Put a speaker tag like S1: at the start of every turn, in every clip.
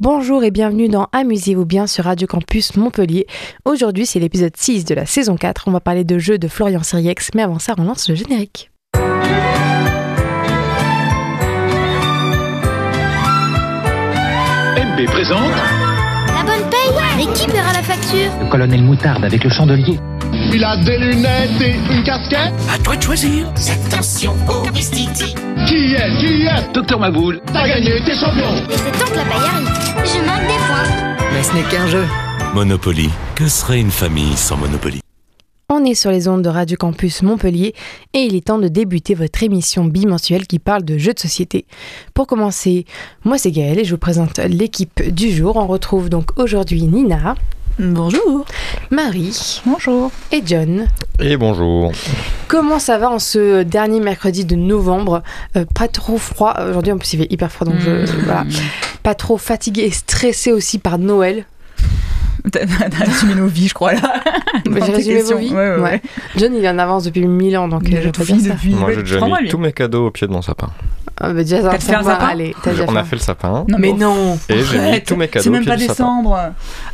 S1: Bonjour et bienvenue dans Amusez-vous bien sur Radio Campus Montpellier. Aujourd'hui, c'est l'épisode 6 de la saison 4. On va parler de jeux de Florian Siriex, mais avant ça, on lance le générique.
S2: MB présente
S3: La bonne paye Mais qui paiera la facture
S4: Le colonel Moutarde avec le chandelier.
S2: Il a des lunettes et une casquette
S4: À toi de choisir.
S5: Attention au Mistiti.
S2: Qui est Qui est?
S4: Docteur Maboul.
S2: T'as gagné, t'es champion
S3: Et c'est temps que la paye arrive. Je des points.
S4: Mais ce n'est qu'un jeu.
S6: Monopoly. Que serait une famille sans Monopoly?
S1: On est sur les ondes de Radio Campus Montpellier et il est temps de débuter votre émission bimensuelle qui parle de jeux de société. Pour commencer, moi c'est Gaëlle et je vous présente l'équipe du jour. On retrouve donc aujourd'hui Nina,
S7: Bonjour.
S1: Marie
S7: Bonjour.
S1: et John.
S8: Et bonjour.
S1: Comment ça va en ce dernier mercredi de novembre? Euh, Pas trop froid. Aujourd'hui en plus il fait hyper froid donc je, voilà. Pas trop fatigué et stressé aussi par Noël?
S7: T'as résumé nos vies, je crois, là.
S1: J'ai résumé vos vies.
S7: Ouais, ouais, ouais.
S1: John il est en avance depuis 1000 ans donc euh, je
S7: fini
S1: ça.
S7: depuis.
S8: Moi j'ai déjà mis tous mes cadeaux au pied de mon sapin.
S1: Ah, bah, déjà,
S7: T'as fait un sapin
S1: déjà
S8: On
S1: fait
S8: a fait le sapin
S7: Non,
S1: Mais
S7: bon,
S1: non
S8: et j'ai mis tous mes
S7: C'est
S8: cadeaux au
S7: même
S8: pied
S7: pas
S8: du sapin.
S7: décembre.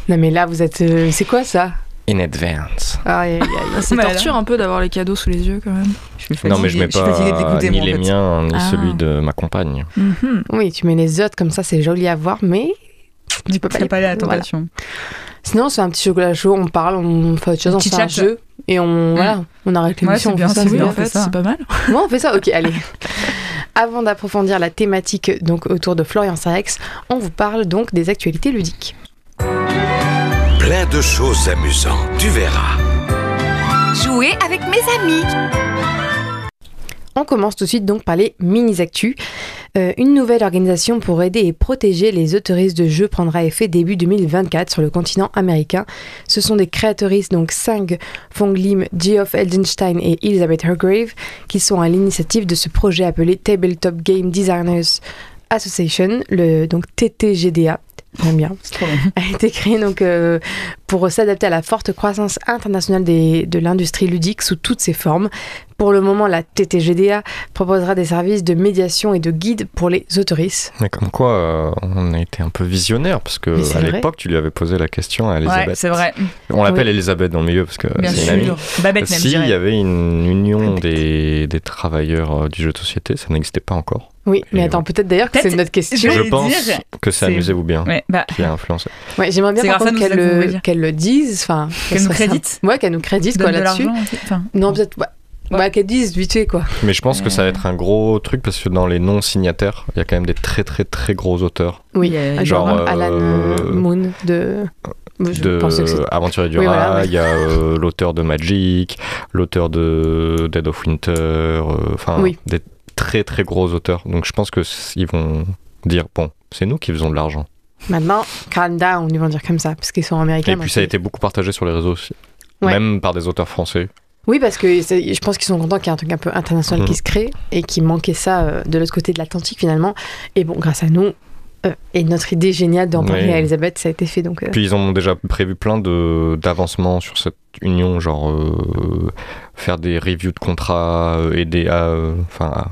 S1: Non mais là vous êtes... euh, c'est quoi ça?
S8: In advance.
S1: Aïe.
S9: C'est torture un peu d'avoir les cadeaux sous les yeux quand même.
S7: Je suis
S8: Non mais je mets
S7: fatiguée- suis fatiguée
S8: pas
S7: d'écouter,
S8: ni les
S7: fait.
S8: miens ni
S9: Ah.
S8: celui de ma compagne.
S7: Mhm.
S1: Oui, tu mets les autres comme ça, c'est joli à voir, mais tu peux pas
S7: aller à la
S1: voilà.
S7: tentation.
S1: Sinon, c'est un petit chocolat chaud, on parle, on fait autre chose,
S7: Un
S1: on
S7: petit
S1: fait un jeu et on voilà, on arrête
S7: Ouais,
S1: l'émission. ça,
S7: c'est bien.
S1: bien.
S9: en fait,
S7: c'est
S9: c'est pas mal.
S1: Ouais, on fait ça. Ok, allez. Avant d'approfondir la thématique donc autour de Florian Sarex, on vous parle donc des actualités ludiques.
S6: Plein de choses amusantes. Tu verras.
S3: Jouer avec mes amis.
S1: On commence tout de suite donc par les mini-actus. Euh, une nouvelle organisation pour aider et protéger les autoristes de jeux prendra effet début 2024 sur le continent américain. Ce sont des créatrices, donc Sang Fong Lim, Geoff Eldenstein et Elizabeth Hargrave, qui sont à l'initiative de ce projet appelé Tabletop Game Designers Association, le donc TTGDA. J'aime bien
S7: trop
S1: a été créé donc euh, pour s'adapter à la forte croissance internationale des- de l'industrie ludique sous toutes ses formes. Pour le moment, la TTGDA proposera des services de médiation et de guide pour les autoristes.
S8: Mais comme quoi euh, on a été un peu visionnaire parce que à l'époque tu lui avais posé la question à Elisabeth.
S7: Ouais, c'est vrai.
S8: On l'appelle
S1: Oui.
S8: Elisabeth dans le milieu parce que c'est une amie.
S7: sûr. Babette, même,
S8: Si il y avait une union des, des travailleurs euh, du jeu de société, ça n'existait pas encore.
S1: Oui, mais
S8: Et
S1: attends, peut-être d'ailleurs que c'est
S7: Peut-être-
S1: notre question.
S7: Je
S8: pense
S7: dire,
S8: que c'est
S7: c'est-
S8: amusez-vous bien
S7: Ouais, bah,
S8: qui a influencé.
S1: Ouais, J'aimerais bien
S7: C'est
S1: par contre qu'elle le, qu'elle le dise. Enfin,
S7: Qu'elle
S1: ça
S7: nous crédite.
S1: Ouais, qu'elle nous crédite quoi
S7: donne de
S1: là-dessus. Non, peut-être. Ouais.
S7: Ouais.
S1: Bah, qu'elle dise vite fait quoi.
S8: Mais je pense que ça va être un gros truc parce que dans les non signataires, il y a quand même des très très très gros auteurs
S1: Oui,
S7: Il y a-
S1: genre,
S8: genre,
S1: Alan euh,
S8: euh,
S1: Moon de. Je
S8: de Aventurier du
S1: Oui,
S8: Rat,
S1: voilà, ouais.
S8: il y a euh, l'auteur de Magic, l'auteur de Dead of Winter, euh, enfin
S1: Oui.
S8: des très très gros auteurs. Donc je pense que s- ils vont dire bon, c'est nous qui faisons de l'argent.
S1: Maintenant, calm down, ils vont dire comme ça, parce qu'ils sont américains.
S8: Et puis ça a été beaucoup partagé sur les réseaux aussi.
S1: Ouais.
S8: Même par des auteurs français.
S1: Oui, parce que je pense qu'ils sont contents qu'il y ait un truc un peu international
S8: Mhm.
S1: qui se crée et qui manquait ça euh, de l'autre côté de l'Atlantique finalement. Et bon, grâce à nous euh, et notre idée géniale d'en parler
S8: Oui.
S1: à Elisabeth, ça a été fait. Donc, euh,
S8: Puis ils ont déjà prévu plein d'avancements sur cette union, genre faire des reviews de contrats, aider à, enfin,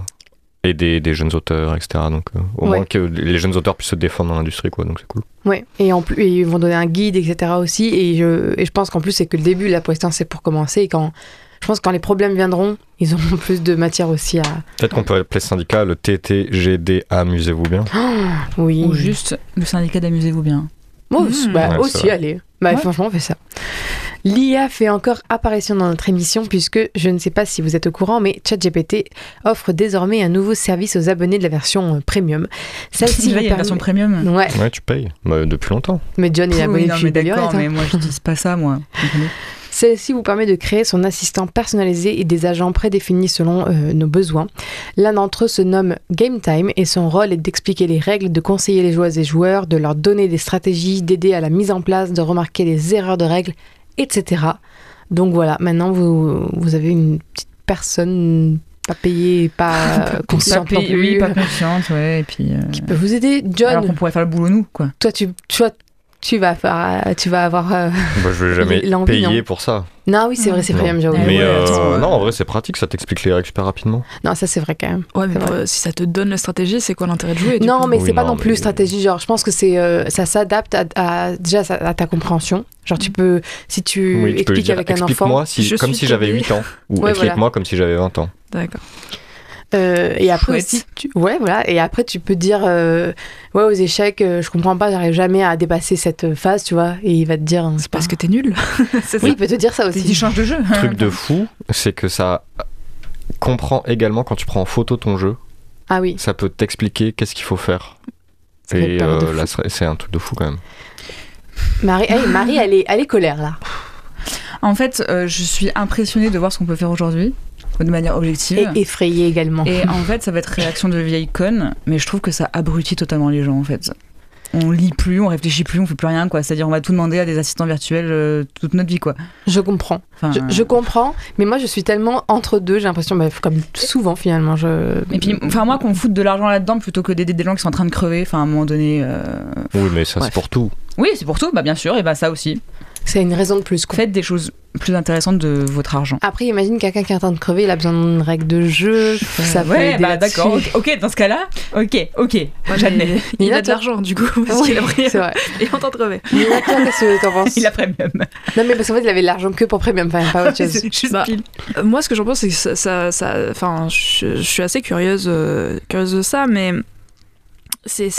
S8: aider des jeunes auteurs, etc. Donc euh, au
S1: Ouais.
S8: moins que les jeunes auteurs puissent se défendre dans l'industrie, quoi. Donc c'est cool.
S1: ouais. Et en plus, et ils vont donner un guide, etc. aussi. Et je, et je pense qu'en plus, c'est que le début, là, pour l'instant, c'est pour commencer. Et quand, je pense que quand les problèmes viendront, ils auront plus de matière aussi à.
S8: Peut-être qu'on peut appeler ce syndicat le TTGD, amusez-vous bien.
S1: Oui.
S7: Ou juste le syndicat d'Amusez-vous bien.
S1: Oh,
S7: Mmh.
S1: bah,
S8: Ouais,
S1: aussi, allez. Bah,
S7: Ouais.
S1: franchement, on fait ça. L'IA fait encore apparition dans notre émission puisque je ne sais pas si vous êtes au courant, mais ChatGPT offre désormais un nouveau service aux abonnés de la version euh, premium. Celle-ci
S7: il y a une version premium.
S1: Ouais,
S8: Ouais, tu payes. Bah, depuis longtemps.
S1: mais John est
S7: Oui,
S1: abonné
S7: non,
S1: depuis
S7: mais d'accord, mais moi je dis pas ça, moi.
S1: Celle-ci vous permet de créer son assistant personnalisé et des agents prédéfinis selon euh, nos besoins. L'un d'entre eux se nomme Game Time et son rôle est d'expliquer les règles, de conseiller les joueuses et joueurs, de leur donner des stratégies, d'aider à la mise en place, de remarquer les erreurs de règles, etc. Donc voilà, maintenant vous, vous avez une petite personne pas payée, pas consciente
S7: Pas
S1: non
S7: payé-
S1: plus,
S7: Oui, pas consciente, ouais. Et puis. euh,
S1: qui peut vous aider.
S7: Alors
S1: John,
S7: qu'on pourrait faire le boulot nous, quoi.
S1: toi tu, tu vois, tu vas faire, tu vas avoir. euh,
S8: Bah, je vais jamais payer
S1: non.
S8: pour ça.
S1: Non, oui, c'est vrai, c'est premium, j'avoue.
S8: Mais
S7: ouais,
S8: euh, non, en vrai, c'est pratique, ça t'explique les règles super rapidement.
S1: Non, ça c'est vrai quand même.
S9: Ouais, mais si ça te donne la stratégie, c'est quoi l'intérêt de jouer
S1: Non,
S9: coup
S1: mais
S8: Oui,
S1: c'est pas
S8: non,
S1: plus
S8: mais-
S1: stratégie. Genre, je pense que c'est, euh, ça s'adapte à, à- déjà à ta compréhension. Genre, tu peux, si tu
S8: oui, tu peux lui
S1: expliques
S8: dire
S1: avec un enfant.
S8: explique-moi si,
S9: Je
S8: comme si j'avais
S9: tombée.
S8: 8 ans. Ou
S1: Ouais,
S8: explique-moi comme si j'avais 20 ans.
S9: D'accord.
S1: Euh, et après
S9: Chouette.
S1: aussi, tu- ouais, voilà. Et après, tu peux dire, euh, ouais, aux échecs, euh, je comprends pas, j'arrive jamais à dépasser cette phase, tu vois. Et il va te dire,
S9: C'est parce que t'es nul.
S1: oui, il peut te dire ça aussi.
S7: qu'il change de jeu.
S8: Truc de fou, c'est que ça comprend également quand tu prends en photo ton jeu,
S1: Ah oui.
S8: ça peut t'expliquer qu'est-ce qu'il faut faire.
S1: Ça
S8: Et euh, là, c'est c'est un truc de fou quand même.
S1: Marie, hey, Marie, elle est, elle est colère là.
S7: En fait, euh, je suis impressionnée de voir ce qu'on peut faire aujourd'hui, de manière objective.
S1: Et effrayée également.
S7: Et en fait, ça va être réaction de vieille conne, mais je trouve que ça abrutit totalement les gens en fait. On lit plus, on réfléchit plus, on fait plus rien quoi. C'est-à-dire on va tout demander à des assistants virtuels euh, toute notre vie quoi.
S1: Je comprends.
S7: Enfin,
S1: Je, je comprends, mais moi je suis tellement entre deux, j'ai l'impression, bah, comme souvent finalement. Je...
S7: Et puis, enfin moi qu'on foute de l'argent là-dedans plutôt que d'aider des gens qui sont en train de crever. Enfin à un moment donné. euh,
S8: Oui, mais ça, c'est pour tout.
S7: Oui, c'est pour tout. Bah bien sûr, et bah ça aussi.
S1: C'est une raison de plus. quoi.
S7: Faites des choses plus intéressantes de votre argent.
S1: Après, imagine quelqu'un qui est en train de crever, il a besoin d'une règle de jeu. Ça peut
S7: ouais, bah
S1: là-dessus.
S7: d'accord. Ok, dans ce cas-là, ok, ok, j'admets.
S9: Il
S1: Nina,
S9: a de l'argent du coup, parce
S1: Oui,
S9: qu'il a pris.
S1: c'est vrai.
S9: Il est en train de crever.
S1: Nina, toi, qu'est-ce que t'en penses
S7: Il a premium.
S1: Non, mais parce qu'en fait, il avait l'argent que pour Premium, enfin, pas autre chose.
S7: Juste
S9: Bah,
S7: pile.
S9: Euh, Moi, ce que j'en pense, c'est que ça, ça, ça- enfin, je, je suis assez curieuse, euh, curieuse de ça, mais c'est,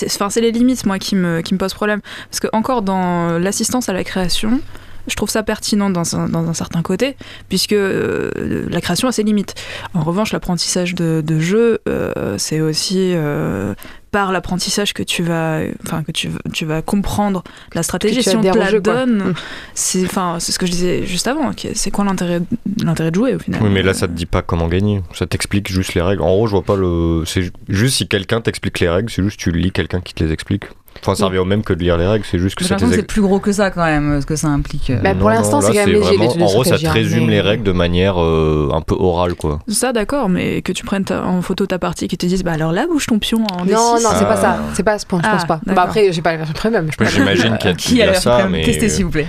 S9: les limites, moi, qui me, qui me posent problème. Parce que encore dans l'assistance à la création, je trouve ça pertinent dans un, dans un certain côté, puisque euh, la création a ses limites. En revanche, l'apprentissage de, de jeu, euh, c'est aussi euh, par l'apprentissage que tu vas, enfin, que tu, tu vas comprendre la stratégie. Si on te la
S1: jeu,
S9: donne,
S1: Mm.
S9: c'est, enfin, c'est ce que je disais juste avant. C'est quoi l'intérêt, l'intérêt de jouer au final?
S8: Oui, mais là, ça te dit pas comment gagner. Ça t'explique juste les règles. En gros, je vois pas le. C'est ju- juste si quelqu'un t'explique les règles, c'est juste tu lis quelqu'un qui te les explique. Enfin, ça
S1: Oui.
S8: revient au même que de lire les règles, c'est juste que t'es
S7: c'est plus gros que ça quand même, ce que ça implique. euh.
S1: Bah, pour l'instant, c'est quand même léger, de
S8: En gros, ça te résume
S1: mais-
S8: les règles de manière euh, un peu orale, quoi.
S9: Ça, d'accord, mais que tu prennes ta- en photo ta partie, qu'ils te disent, bah alors là, bouge ton pion en
S1: Non,
S9: D6.
S1: non, c'est pas
S8: Ah.
S1: ça. C'est pas à ce point, je
S9: Ah,
S1: pense pas. Bah après, j'ai pas la version Premium. Je peux pas-
S8: J'imagine qu'il y a,
S7: Qui a
S8: ça, mais.
S7: Testez s'il vous plaît.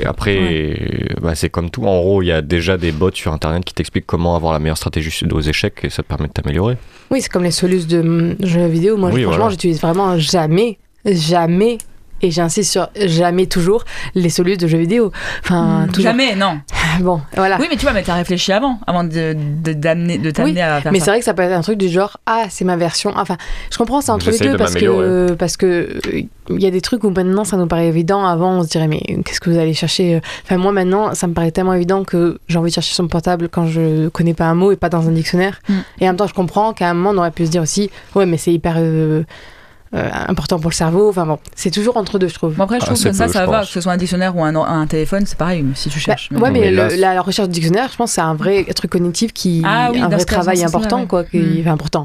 S8: Et après, bah, c'est comme tout. En gros, il y a déjà des bots sur internet qui t'expliquent comment avoir la meilleure stratégie aux échecs et ça te permet de t'améliorer.
S1: Oui, c'est comme les solutions de hum, jeux vidéo. Moi,
S8: Oui,
S1: franchement,
S8: voilà.
S1: j'utilise vraiment jamais, jamais, et j'insiste sur jamais toujours, les solutions de jeux vidéo. Enfin, toujours.
S7: Jamais, non.
S1: Bon, voilà.
S7: Oui, mais tu vois, mais t'as réfléchi avant, avant de, de, d'amener- de t'amener
S1: Oui,
S7: à faire
S1: Mais
S7: ça.
S1: c'est vrai que ça peut être un truc du genre ah c'est ma version enfin je comprends c'est entre les deux
S8: de
S1: parce que parce que euh, il y a des trucs où maintenant ça nous paraît évident avant on se dirait mais qu'est-ce que vous allez chercher? Enfin moi maintenant ça me paraît tellement évident que j'ai envie de chercher sur mon portable quand je connais pas un mot et pas dans un dictionnaire
S7: Mm.
S1: et en même temps je comprends qu'à un moment on aurait pu se dire aussi ouais mais c'est hyper euh, euh, important pour le cerveau enfin bon c'est toujours entre deux je trouve
S7: Bon, après, je
S8: Ah,
S7: trouve que ça,
S8: peu,
S7: ça va,
S8: pense.
S7: que ce soit un dictionnaire ou un, un téléphone, c'est pareil, si tu
S1: Bah,
S7: cherches.
S1: ouais, mais,
S8: Mais
S1: le-
S8: là,
S1: la, la recherche du dictionnaire, je pense, que c'est un vrai truc cognitif qui,
S7: Ah oui,
S1: un vrai travail important,
S7: ouais.
S1: quoi, qui,
S7: Mm.
S1: enfin, important.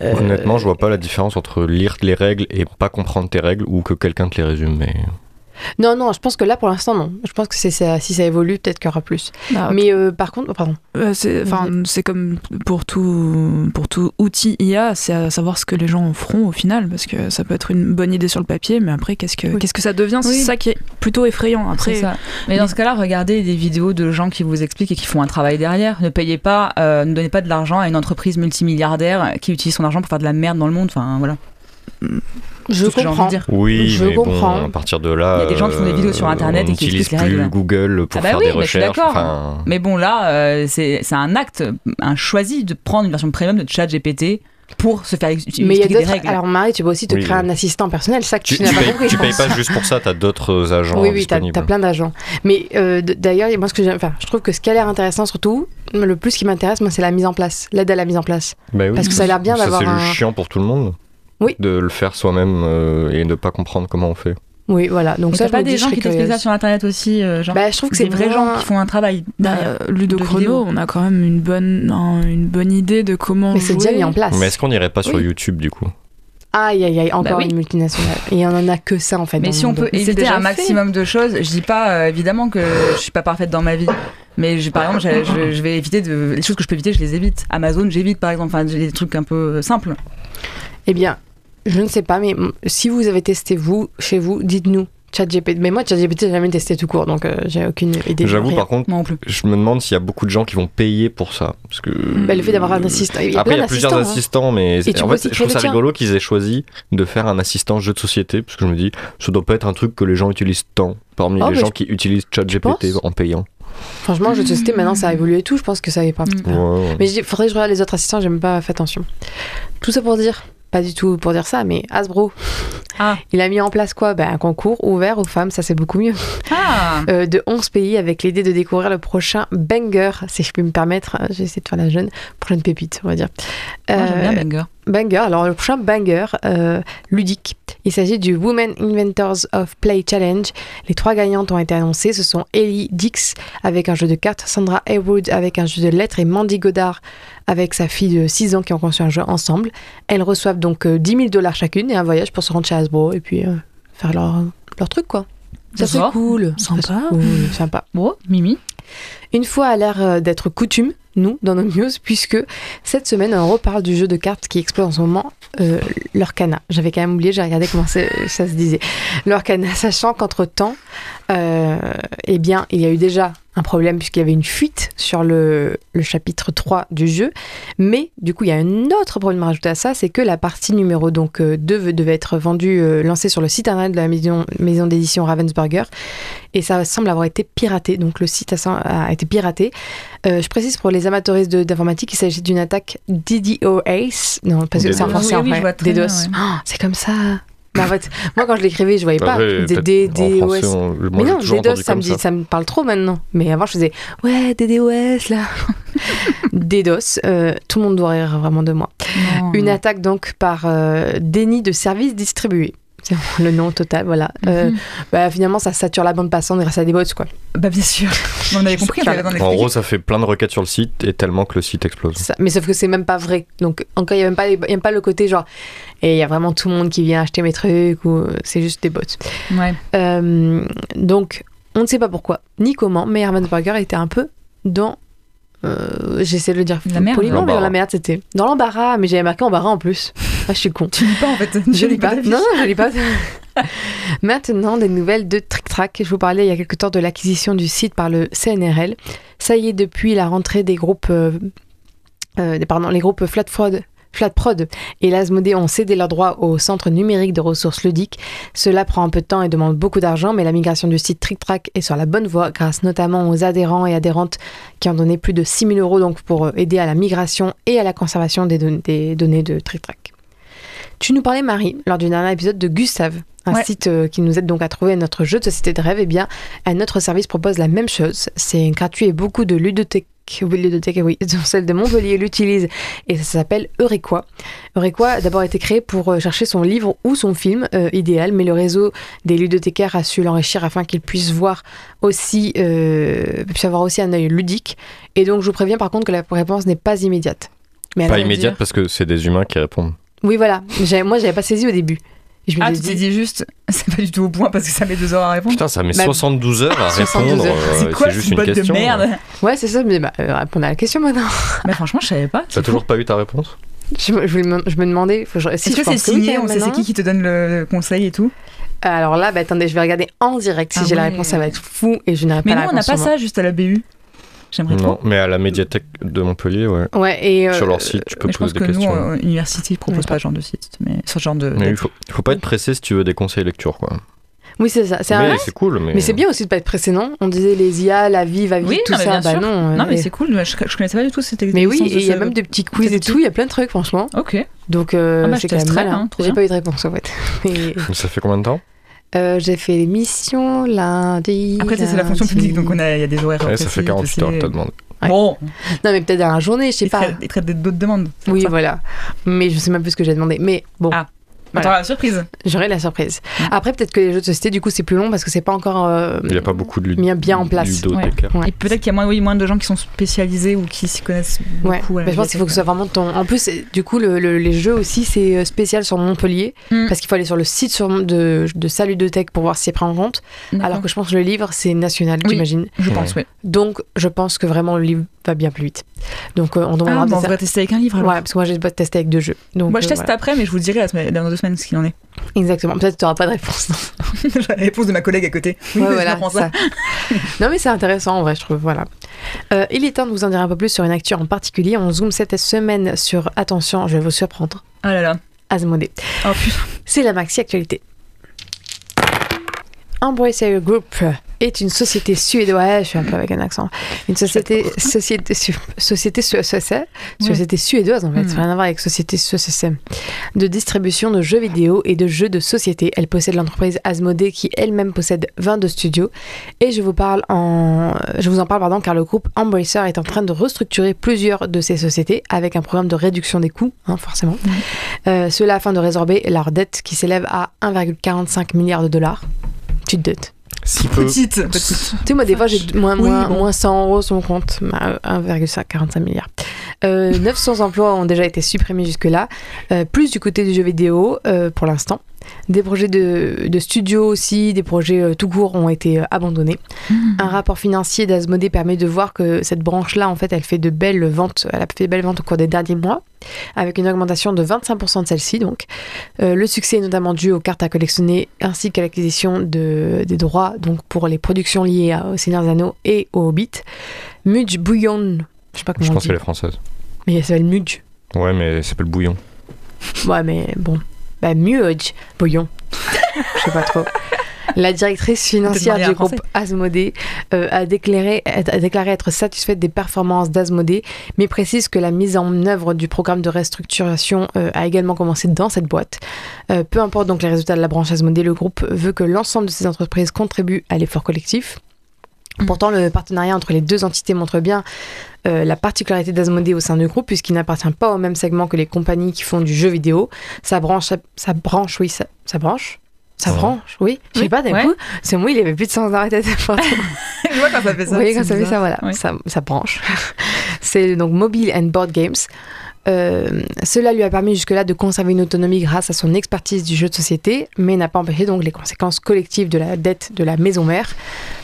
S1: Euh,
S8: Honnêtement, je vois pas la différence entre lire les règles et pas comprendre tes règles ou que quelqu'un te les résume. Mais
S1: Non, non, je pense que là, pour l'instant, non. Je pense que ça, si ça évolue, peut-être qu'il y aura plus.
S9: Ah.
S1: Mais euh, par contre, oh, pardon.
S9: Euh, c'est, comme pour tout, pour tout outil IA, c'est à savoir ce que les gens en feront au final, parce que ça peut être une bonne idée sur le papier, mais après, qu'est-ce que,
S1: Oui.
S9: qu'est-ce que ça devient? C'est
S7: Oui.
S9: ça qui est plutôt effrayant. Après,
S7: ça. Mais dans ce cas-là, regardez des vidéos de gens qui vous expliquent et qui font un travail derrière. Ne payez pas, euh, ne donnez pas de l'argent à une entreprise multimilliardaire qui utilise son argent pour faire de la merde dans le monde. Enfin, voilà.
S1: Je
S7: Tout ce que j'ai envie de
S1: comprends.
S7: dire.
S8: oui,
S1: Je
S8: mais
S1: comprends.
S8: bon, à partir de là,
S7: Il y a des gens qui font des vidéos sur
S8: euh,
S7: Internet et qui expliquent les
S8: plus
S7: règles.
S8: Google pour
S7: Ah bah
S8: faire
S7: oui,
S8: des
S7: mais je suis
S8: recherches.
S7: d'accord.
S8: Enfin,
S7: Mais bon, là, euh, c'est c'est un acte, un choisi de prendre une version premium de ChatGPT pour se faire
S1: Mais il y a
S7: des
S1: d'autres.
S7: règles.
S1: Alors, Marie, tu peux aussi te
S8: Oui,
S1: créer
S8: oui.
S1: un assistant personnel. Ça que tu,
S8: tu,
S1: n'as
S8: tu
S1: pas
S8: payes,
S1: compris.
S8: tu payes pas juste pour ça, t'as d'autres agents
S1: Oui, oui, t'as
S8: disponibles.
S1: as plein d'agents. Mais euh, d'ailleurs, moi, ce que enfin, je trouve que ce qui a l'air intéressant, surtout, le plus qui m'intéresse, moi, c'est la mise en place, l'aide à la mise en place.
S8: Bah oui.
S1: Parce que ça a l'air bien d'avoir
S8: c'est
S1: un-
S8: chiant pour tout le monde.
S1: Oui.
S8: De le faire soi-même euh, et de pas comprendre comment on fait.
S1: Oui, voilà. Donc
S7: Mais
S1: ça, je
S7: pas
S1: dis,
S7: des gens qui t'expliquent ça sur Internet aussi, euh, genre
S1: Bah, je trouve que c'est
S7: des vrais gens qui font un travail.
S9: bah,
S7: derrière.
S9: Ludo
S7: de
S9: Chrono,
S7: vidéo.
S9: on a quand même une bonne, un- une bonne idée de comment
S1: Mais c'est déjà mis en place.
S8: Mais est-ce qu'on n'irait pas sur
S9: Oui.
S8: YouTube du coup?
S1: Aïe, aïe, aïe, encore
S7: Bah oui.
S1: une multinationale. Et on en a que ça, en fait.
S7: Mais si on peut éviter
S9: déjà
S7: un
S9: fait.
S7: maximum de choses, je dis pas euh, évidemment que je suis pas parfaite dans ma vie, mais je- par exemple, je, je- je vais éviter de, les choses que je peux éviter, je les évite. Amazon, j'évite par exemple, enfin j'ai des trucs un peu euh, simples.
S1: Eh bien, je ne sais pas, mais si vous avez testé vous, chez vous, dites-nous. ChatGPT. Mais moi, ChatGPT, j'ai jamais testé tout court, donc euh, j'ai aucune idée. de
S8: J'avoue, par contre,
S7: non
S8: je me demande s'il y a beaucoup de gens qui vont payer pour ça. Parce que.
S1: Bah, le fait d'avoir un assistant. Il y a
S8: Après, il y a plusieurs
S1: hein.
S8: assistants, mais en fait, je trouve ça rigolo qu'ils aient choisi de faire un assistant jeu de société, parce que je me dis, ça doit pas être un truc que les gens utilisent tant parmi
S1: Oh,
S8: les gens
S1: je-
S8: qui utilisent ChatGPT en payant.
S1: Franchement, je testais, maintenant ça a évolué et tout, je pense que ça avait pas.
S8: Ouais, ouais.
S1: Mais il faudrait que je regarde les autres assistants, j'ai même pas fait attention. Tout ça pour dire, pas du tout pour dire ça, mais Hasbro,
S7: Ah.
S1: il a mis en place quoi? Ben, Un concours ouvert aux femmes, ça c'est beaucoup mieux.
S7: Ah
S1: Euh, de 11 pays avec l'idée de découvrir le prochain banger, si je puis me permettre. euh, J'ai essayé de faire la jeune, prochaine pépite, on va dire.
S7: Moi, j'aime bien
S1: Euh,
S7: Banger.
S1: Banger, alors le prochain banger euh, ludique. Il s'agit du Women Inventors of Play Challenge. Les trois gagnantes ont été annoncées. Ce sont Ellie Dix avec un jeu de cartes, Sandra Haywood avec un jeu de lettres et Mandy Godard avec sa fille de 6 ans qui ont conçu un jeu ensemble. Elles reçoivent donc euh, 10 000 dollars chacune et un voyage pour se rendre chez Hasbro et puis euh, faire leur, leur truc quoi. Ça c'est cool.
S7: Sympa.
S1: Ça, c'est cool, sympa.
S7: Bon, Mimi.
S1: Une fois à l'air euh, d'être coutume, nous, dans nos news, puisque cette semaine, on reparle du jeu de cartes qui explose en ce moment, euh, l'Orcana. J'avais quand même oublié, j'ai regardé comment ça se disait. L'Orcana, sachant qu'entre-temps, euh, eh bien, il y a eu déjà un problème puisqu'il y avait une fuite sur le, le chapitre 3 du jeu. Mais du coup, il y a un autre problème à rajouter à ça, c'est que la partie numéro donc, euh, 2 devait être vendue, euh, lancée sur le site internet de la maison, maison d'édition Ravensburger. Et ça semble avoir été piraté. Donc le site a, a été piraté. Euh, je précise pour les amateuristes d'informatique, il s'agit d'une attaque DDoS. Non, parce que c'est en français en vrai. DDoS. Oh, c'est comme ça. Mais en fait, moi quand je l'écrivais, je voyais pas.
S8: Français,
S1: DDoS.
S8: on- moi,
S1: Mais non, DDoS, ça me, dit,
S8: ça.
S1: ça me parle trop maintenant. Mais avant, je faisais ouais, DDoS là. DDoS, euh, tout le monde doit rire vraiment de moi.
S7: Non.
S1: Une attaque donc par euh, déni de services distribués. C'est le nom total, voilà. Euh,
S7: Mhm.
S1: bah, finalement, ça sature la bande passante grâce à des bots, quoi.
S7: Bah, bien sûr. On avait compris, on avait besoin
S8: En gros, ça fait plein de requêtes sur le site et tellement que le site explose.
S1: Ça- mais sauf que c'est même pas vrai. Donc, encore, il n'y a, même pas y a même pas le côté genre, et il y a vraiment tout le monde qui vient acheter mes trucs, ou c'est juste des bots.
S7: Ouais.
S1: Euh, donc, on ne sait pas pourquoi, ni comment, mais Ravensburger était un peu dans. euh, J'essaie de le dire
S7: La merde.
S1: poliment, mais dans la merde, c'était. Dans l'embarras, mais j'avais marqué embarras en plus. Ah, je suis con.
S7: Tu lis pas en fait.
S1: Je lis pas. Non, je lis pas. Maintenant, des nouvelles de Trick Track. Je vous parlais il y a quelque temps de l'acquisition du site par le CNRL. Ça y est, depuis la rentrée des groupes, euh, euh, pardon, les groupes Flatprod, Flatprod et l'Asmodée ont cédé leurs droits au centre numérique de ressources ludiques. Cela prend un peu de temps et demande beaucoup d'argent, mais la migration du site Trick Track est sur la bonne voie grâce notamment aux adhérents et adhérentes qui ont donné plus de 6000 euros donc pour euh, aider à la migration et à la conservation des, don- des données de Trick Track. Tu nous parlais, Marie, lors du dernier épisode de Gustave, un
S7: Ouais.
S1: site euh, qui nous aide donc à trouver notre jeu de société de rêve. Eh bien, un notre service propose la même chose. C'est gratuit et beaucoup de ludothèques. Oui, dont celle de Montpellier l'utilise et ça s'appelle Eurequois. Eurequois a d'abord été créé pour euh, chercher son livre ou son film euh, idéal, mais le réseau des ludothécaires a su l'enrichir afin qu'ils puissent voir aussi, euh, avoir aussi un œil ludique. Et donc, je vous préviens par contre que la réponse n'est pas immédiate. Mais
S8: Pas immédiate
S1: dire-
S8: parce que c'est des humains qui répondent.
S1: Oui, voilà. Moi, j'avais pas saisi au début. Je me
S7: Ah, tu t'es
S1: dit,
S7: juste, c'est pas du tout au point parce que ça met deux heures à répondre.
S8: Putain, ça met
S1: Bah,
S8: 72 heures à
S1: 72
S8: répondre. euh,
S7: c'est quoi
S8: juste une
S7: bot de
S8: question.
S7: merde
S1: ouais, c'est ça. Je me dis, bah, euh, répondez à la question maintenant.
S7: Mais franchement, je savais pas.
S8: T'as toujours pas eu ta réponse?
S1: Je, me- je je me demandais. Faut je- si,
S7: Est-ce
S1: je
S7: que c'est
S1: pense que oui,
S7: signé sait c'est qui qui te donne le conseil et tout?
S1: Alors là, bah, attendez, je vais regarder en direct. Si
S7: Ah
S1: j'ai la
S7: ouais.
S1: réponse, ça va être fou et je n'aurai
S7: Mais
S1: pas
S7: nous,
S1: la
S7: on n'a
S1: réponse.
S7: pas ça juste à la BU. J'aimerais
S8: Non,
S7: trop.
S8: mais à la médiathèque de Montpellier, ouais.
S1: Ouais, et. euh,
S8: Sur leur site, tu peux
S7: Mais je pense
S8: poser
S7: que
S8: des
S7: nous,
S8: questions.
S7: euh, université, ils proposent
S1: Ouais.
S7: pas ce genre de site, mais ce genre de.
S8: Mais il faut, il faut pas être pressé si tu veux des conseils lecture, quoi.
S1: Oui, c'est ça. C'est
S8: Mais c'est cool, mais.
S1: Mais c'est bien aussi de pas être précédent. On disait les IA, la vie, va vite,
S7: Oui,
S1: tout
S7: non, mais
S1: ça.
S7: bien
S1: Bah
S7: sûr.
S1: non.
S7: Non, mais c'est cool. Je, je connaissais pas du tout cette
S1: Mais oui,
S7: existence
S1: et il y a même des petits quiz et tout. Il y a plein de trucs, franchement.
S7: Ok.
S1: Donc, euh,
S7: Ah bah,
S1: c'est quand même
S7: hein, trop
S1: J'ai pas eu de réponse en fait.
S8: Ça fait combien de temps?
S1: Euh, j'ai fait l'émission lundi.
S7: Après, ça, c'est la fonction publique, donc on a, il y a des horaires.
S8: Ouais, Ça fait
S7: précis,
S8: 48 heures que t'as demandé.
S1: Ouais.
S7: Bon,
S1: Non, mais peut-être dans la journée, je sais
S7: ils
S1: pas.
S7: traitent, ils traitent d'autres demandes.
S1: Oui,
S7: ça.
S1: voilà. Mais je sais même plus ce que j'ai demandé. Mais bon,
S7: Ah.
S1: Voilà.
S7: Attends, la surprise.
S1: j'aurai la surprise.
S7: Mm.
S1: Après, peut-être que les jeux de société, du coup, c'est plus long parce que c'est pas encore. euh,
S8: Il n'y a pas beaucoup de
S1: Mis bien en place. Ouais.
S7: Et peut-être qu'il y a moins, oui, moins de gens qui sont spécialisés ou qui s'y connaissent
S1: Ouais,
S7: beaucoup.
S1: je pense qu'il faut que ce soit vraiment ton. En plus, du coup, le- le- les jeux aussi, c'est euh, spécial sur Montpellier
S7: Mm.
S1: parce qu'il faut aller sur le site sur- de, de Saludothèque pour voir si c'est pris en compte. Alors que je pense que le livre, c'est national,
S7: Oui.
S1: j'imagine.
S7: je pense, oui.
S1: Donc, je pense que vraiment le livre va bien plus vite. Donc, euh, on demandera
S7: Ah, bon, on tester avec un livre alors.
S1: Ouais, parce que moi, j'ai pas testé avec deux jeux. Donc,
S7: Moi, je
S1: euh,
S7: teste
S1: voilà.
S7: après, mais je vous dirai la semaine- dans deux semaines ce qu'il en est.
S1: Exactement. Peut-être que tu n'auras pas de réponse.
S7: la réponse de ma collègue à côté.
S1: Ouais, voilà,
S7: ça.
S1: ça. non, mais c'est intéressant en vrai, je trouve. Voilà. Euh, il est temps de vous en dire un peu plus sur une actu en particulier. On zoome cette semaine sur, attention, je vais vous surprendre,
S7: Ah là là.
S1: Asmodée.
S7: Oh.
S1: C'est la maxi actualité. Embracer Group est une société suédoise, je suis un peu avec un accent, une société, société, su- société, su- société suédoise en fait,
S7: Mm.
S1: ça n'a rien à voir avec société su- de distribution de jeux vidéo et de jeux de société. Elle possède l'entreprise Asmodee qui elle-même possède 22 studios et je vous parle en, je vous en parle pardon car le groupe Embracer est en train de restructurer plusieurs de ces sociétés avec un programme de réduction des coûts, hein, forcément. Euh, cela afin de résorber leur dette qui s'élève à 1,45 milliard de dollars. Petite dette.
S8: Si peu.
S7: Petite. Petite.
S1: Tu sais, moi, des fois, j'ai moins,
S7: Oui,
S1: moins,
S7: bon.
S1: moins 100 euros sur mon compte, bah, 1,45 milliard. Euh, 900 emplois ont déjà été supprimés jusque-là, euh, plus du côté du jeu vidéo euh, pour l'instant. Des projets de, de studio aussi, des projets euh, tout court ont été euh, abandonnés. Un rapport financier d'Asmodée permet de voir que cette branche-là, en fait, elle fait de belles ventes, elle a fait de belles ventes au cours des derniers mois, avec une augmentation de 25% de celle-ci. Donc, Euh, le succès est notamment dû aux cartes à collectionner ainsi qu'à l'acquisition de, des droits donc pour les productions liées à- au Seigneur des Anneaux et au Hobbit. Mudge Bouillon, je sais pas comment
S8: Je
S1: on
S8: pense qu'elle est française.
S1: mais elle s'appelle Mudge.
S8: Ouais, mais elle s'appelle Bouillon.
S1: Ouais, mais bon. Bah, Mudge Bouillon. je sais pas trop. La directrice financière du
S7: Français.
S1: groupe Asmodée euh, a, déclaré, a déclaré être satisfaite des performances d'Asmodée, mais précise que la mise en œuvre du programme de restructuration euh, a également commencé dans cette boîte. Euh, peu importe donc les résultats de la branche Asmodée, le groupe veut que l'ensemble de ces entreprises contribuent à l'effort collectif. Pourtant, le partenariat entre les deux entités montre bien euh, la particularité d'Asmodée au sein du groupe, puisqu'il n'appartient pas au même segment que les compagnies qui font du jeu vidéo. Sa branche, sa branche, oui, sa, sa branche? Sa
S8: Ouais.
S1: branche, oui. Je sais
S7: Oui,
S1: pas, d'un
S7: ouais.
S1: coup, c'est moi, il avait plus de sens dans la tête.
S7: Je vois quand ça fait ça.
S1: Vous voyez, quand ça fait ça, voilà,
S7: Oui.
S1: ça, ça branche. c'est donc Mobile and Board Games. Euh, cela lui a permis jusque-là de conserver une autonomie grâce à son expertise du jeu de société, mais n'a pas empêché donc les conséquences collectives de la dette de la maison mère.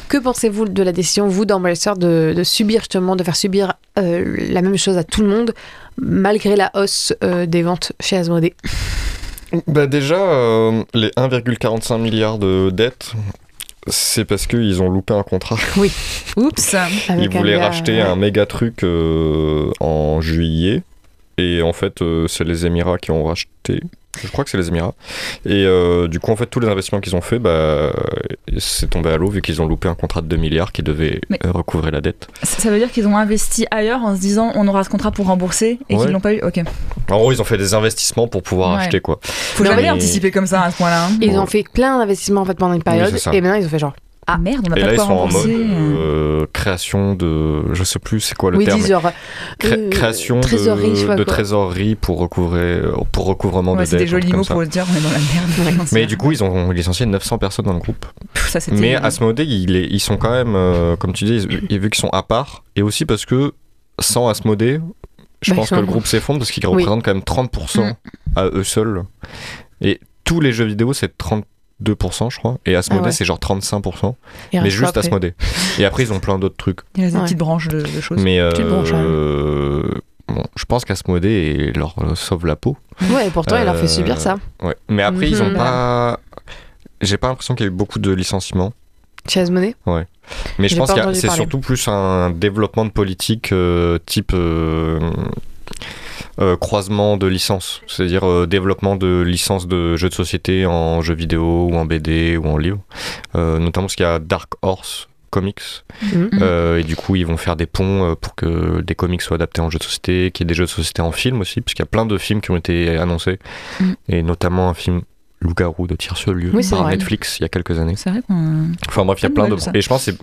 S1: Que pensez-vous de la décision, vous, d'Embracer, de, de subir justement, de faire subir euh, la même chose à tout le monde, malgré la hausse euh, des ventes chez Asmodee
S8: Bah déjà, euh, les 1,45 milliards de dettes, c'est parce qu'ils ont loupé un contrat.
S7: Oups.
S8: Ils voulaient
S1: gars,
S8: racheter
S1: ouais.
S8: un méga truc euh, en juillet. Et en fait, euh, c'est les Émirats qui ont racheté. Je crois que c'est les Émirats. Et euh, du coup, en fait, tous les investissements qu'ils ont fait, bah, c'est tombé à l'eau vu qu'ils ont loupé un contrat de 2 milliards qui devait
S7: Mais-
S8: euh, recouvrer la dette.
S7: Ça veut dire qu'ils ont investi ailleurs en se disant on aura ce contrat pour rembourser et
S8: Ouais.
S7: qu'ils l'ont pas eu. Ok.
S8: En gros, ils ont fait des investissements pour pouvoir
S7: Ouais.
S8: acheter quoi.
S7: Faut jamais
S8: mais-
S7: anticiper comme ça à ce point-là. hein.
S1: Ils
S8: Ouais.
S1: ont fait plein d'investissements en fait pendant une période, et maintenant ils ont fait genre.
S7: Ah merde, on a
S8: Et
S7: pas
S8: là,
S7: de
S8: ils sont en mode euh, création de. Je sais plus c'est quoi le
S1: oui, ils
S8: terme.
S1: genre.
S8: Cré-
S1: euh,
S8: création
S1: trésorerie,
S8: de, de trésorerie pour recouvrer pour recouvrement
S7: Ouais,
S8: de
S7: c'est des
S8: dettes. un truc
S7: jolis mots pour se dire on est dans la merde.
S8: Mais du coup, ils ont licencié 900 personnes dans le groupe.
S7: Ça.
S8: Mais Asmodée, il est- ils sont quand même, euh, comme tu dis, ils- vu qu'ils sont à part, et aussi parce que sans Asmodée, je
S1: Bah,
S8: pense
S1: ils
S8: que le groupe s'effondre parce qu'ils
S1: Oui.
S8: représentent quand même 30%
S7: Mm.
S8: à eux seuls. Et tous les jeux vidéo, c'est 32%, je crois. Et Asmodée,
S1: Ah ouais.
S8: c'est genre 35%.
S1: il
S8: mais juste Asmodée. Et après, ils ont plein d'autres trucs.
S7: Il y a des
S1: Ouais.
S7: petites branches de, de choses.
S8: Mais
S1: ouais.
S8: euh, bon, je pense qu'Asmodée leur euh, sauve la peau.
S1: Ouais, et pourtant il leur fait
S8: Euh,
S1: subir ça.
S8: Ouais. Mais après, ils ont
S1: Mhm.
S8: pas. J'ai pas l'impression qu'il y a eu beaucoup de licenciements.
S1: Chez Asmodée
S8: Mais je pense que c'est surtout plus un développement de politique euh, type euh, croisement de licences, c'est-à-dire euh, développement de licences de jeux de société en jeux vidéo ou en BD ou en livre, Euh, notamment parce qu'il y a Dark Horse Comics
S1: Mhm.
S8: et du coup ils vont faire des ponts pour que des comics soient adaptés en jeux de société, qu'il y ait des jeux de société en film aussi, parce qu'il y a plein de films qui ont été annoncés
S7: Mm.
S8: et notamment un film Loup-garou de Tire-sur-Lieu
S1: Oui,
S8: par
S1: vrai.
S8: Netflix il y a quelques années.
S7: C'est vrai qu'on.
S8: Enfin bref, il y a plein de.
S7: ça.
S8: Et je pense que c'est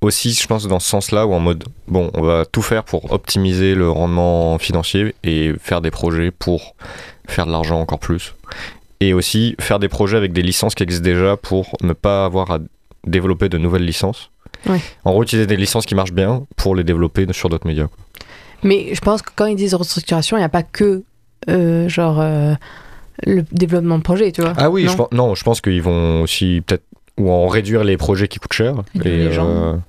S8: aussi, je pense, dans ce sens-là, où en mode, bon, on va tout faire pour optimiser le rendement financier et faire des projets pour faire de l'argent encore plus. Et aussi faire des projets avec des licences qui existent déjà pour ne pas avoir à développer de nouvelles licences.
S1: Ouais.
S8: En gros, utiliser des licences qui marchent bien pour les développer sur d'autres médias. quoi.
S1: Mais je pense que quand ils disent restructuration, il n'y a pas que euh, genre euh, le développement de projet, tu vois.
S8: Ah oui,
S1: Non?
S8: je non, je pense qu'ils vont aussi peut-être ou en réduire les projets qui coûtent cher.
S7: Réduire les gens.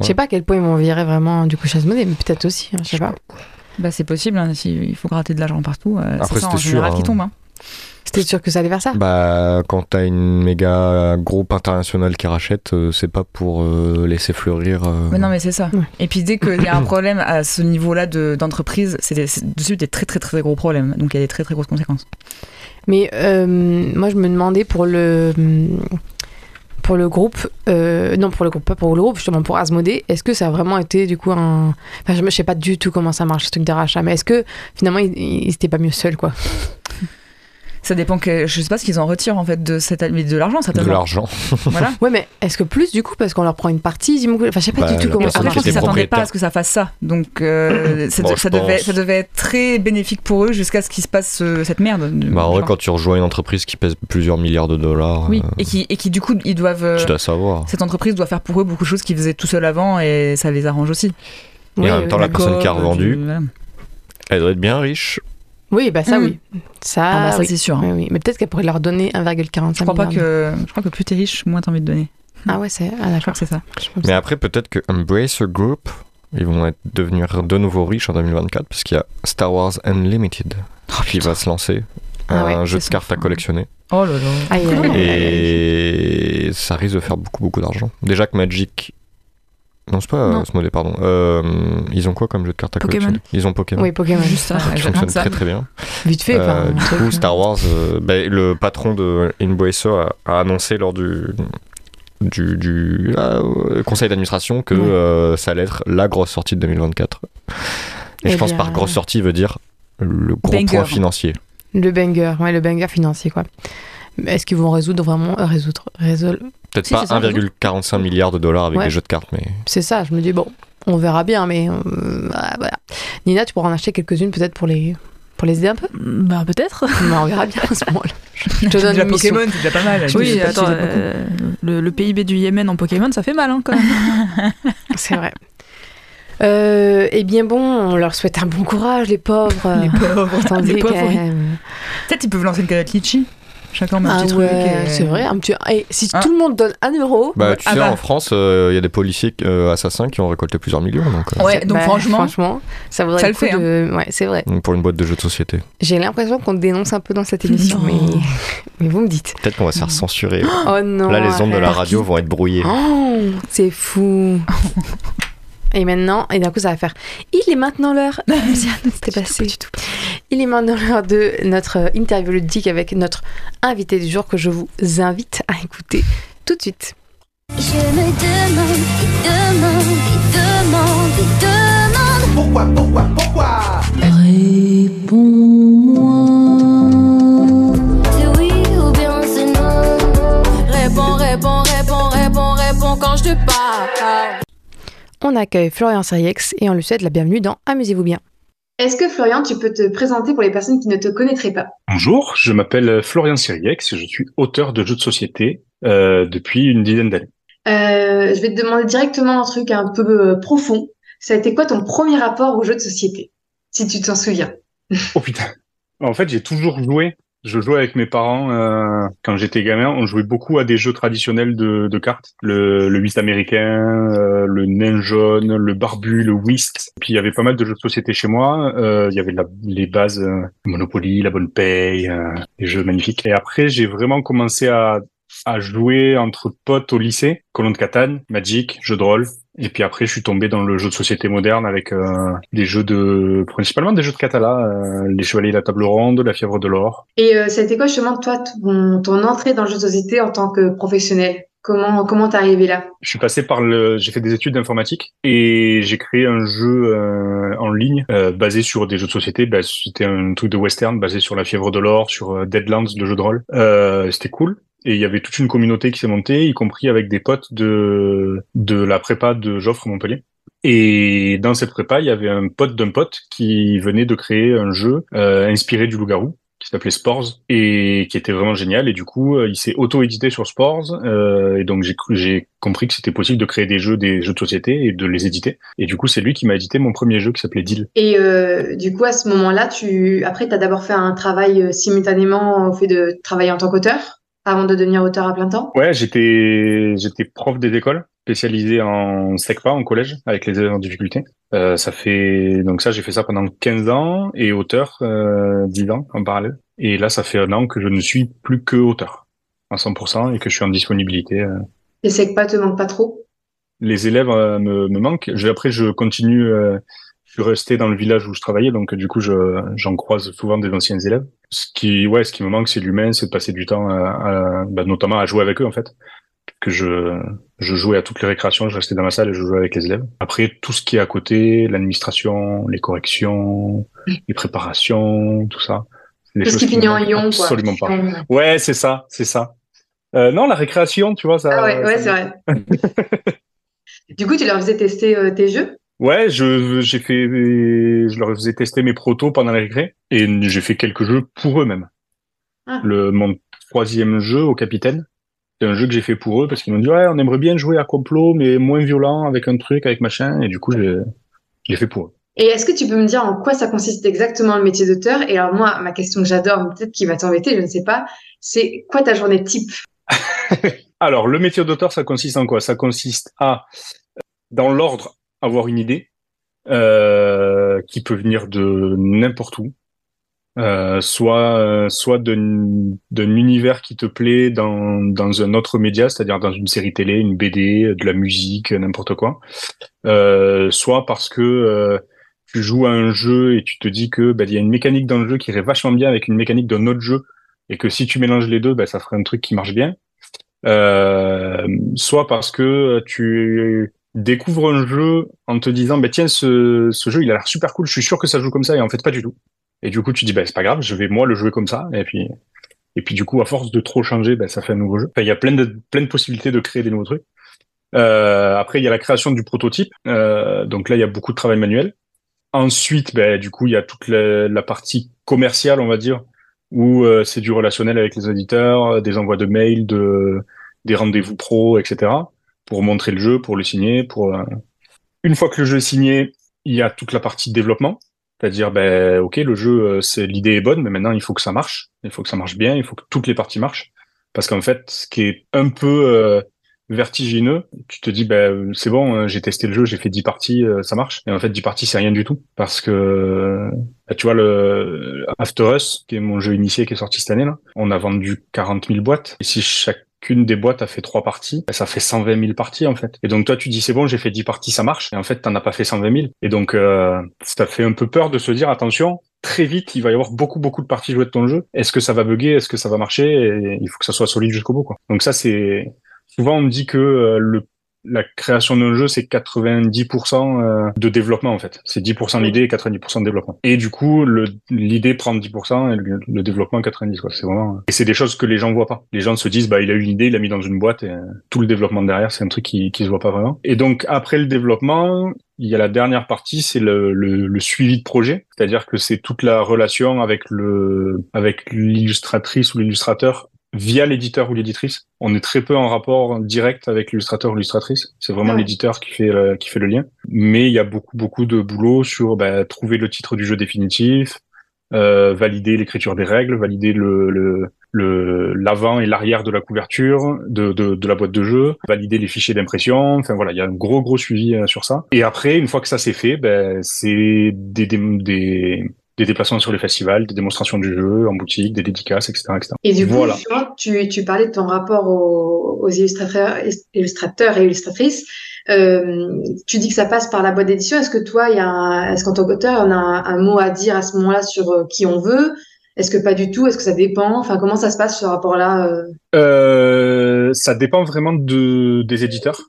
S1: Je sais pas à quel point ils vont virer vraiment du coup chez Asmodée, mais peut-être aussi, hein, je sais pas.
S7: Bah c'est possible, hein, si- il faut gratter de l'argent partout. euh,
S8: Après,
S7: c'est en
S8: c'était sûr,
S7: général qui
S8: hein.
S7: tombe. hein.
S1: T'es sûr que ça allait faire ça
S8: Bah, quand t'as une méga groupe international qui rachète, euh, c'est pas pour euh, laisser fleurir. euh,
S7: Mais non, mais c'est ça.
S1: Ouais.
S7: Et puis dès qu'il y a un problème à ce niveau-là de- d'entreprise, c'est des- c'est dessus des très très très gros problèmes. Donc il y a des très très grosses conséquences.
S1: Mais euh, moi, je me demandais pour le pour le groupe, euh, non pour le groupe, pas pour le groupe, justement pour Asmodée, est-ce que ça a vraiment été du coup un, je, je sais pas du tout comment ça marche ce truc de mais est-ce que finalement ils, ils étaient pas mieux seuls quoi?
S7: Ça dépend que je sais pas ce qu'ils en retirent en fait de cette mais de l'argent
S8: de
S7: certainement.
S8: l'argent.
S7: Voilà.
S1: Ouais, mais est-ce que plus du coup parce qu'on leur prend une partie, enfin je sais pas
S8: Bah,
S1: du tout
S8: la
S1: comment
S7: Après, je pense qu'ils s'attendaient pas à ce que ça fasse ça. Donc, euh, ça,
S8: Bon,
S7: ça
S8: je
S7: devait,
S8: pense.
S7: ça devait être très bénéfique pour eux jusqu'à ce qu'il se passe euh, cette merde.
S8: Bah, en vrai, quand tu rejoins une entreprise qui pèse plusieurs milliards de dollars,
S7: Oui,
S8: euh,
S7: et qui, et qui du coup, ils doivent. euh,
S8: tu dois savoir.
S7: cette entreprise doit faire pour eux beaucoup de choses qu'ils faisaient tout seuls avant et ça les arrange aussi.
S8: Et en même temps, la personne qui a revendu,
S7: du- voilà.
S8: elle doit être bien riche.
S1: Oui, bah ça
S7: Mm.
S1: oui, ça,
S7: Ah, bah, ça
S1: oui.
S7: c'est sûr. hein.
S1: Oui, oui. Mais peut-être qu'elle pourrait leur donner 1,45
S7: Je crois pas que je crois que plus t'es riche, moins t'as envie de donner.
S1: Ah ouais, c'est ah
S7: Je crois que c'est ça.
S8: Mais après, peut-être que Embracer Group, ils vont être, devenir de nouveau riches en 2024 parce qu'il y a Star Wars Unlimited qui va se lancer.
S1: Ah ouais,
S8: un jeu de cartes à collectionner.
S7: Oh là là.
S1: Aïe, aïe, aïe, aïe, aïe.
S8: Et ça risque de faire beaucoup, beaucoup d'argent. Déjà que Magic. Non, c'est pas
S7: Non.
S8: ce modèle, pardon. Euh, ils ont quoi comme jeu de cartes à
S9: Pokémon.
S8: collectionner? Ils ont Pokémon.
S1: Oui, Pokémon.
S7: Juste ça.
S8: qui fonctionne très très bien.
S1: Vite fait.
S8: Euh, du coup,
S1: euh.
S8: Star Wars, euh, bah, le patron de Embracer a, a annoncé lors du, du, du euh, conseil d'administration que euh, ça allait être la grosse sortie de 2024. Et
S1: Eh
S8: je pense
S1: bien,
S8: par grosse sortie veut dire le gros
S7: Banger.
S8: point financier.
S1: Le banger, ouais, le banger financier, quoi. Est-ce qu'ils vont résoudre vraiment euh, résoudre, résoudre
S8: Peut-être
S1: Si,
S8: pas
S1: c'est ça,
S8: 1,45 milliard de dollars avec
S1: Ouais.
S8: des jeux de cartes, mais
S1: C'est ça, je me dis bon, on verra bien, mais euh, ah, voilà. Nina, tu pourras en acheter quelques-unes peut-être pour les pour les aider un peu?
S9: Bah peut-être.
S1: Mais on verra bien à ce moment-là. Je te donne
S7: Déjà. Pokémon, c'est déjà pas mal.
S9: Oui, attends, euh, le, le PIB du Yémen en Pokémon, ça fait mal hein, quand même.
S1: C'est vrai. Euh, eh bien bon, on leur souhaite un bon courage, les pauvres.
S7: Les pauvres.
S1: Attendez,
S7: les pauvres,
S1: quand
S7: oui.
S1: même.
S7: Peut-être ils peuvent lancer une canette litchi. Chacun met un
S1: Ah
S7: petit
S1: ouais,
S7: truc. et-
S1: c'est vrai. Un petit... Et si
S7: Hein
S1: tout le monde donne un euro,
S8: bah,
S7: Ouais.
S8: tu
S7: Ah
S8: sais,
S7: bah.
S8: en France, euh, il y a des policiers euh, assassins qui ont récolté plusieurs millions. Donc, euh,
S7: Ouais, donc
S1: bah,
S7: franchement,
S1: franchement, ça vaudrait
S7: ça
S1: le
S7: le
S1: coup
S7: fait,
S1: de... Ouais, c'est vrai.
S8: donc pour une boîte de jeux de société.
S1: J'ai l'impression qu'on dénonce un peu dans cette émission, mais... mais vous me dites.
S8: Peut-être qu'on va se faire censurer.
S1: Oh non.
S8: Là, les ondes de la radio vont être brouillées.
S1: Oh, c'est fou. Et maintenant, et d'un coup, ça va faire. Il est maintenant l'heure. C'était passé. Il est maintenant l'heure de notre euh, interview ludique avec notre invité du jour que je vous invite à écouter tout de suite.
S3: Je me demande, et demande, et demande, et demande.
S2: Pourquoi, pourquoi, pourquoi?
S3: C'est oui ou bien c'est non? Réponds, réponds, réponds, réponds, réponds quand je te parle.
S1: On accueille Florian Seriex et on lui souhaite la bienvenue dans Amusez-vous bien.
S10: Est-ce que Florian, tu peux te présenter pour les personnes qui ne te connaîtraient pas?
S11: Bonjour, je m'appelle Florian Siriex, je suis auteur de jeux de société euh, depuis une dizaine d'années.
S10: Euh, Je vais te demander directement un truc un peu euh, profond. Ça a été quoi ton premier rapport aux jeux de société? Si tu t'en souviens.
S11: Oh putain En fait, j'ai toujours joué. Je jouais avec mes parents euh, quand j'étais gamin. On jouait beaucoup à des jeux traditionnels de, de cartes. Le, le whist américain, euh, le nain jaune, le barbu, le whist. Puis il y avait pas mal de jeux de société chez moi. Euh, il y avait la- les bases euh, Monopoly, La Bonne Paye, euh, des jeux magnifiques. Et après, j'ai vraiment commencé à, à jouer entre potes au lycée. Colon de Catane, Magic, jeux de rôle. Et puis après, je suis tombé dans le jeu de société moderne avec euh, des jeux de, principalement des jeux de Catala, euh, les Chevaliers de la Table Ronde, la Fièvre de l'Or.
S10: Et euh, ça a été quoi justement toi ton, ton entrée dans le jeu de société en tant que professionnel? Comment comment t'es arrivé là?
S11: Je suis passé par le, j'ai fait des études d'informatique et j'ai créé un jeu euh, en ligne euh, basé sur des jeux de société. Bah, c'était un truc de western basé sur la Fièvre de l'Or, sur euh, Deadlands, le jeu de rôle. Euh, c'était cool. Et il y avait toute une communauté qui s'est montée, y compris avec des potes de de la prépa de Joffre Montpellier. Et dans cette prépa, il y avait un pote d'un pote qui venait de créer un jeu euh, inspiré du loup-garou qui s'appelait Spores et qui était vraiment génial. Et du coup, euh, il s'est auto-édité sur Spores. euh, et donc, j'ai j'ai compris que c'était possible de créer des jeux, des jeux de société et de les éditer. Et du coup, c'est lui qui m'a édité mon premier jeu qui s'appelait Deal.
S10: Et euh, du coup à ce moment-là, tu après t'as d'abord fait un travail euh, simultanément au fait de travailler en tant qu'auteur? Avant de devenir auteur à plein temps?
S11: Ouais, j'étais j'étais prof des écoles, spécialisé en SECPA en collège avec les élèves en difficulté. Euh, ça fait donc ça j'ai fait ça pendant 15 ans et auteur euh, 10 ans en parallèle. Et là, ça fait un an que je ne suis plus que auteur à 100% et que je suis en disponibilité. euh.
S10: Que pas te manque pas trop?
S11: Les élèves euh, me, me manquent. Je- après, je continue. Je suis resté dans le village où je travaillais, donc du coup, je, j'en croise souvent des anciens élèves. Ce qui, ouais, ce qui me manque, c'est l'humain, c'est de passer du temps, à, à- bah, notamment à jouer avec eux, en fait. Que je, je jouais à toutes les récréations, je restais dans ma salle et je jouais avec les élèves. Après, tout ce qui est à côté, l'administration, les corrections, les préparations, tout ça. des
S10: Tout ce qui finit en ion, quoi.
S11: Absolument pas.
S10: Ouais.
S11: C'est ça, c'est ça. Euh, non, la récréation, tu vois, ça.
S10: Ah ouais, ouais, c'est vrai. du coup, tu leur faisais tester euh, tes jeux?
S11: Ouais, je j'ai fait, je leur faisais tester mes protos pendant la récré et j'ai fait quelques jeux pour eux même.
S10: Ah.
S11: Le mon troisième jeu au capitaine, c'est un jeu que j'ai fait pour eux parce qu'ils m'ont dit ouais, on aimerait bien jouer à complot mais moins violent avec un truc avec machin et du coup j'ai j'ai fait pour eux.
S10: Et est-ce que tu peux me dire en quoi ça consiste exactement le métier d'auteur? Et alors moi, ma question que j'adore, peut-être qui va t'embêter, je ne sais pas, c'est quoi ta journée type?
S11: Alors, le métier d'auteur, ça consiste en quoi? Ça consiste à, dans l'ordre, avoir une idée euh, qui peut venir de n'importe où, euh, soit euh, soit d'un univers qui te plaît dans dans un autre média, c'est-à-dire dans une série télé, une BD, de la musique, n'importe quoi, euh, soit parce que euh, tu joues à un jeu et tu te dis que bah, il y a une mécanique dans le jeu qui irait vachement bien avec une mécanique d'un autre jeu et que si tu mélanges les deux, bah, ça ferait un truc qui marche bien. Euh, soit parce que tu découvres un jeu en te disant bah, tiens ce, ce jeu il a l'air super cool, je suis sûr que ça joue comme ça et en fait pas du tout. Et du coup tu dis bah c'est pas grave, je vais moi le jouer comme ça et puis et puis du coup à force de trop changer, bah, ça fait un nouveau jeu. Enfin, il y a plein de plein de possibilités de créer des nouveaux trucs. Euh, après il y a la création du prototype, euh, donc là il y a beaucoup de travail manuel. Ensuite, ben, du coup, il y a toute la, partie commerciale, on va dire, où euh, c'est du relationnel avec les éditeurs, des envois de mails, de, des rendez-vous pro, etc., pour montrer le jeu, pour le signer. Pour euh, une fois que le jeu est signé, il y a toute la partie développement, c'est-à-dire, ben, ok, le jeu, euh, c'est l'idée est bonne, mais maintenant il faut que ça marche, il faut que ça marche bien, il faut que toutes les parties marchent, parce qu'en fait, ce qui est un peu euh, vertigineux, tu te dis ben c'est bon, euh, j'ai testé le jeu, j'ai fait 10 parties, ça marche. Et en fait 10 parties c'est rien du tout parce que bah, tu vois le After Us qui est mon jeu initié qui est sorti cette année là, on a vendu 40 000 boîtes et si chacune des boîtes a fait trois parties, ça fait 120 000 parties en fait. Et donc toi tu dis c'est bon, j'ai fait 10 parties, ça marche. Et en fait t'en as pas fait 120 000. Et donc euh, ça fait un peu peur de se dire attention, très vite, il va y avoir beaucoup, beaucoup de parties jouées de ton jeu. Est-ce que ça va bugger? Est-ce que ça va marcher? Il faut que ça soit solide jusqu'au bout, quoi. Donc ça, c'est, souvent on me dit que euh, le, la création d'un jeu, c'est 90% euh, de développement, en fait. C'est 10% l'idée et 90% de développement. Et du coup, l'idée prend 10% et le, développement 90%, quoi. C'est vraiment, et c'est des choses que les gens voient pas. Les gens se disent, bah, il a eu une idée, il l'a mis dans une boîte et euh, tout le développement derrière, c'est un truc qui, qui se voit pas vraiment. Et donc, après le développement, il y a la dernière partie, c'est le, le, le suivi de projet, c'est-à-dire que c'est toute la relation avec le, avec l'illustratrice ou l'illustrateur via l'éditeur ou l'éditrice. On est très peu en rapport direct avec l'illustrateur ou l'illustratrice. C'est vraiment
S10: ouais.
S11: l'éditeur qui fait le, qui fait le lien. Mais il y a beaucoup beaucoup de boulot sur bah, trouver le titre du jeu définitif, euh, valider l'écriture des règles, valider le le le l'avant et l'arrière de la couverture de, de de la boîte de jeu, valider les fichiers d'impression. Enfin voilà, il y a un gros gros suivi euh, sur ça. Et après, une fois que ça c'est fait, ben c'est des, des des des déplacements sur les festivals, des démonstrations du jeu en boutique, des dédicaces, etc. etc.
S10: Et du coup,
S11: voilà.
S10: tu, tu parlais de ton rapport aux, aux illustrateurs, illustrateurs et illustratrices. Euh, tu dis que ça passe par la boîte d'édition. Est-ce que toi, est-ce qu'en tant qu'auteur, on a un, un mot à dire à ce moment-là sur euh, qui on veut? Est-ce que pas du tout? Est-ce que ça dépend? Enfin, comment ça se passe ce rapport-là euh?
S11: Euh, ça dépend vraiment de, des éditeurs.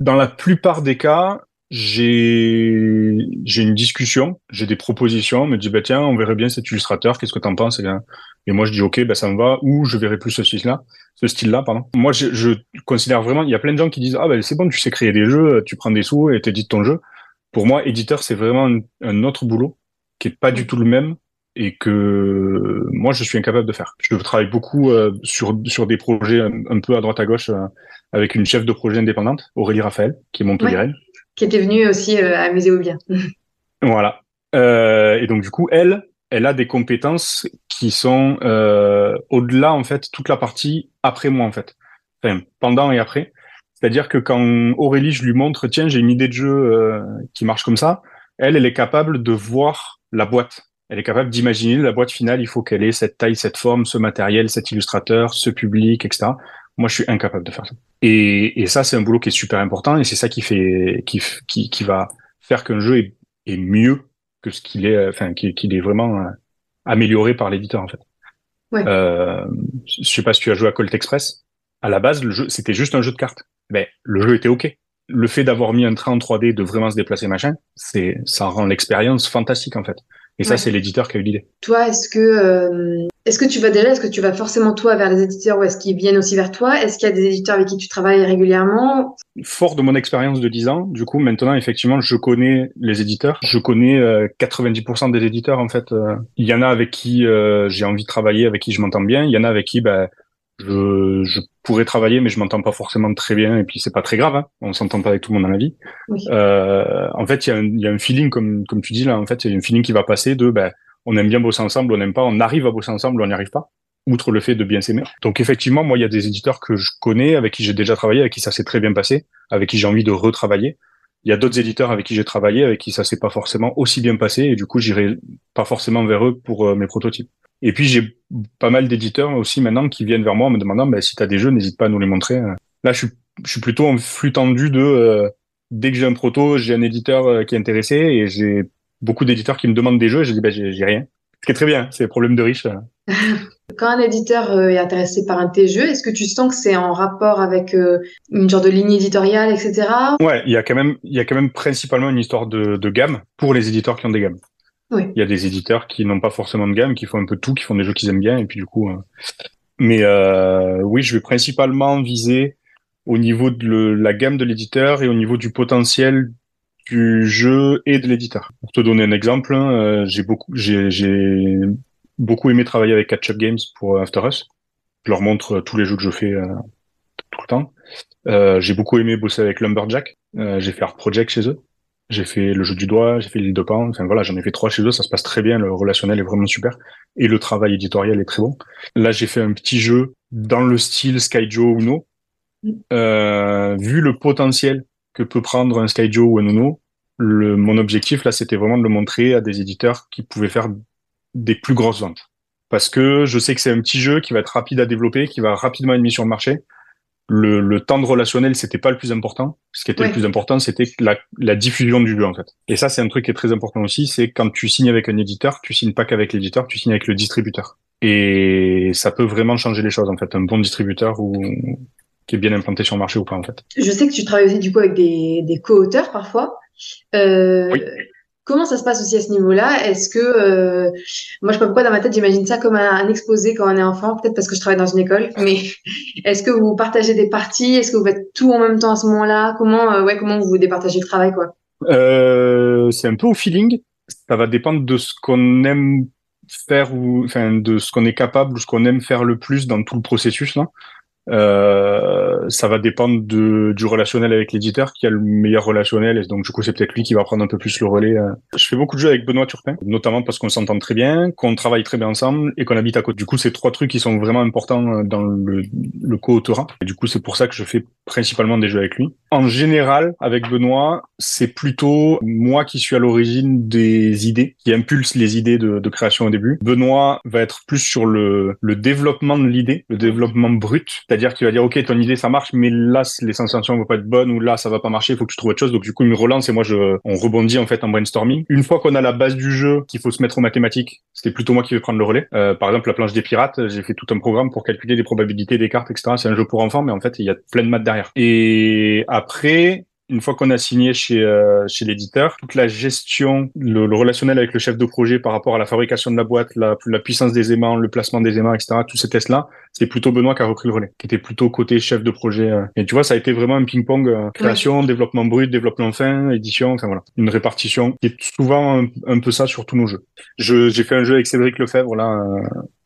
S11: Dans la plupart des cas, j'ai j'ai une discussion, j'ai des propositions, on me dit bah tiens, on verrait bien cet illustrateur, qu'est-ce que t'en penses? Et, bien, et moi je dis ok, bah ça me va, ou je verrai plus ce style-là, ce style-là, pardon. Moi je, je considère vraiment, il y a plein de gens qui disent ah ben c'est bon, tu sais créer des jeux, tu prends des sous et t'édites ton jeu. Pour moi, éditeur c'est vraiment un, un autre boulot qui est pas du tout le même et que moi je suis incapable de faire. Je travaille beaucoup euh, sur sur des projets un, un peu à droite à gauche euh, avec une chef de projet indépendante, Aurélie Raphaël, qui est montpelliéraine.
S10: Qui était venu aussi à ou bien
S11: Voilà. Euh, et donc du coup, elle, elle a des compétences qui sont euh, au-delà en fait toute la partie après moi en fait, enfin pendant et après. C'est-à-dire que quand Aurélie, je lui montre, tiens, j'ai une idée de jeu euh, qui marche comme ça, elle, elle est capable de voir la boîte Elle est capable d'imaginer la boîte finale, il faut qu'elle ait cette taille, cette forme, ce matériel, cet illustrateur, ce public, etc. Moi, je suis incapable de faire ça. Et, et ça, c'est un boulot qui est super important et c'est ça qui fait, qui, qui, qui va faire qu'un jeu est, est mieux que ce qu'il est, enfin, qu'il qu'il est vraiment euh, amélioré par l'éditeur, en fait.
S10: Ouais.
S11: Euh, je sais pas si tu as joué à Colt Express. À la base, le jeu, c'était juste un jeu de cartes. Mais le jeu était OK. Le fait d'avoir mis un train en 3D, de vraiment se déplacer, machin, c'est, ça rend l'expérience fantastique, en fait. Et ça, c'est l'éditeur qui a eu l'idée.
S10: Toi, est-ce que, euh, est-ce que tu vas déjà, est-ce que tu vas forcément toi vers les éditeurs ou est-ce qu'ils viennent aussi vers toi? Est-ce qu'il y a des éditeurs avec qui tu travailles régulièrement?
S11: Fort de mon expérience de 10 ans, du coup, maintenant, effectivement, je connais les éditeurs. Je connais euh, 90% des éditeurs, en fait. Euh, Il y en a avec qui euh, j'ai envie de travailler, avec qui je m'entends bien. Il y en a avec qui, ben, je, je pourrais travailler, mais je m'entends pas forcément très bien. Et puis, c'est pas très grave. Hein. On s'entend pas avec tout le monde dans la vie.
S10: Oui.
S11: Euh, en fait, il y, a un- y a un feeling, comme, comme tu dis là, en fait, il y a un feeling qui va passer de, ben, on aime bien bosser ensemble, on n'aime pas, on arrive à bosser ensemble, on n'y arrive pas, outre le fait de bien s'aimer. Donc effectivement, moi, il y a des éditeurs que je connais, avec qui j'ai déjà travaillé, avec qui ça s'est très bien passé, avec qui j'ai envie de retravailler. Il y a d'autres éditeurs avec qui j'ai travaillé, avec qui ça s'est pas forcément aussi bien passé, et du coup, j'irai pas forcément vers eux pour euh, mes prototypes. Et puis, j'ai pas mal d'éditeurs aussi maintenant qui viennent vers moi en me demandant, ben, si tu as des jeux, n'hésite pas à nous les montrer. Là, je suis, je suis plutôt en flux tendu de, euh, dès que j'ai un proto, j'ai un éditeur euh, qui est intéressé, et j'ai beaucoup d'éditeurs qui me demandent des jeux, et je dis, ben, j'ai rien. Ce qui est très bien, c'est le problème de riche.
S10: Quand un éditeur euh, est intéressé par un de tes jeux, est-ce que tu sens que c'est en rapport avec euh, une genre de ligne éditoriale, etc.
S11: Ouais, il y a quand même, il y a quand même principalement une histoire de, de gamme pour les éditeurs qui ont des gammes. Il y a des éditeurs qui n'ont pas forcément de gamme, qui font un peu tout, qui font des jeux qu'ils aiment bien, et puis du coup. euh, Mais euh, oui, je vais principalement viser au niveau de la gamme de l'éditeur et au niveau du potentiel du jeu et de l'éditeur. Pour te donner un exemple, hein, euh, j'ai beaucoup, aimé travailler avec Catch Up Games pour After Us. Je leur montre euh, tous les jeux que je fais euh, tout le temps. Euh, j'ai beaucoup aimé bosser avec Lumberjack. Euh, j'ai fait Art Project chez eux. J'ai fait le jeu du doigt, j'ai fait l'île de Pan. Enfin voilà, j'en ai fait trois chez eux. Ça se passe très bien. Le relationnel est vraiment super. Et le travail éditorial est très bon. Là, j'ai fait un petit jeu dans le style Skyjo Uno. Euh, vu le potentiel que peut prendre un Skyjo ou un Uno, le, mon objectif là, c'était vraiment de le montrer à des éditeurs qui pouvaient faire des plus grosses ventes. Parce que je sais que c'est un petit jeu qui va être rapide à développer, qui va rapidement être mis sur le marché. Le, le temps de relationnel, c'était pas le plus important. Ce qui était
S10: Ouais.
S11: le plus important, c'était la, la diffusion du jeu, en fait. Et ça, c'est un truc qui est très important aussi, c'est quand tu signes avec un éditeur, tu signes pas qu'avec l'éditeur, tu signes avec le distributeur. Et ça peut vraiment changer les choses, en fait. Un bon distributeur ou qui est bien implanté sur le marché ou pas, en fait.
S10: Je sais que tu travailles aussi du coup avec des, des co-auteurs parfois. Euh,
S11: Oui.
S10: Comment ça se passe aussi à ce niveau-là? Est-ce que euh, moi je sais pas pourquoi dans ma tête j'imagine ça comme un, exposé quand on est enfant, peut-être parce que je travaille dans une école, mais est-ce que vous partagez des parties? Est-ce que vous faites tout en même temps à ce moment-là? Comment euh, ouais comment vous départagez le travail quoi?
S11: Euh, c'est un peu au feeling. Ça va dépendre de ce qu'on aime faire ou enfin de ce qu'on est capable ou ce qu'on aime faire le plus dans tout le processus. Euh, ça va dépendre de, du relationnel avec l'éditeur qui a le meilleur relationnel et donc du coup c'est peut-être lui qui va prendre un peu plus le relais. euh. Je fais beaucoup de jeux avec Benoît Turpin, notamment parce qu'on s'entend très bien, qu'on travaille très bien ensemble et qu'on habite à côté. Du coup c'est trois trucs qui sont vraiment importants euh, dans le, le co-autorat. Du coup c'est pour ça que je fais principalement des jeux avec lui. En général avec Benoît c'est plutôt moi qui suis à l'origine des idées, qui impulse les idées de, création au début. Benoît va être plus sur le, le développement de l'idée, le développement brut, c'est-à-dire qu'il va dire ok ton idée ça marche, mais là les sensations vont pas être bonnes ou là ça va pas marcher, il faut que tu trouves autre chose. Donc du coup il me relance et moi je on rebondit en fait en brainstorming. Une fois qu'on a la base du jeu, qu'il faut se mettre aux mathématiques, c'était plutôt moi qui vais prendre le relais. Euh, par exemple la planche des pirates, j'ai fait tout un programme pour calculer les probabilités des cartes, etc. C'est un jeu pour enfants, mais en fait il y a plein de maths derrière. Et après une fois qu'on a signé chez euh, chez l'éditeur, toute la gestion, le, le relationnel avec le chef de projet par rapport à la fabrication de la boîte, la, la puissance des aimants, le placement des aimants, etc. Tous ces tests-là, c'est plutôt Benoît qui a repris le relais, qui était plutôt côté chef de projet. euh. Et tu vois, ça a été vraiment un ping-pong euh, création, développement brut, développement fin, édition, enfin voilà, une répartition qui est souvent un, un peu ça sur tous nos jeux. Je j'ai fait un jeu avec Cédric Lefebvre là.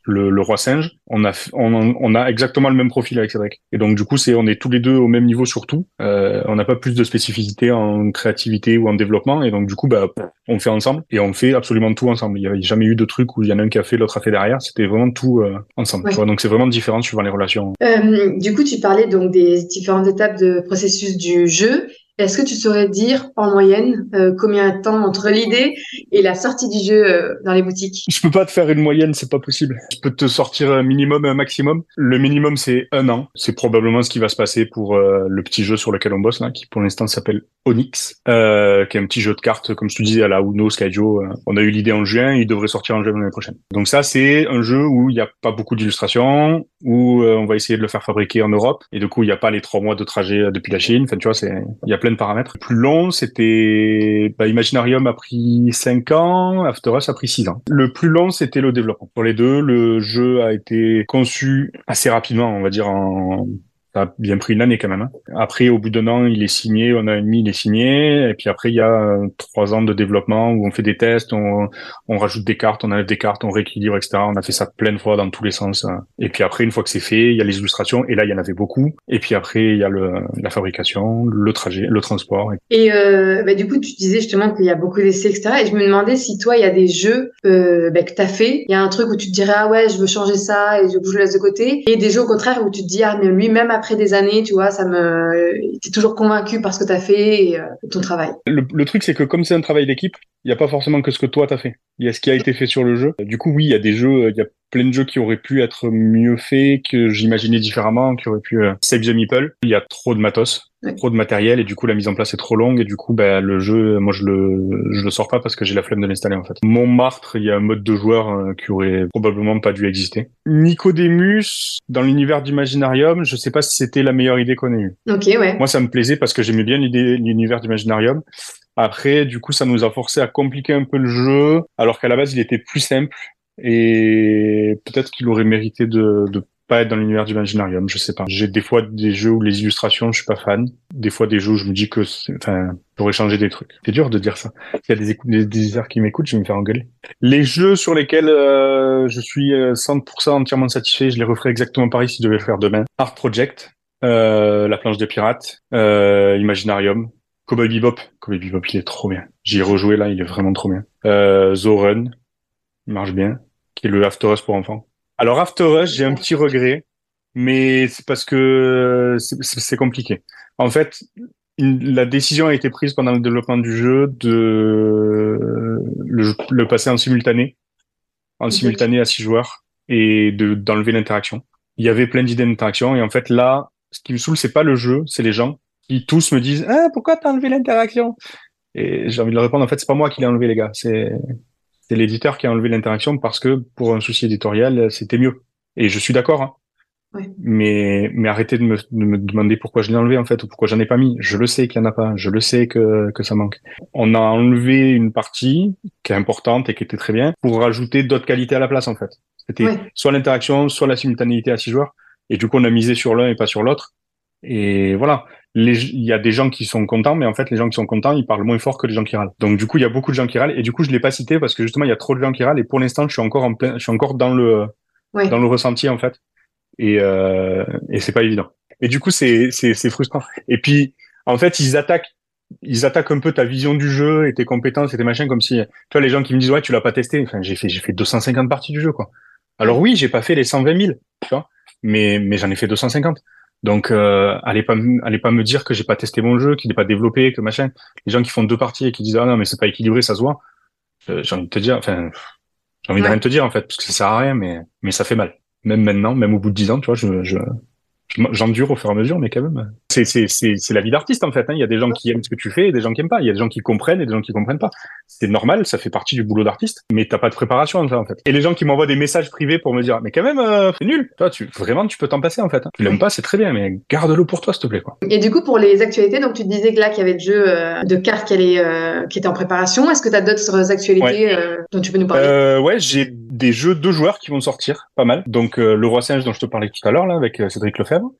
S11: Le, le roi singe, on a on, on a exactement le même profil avec Cédric. Et donc du coup, c'est on est tous les deux au même niveau sur tout. Euh, on n'a pas plus de spécificité en créativité ou en développement. Et donc du coup, bah on fait ensemble et on fait absolument tout ensemble. Il y a jamais eu de truc où il y en a un qui a fait, l'autre a fait derrière. C'était vraiment tout euh, ensemble.
S10: Ouais.
S11: Tu vois, donc c'est vraiment différent suivant les relations.
S10: Euh, du coup, tu parlais donc des différentes étapes de processus du jeu. Est-ce que tu saurais dire en moyenne euh, combien de temps entre l'idée et la sortie du jeu euh, dans les boutiques?
S11: Je peux pas te faire une moyenne, c'est pas possible. Je peux te sortir un minimum un maximum. Le minimum, c'est un an. C'est probablement ce qui va se passer pour euh, le petit jeu sur lequel on bosse qui pour l'instant s'appelle Onyx, qui est un petit jeu de cartes, comme je te disais, à la Uno, Skyjo. On a eu l'idée en juin, il devrait sortir en juin l'année prochaine. Donc ça, c'est un jeu où il n'y a pas beaucoup d'illustrations, où on va essayer de le faire fabriquer en Europe, et du coup, il n'y a pas les trois mois de trajet depuis la Chine. Enfin, tu vois, il y a plein de paramètres. Plus long, c'était, bah, Imaginarium a pris 5 ans, After Us a pris 6 ans. Le plus long, c'était le développement. Pour les deux, le jeu a été conçu assez rapidement, on va dire en ça a bien pris une année quand même. hein. Après, au bout d'un an, il est signé, un an et demi, il est signé. Et puis après, il y a euh, trois ans de développement où on fait des tests, on, on rajoute des cartes, on enlève des cartes, on rééquilibre, etc. On a fait ça plein de fois dans tous les sens. hein. Et puis après, une fois que c'est fait, il y a les illustrations. Et là, il y en avait beaucoup. Et puis après, il y a le, la fabrication, le trajet, le transport.
S10: Et euh, bah, du coup, tu disais justement qu'il y a beaucoup d'essais, etc. Et je me demandais si toi, il y a des jeux euh, bah, que tu as fait. Il y a un truc où tu te dirais, ah ouais, je veux changer ça et je, je le laisse de côté. Et des jeux au contraire où tu te dis, ah mais lui, même des années, tu vois, ça me... T'es toujours convaincu par ce que tu as fait et euh, ton travail.
S11: Le, truc, c'est que comme c'est un travail d'équipe, il n'y a pas forcément que ce que toi t'as fait. Il y a ce qui a été fait sur le jeu. Du coup, oui, il y a des jeux, plein de jeux qui auraient pu être mieux faits, que j'imaginais différemment, qui auraient pu euh, save the meeple. Il y a trop de matos, trop de matériel, et du coup, la mise en place est trop longue, et du coup, ben, le jeu, moi, je le, je le sors pas parce que j'ai la flemme de l'installer, en fait. Montmartre, il y a un mode de joueur euh, qui aurait probablement pas dû exister. Nicodemus, dans l'univers d'Imaginarium, je sais pas si c'était la meilleure idée qu'on ait eue.
S10: Ok, ouais.
S11: Moi, ça me plaisait parce que j'aimais bien l'idée, l'univers d'Imaginarium. Après, du coup, ça nous a forcé à compliquer un peu le jeu, alors qu'à la base, il était plus simple. Et peut-être qu'il aurait mérité de, de pas être dans l'univers d'Imaginarium, je sais pas. J'ai des fois des jeux où les illustrations, je suis pas fan. Des fois des jeux où je me dis que, enfin, j'aurais changé des trucs. C'est dur de dire ça. S'il y a des, des, qui m'écoutent, je vais me faire engueuler. Les jeux sur lesquels euh, je suis euh, 100% entièrement satisfait, je les referais exactement pareil si je devais le faire demain. Art Project, euh, La planche des pirates, euh, Imaginarium, Cowboy Bebop. Cowboy Bebop, il est trop bien. J'y ai rejoué là, il est vraiment trop bien. Euh, Zoran, marche bien, qui est le After Us pour enfants. Alors After Us, j'ai un petit regret, mais c'est parce que c'est- compliqué. En fait, une- la décision a été prise pendant le développement du jeu de le, le passer en simultané, en
S10: Ok.
S11: simultané à six joueurs et de d'enlever l'interaction. Il y avait plein d'idées d'interaction et en fait là, ce qui me saoule, c'est pas le jeu, c'est les gens qui tous me disent ah pourquoi t'as enlevé l'interaction? Et j'ai envie de leur répondre en fait c'est pas moi qui l'ai enlevé les gars, c'est c'est l'éditeur qui a enlevé l'interaction parce que pour un souci éditorial c'était mieux. Et je suis d'accord. Hein.
S10: Ouais.
S11: Mais mais arrêtez de me, de me demander pourquoi je l'ai enlevé en fait ou pourquoi j'en ai pas mis. Je le sais qu'il y en a pas, je le sais que que ça manque. On a enlevé une partie qui est importante et qui était très bien pour rajouter d'autres qualités à la place en fait. C'était
S10: Ouais.
S11: soit l'interaction, soit la simultanéité à six joueurs. Et du coup, on a misé sur l'un et pas sur l'autre. Et voilà. Les- Il y a des gens qui sont contents, mais en fait, les gens qui sont contents, ils parlent moins fort que les gens qui râlent. Donc, du coup, il y a beaucoup de gens qui râlent. Et du coup, je l'ai pas cité parce que justement, il y a trop de gens qui râlent. Et pour l'instant, je suis encore en plein, je suis encore dans le, dans le ressenti, en fait. Et, euh, et c'est pas évident. Et du coup, c'est, c'est, c'est frustrant. Et puis, en fait, ils attaquent, ils attaquent un peu ta vision du jeu et tes compétences et tes machins comme si, tu vois, les gens qui me disent, ouais, tu l'as pas testé. Enfin, j'ai fait, j'ai fait 250 parties du jeu, quoi. Alors oui, j'ai pas fait les 120 000, tu vois, mais, mais j'en ai fait 250. Donc, euh, allez pas, me- allez pas me dire que j'ai pas testé mon jeu, qu'il n'est pas développé, que machin. Les gens qui font deux parties et qui disent, ah non, mais c'est pas équilibré, ça se voit. Euh, j'ai envie de te dire, enfin, j'ai envie de rien te dire, en fait, parce que ça sert à rien, mais, mais ça fait mal. Même maintenant, même au bout de 10 ans, tu vois, je, je, je- j'endure au fur et à mesure, mais quand même. C'est, c'est, c'est, c'est la vie d'artiste, en fait, hein. Il y a des gens qui aiment ce que tu fais et des gens qui aiment pas. Il y a des gens qui comprennent et des gens qui comprennent pas. C'est normal, ça fait partie du boulot d'artiste, mais t'as pas de préparation en fait. Et les gens qui m'envoient des messages privés pour me dire, mais quand même, euh, c'est nul. Toi, tu, vraiment, tu peux t'en passer, en fait. hein. Tu l'aimes pas, c'est très bien, mais garde-le pour toi, s'il te plaît, quoi.
S10: Et du coup, pour les actualités, donc tu disais que là, qu'il y avait le jeu euh, de cartes qui, allait, euh, qui était en préparation. Est-ce que tu as d'autres actualités
S11: Ouais.
S10: dont tu peux nous parler?
S11: Ouais, j'ai des jeux de joueurs qui vont sortir, pas mal. Donc le roi singe dont je te parlais tout à l'heure là avec Cédric Lefebvre.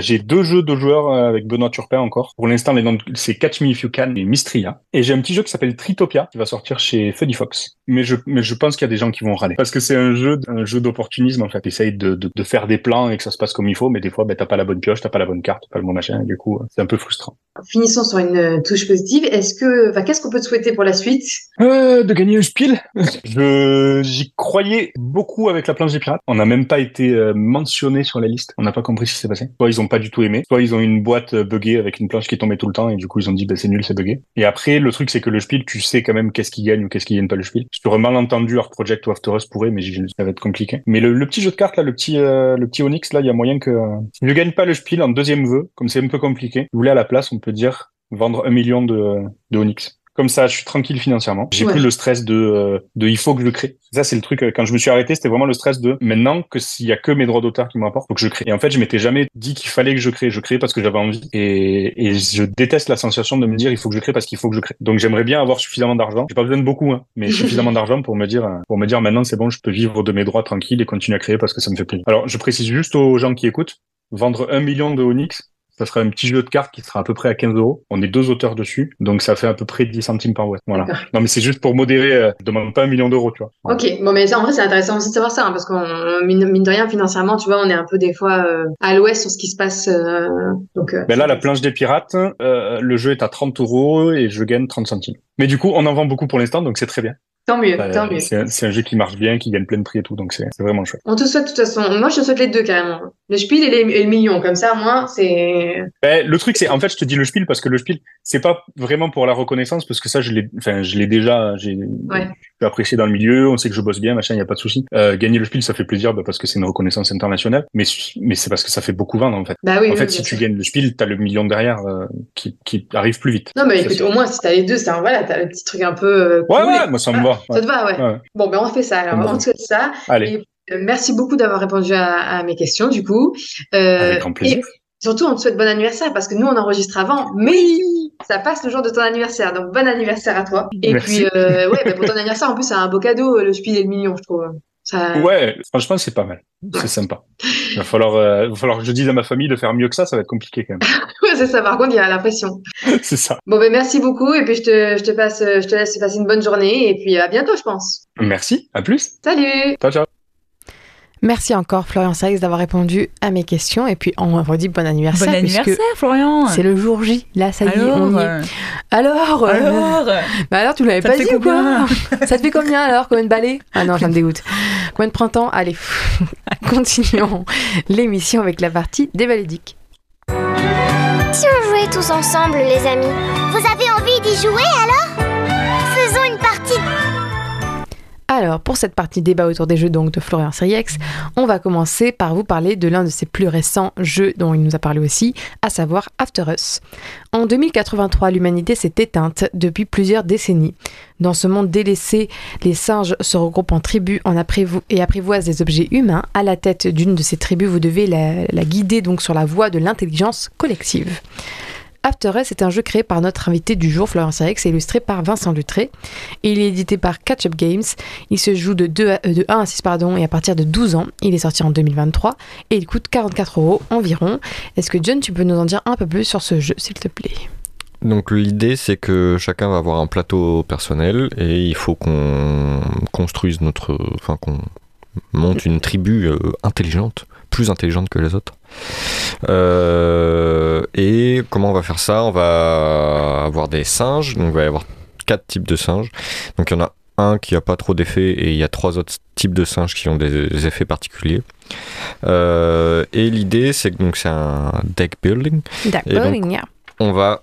S11: J'ai deux jeux de joueurs euh, avec Benoît Turpin encore. Pour l'instant, les noms c'est Catch Me If You Can et Mystria. Et j'ai un petit jeu qui s'appelle Tritopia qui va sortir chez Funny Fox. Mais je mais je pense qu'il y a des gens qui vont râler parce que c'est un jeu un jeu d'opportunisme en fait. Essaye de, de de faire des plans et que ça se passe comme il faut, mais des fois ben t'as pas la bonne pioche, t'as pas la bonne carte, t'as pas le bon machin. Et du coup, c'est un peu frustrant.
S10: Finissons sur une euh, touche positive. Est-ce que, enfin, qu'est-ce qu'on peut te souhaiter pour la suite?
S11: Euh, de gagner un spiel? Je j'y croyais beaucoup avec la planche des pirates. On n'a même pas été mentionné sur la liste. On n'a pas compris ce qui s'est passé. Soit ils ont pas du tout aimé, soit ils ont eu boîte euh, buggée avec une planche qui tombait tout le temps et du coup ils ont dit bah, c'est nul, c'est buggé. Et après le truc c'est que le spiel, tu sais quand même qu'est-ce qui gagne ou qu'est-ce qui gagne pas le spiel. Sur un malentendu, Art Project ou After Us pourrait, mais ça va être compliqué. Mais le, petit jeu de cartes là, le petit euh, le petit Onyx là, il y a moyen que euh, je gagne pas le spiel en deuxième vœu, comme c'est un peu compliqué. Vous voulez à la place, on peut dire vendre un million de, de Onyx. Comme ça, je suis tranquille financièrement. J'ai
S10: Ouais.
S11: plus le stress de, euh, de il faut que je crée. Ça, c'est le truc. euh, Quand je me suis arrêté, c'était vraiment le stress de maintenant que s'il y a que mes droits d'auteur qui me rapportent, faut que je crée. Et en fait, je m'étais jamais dit qu'il fallait que je crée. Je créais parce que j'avais envie. Et, et je déteste la sensation de me dire il faut que je crée parce qu'il faut que je crée. Donc, j'aimerais bien avoir suffisamment d'argent. J'ai pas besoin de beaucoup, hein, mais suffisamment d'argent pour me dire, euh, pour me dire maintenant c'est bon, je peux vivre de mes droits tranquille et continuer à créer parce que ça me fait plaisir. Alors, je précise juste aux gens qui écoutent, vendre un million de Onyx, ça sera un petit jeu de cartes qui sera à peu près à 15 euros. On est deux auteurs dessus, donc ça fait à peu près 10 centimes par boîte. Voilà. Non, mais c'est juste pour modérer. Euh, demande pas un million d'euros, tu vois.
S10: Ok, bon, mais ça, en vrai, c'est intéressant aussi de savoir ça, hein, parce qu'on, mine, mine de rien, financièrement, tu vois, on est un peu des fois euh, à l'ouest sur ce qui se passe. euh, donc, euh,
S11: Ben là, la planche des pirates, le jeu est à 30 euros et je gagne 30 centimes. Mais du coup, on en vend beaucoup pour l'instant, donc c'est très bien.
S10: Tant mieux, tant mieux.
S11: c'est un, jeu qui marche bien, qui gagne plein de prix et tout, donc c'est vraiment chouette.
S10: On te souhaite, de toute façon, moi, je te souhaite les deux carrément. Le spiel et, les, et le million, comme ça, moi, c'est.
S11: Ben, le truc, c'est, en fait, je te dis le spiel parce que le spiel, c'est pas vraiment pour la reconnaissance, parce que ça, je l'ai, enfin, je l'ai déjà, j'ai,
S10: Ouais.
S11: je suis apprécié dans le milieu, on sait que je bosse bien, machin, y a pas de souci. Euh, gagner le spiel, ça fait plaisir, ben, parce que c'est une reconnaissance internationale, mais, mais c'est parce que ça fait beaucoup vendre, en fait.
S10: Bah oui,
S11: en
S10: oui,
S11: fait, si tu
S10: sûr.
S11: gagnes le spiel, t'as le million derrière, euh, qui, qui arrive plus vite.
S10: Non, mais écoute, au moins, si t'as les deux, c'est un, voilà, t'as le petit truc un peu. euh,
S11: Ouais,
S10: cool.
S11: ouais, moi, ça me va.
S10: Ça te va, ouais.
S11: Ouais.
S10: Bon, ben, on fait ça. Alors, on te souhaite ça.
S11: Allez,
S10: Et, euh, merci beaucoup d'avoir répondu à, à mes questions, du coup. Euh,
S11: avec grand plaisir.
S10: Et surtout, on te souhaite bon anniversaire parce que nous, on enregistre avant, mais ça passe le jour de ton anniversaire. Donc, bon anniversaire à toi. Et
S11: Merci.
S10: puis, euh, ouais, bah, pour ton anniversaire, en plus, c'est un beau cadeau, le spiel et le million, je trouve. Ça...
S11: Ouais, franchement, c'est pas mal. C'est sympa. Il va falloir, euh, va falloir que je dise à ma famille de faire mieux que ça, ça va être compliqué quand même.
S10: Ouais, c'est ça. Par contre, il y a la pression.
S11: c'est ça.
S10: Bon, ben, merci beaucoup. Et puis, je te, je te passe, je te laisse passer une bonne journée. Et puis, à bientôt, je pense.
S11: Merci, à plus.
S10: Salut!
S11: Ciao, ciao.
S1: Merci encore Florian Serix d'avoir répondu à mes questions et puis on redit bon anniversaire.
S7: Bon anniversaire, Florian
S1: C'est le jour J, là ça y est,
S7: Alors,
S1: on y est.
S7: euh,
S1: Alors, alors,
S7: alors
S1: bah alors tu l'avais pas dit quoi Ça te fait combien alors Combien de balais? Ah non, ça me dégoûte. Combien de printemps? Allez, continuons l'émission avec la partie des balédiques.
S12: Si on jouait tous ensemble, les amis Vous avez envie d'y jouer alors
S1: Alors, pour cette partie débat autour des jeux donc de Florian Seriex, on va commencer par vous parler de l'un de ses plus récents jeux dont il nous a parlé aussi, à savoir After Us. En 2083, l'humanité s'est éteinte depuis plusieurs décennies. Dans ce monde délaissé, les singes se regroupent en tribus et apprivoisent des objets humains. À la tête d'une de ces tribus, vous devez la, la guider donc sur la voie de l'intelligence collective. After Us est un jeu créé par notre invité du jour, Florence Rex, et illustré par Vincent Dutré. Et il est édité par Catch Up Games. Il se joue de, 2 à- euh, de 1 à 6 pardon, et à partir de 12 ans. Il est sorti en 2023 et il coûte 44 euros environ. Est-ce que John, tu peux nous en dire un peu plus sur ce jeu, s'il te plaît?
S8: Donc l'idée c'est que chacun va avoir un plateau personnel et il faut qu'on construise notre, enfin qu'on monte une tribu euh, intelligente, plus intelligente que les autres. Euh, et comment on va faire ça? On va avoir des singes, donc il va y avoir quatre types de singes. Donc il y en a un qui a pas trop d'effets et il y a trois autres types de singes qui ont des, effets particuliers. Euh, et l'idée c'est que donc c'est un deck building
S1: D'accord,
S8: donc,
S1: Igna.
S8: on va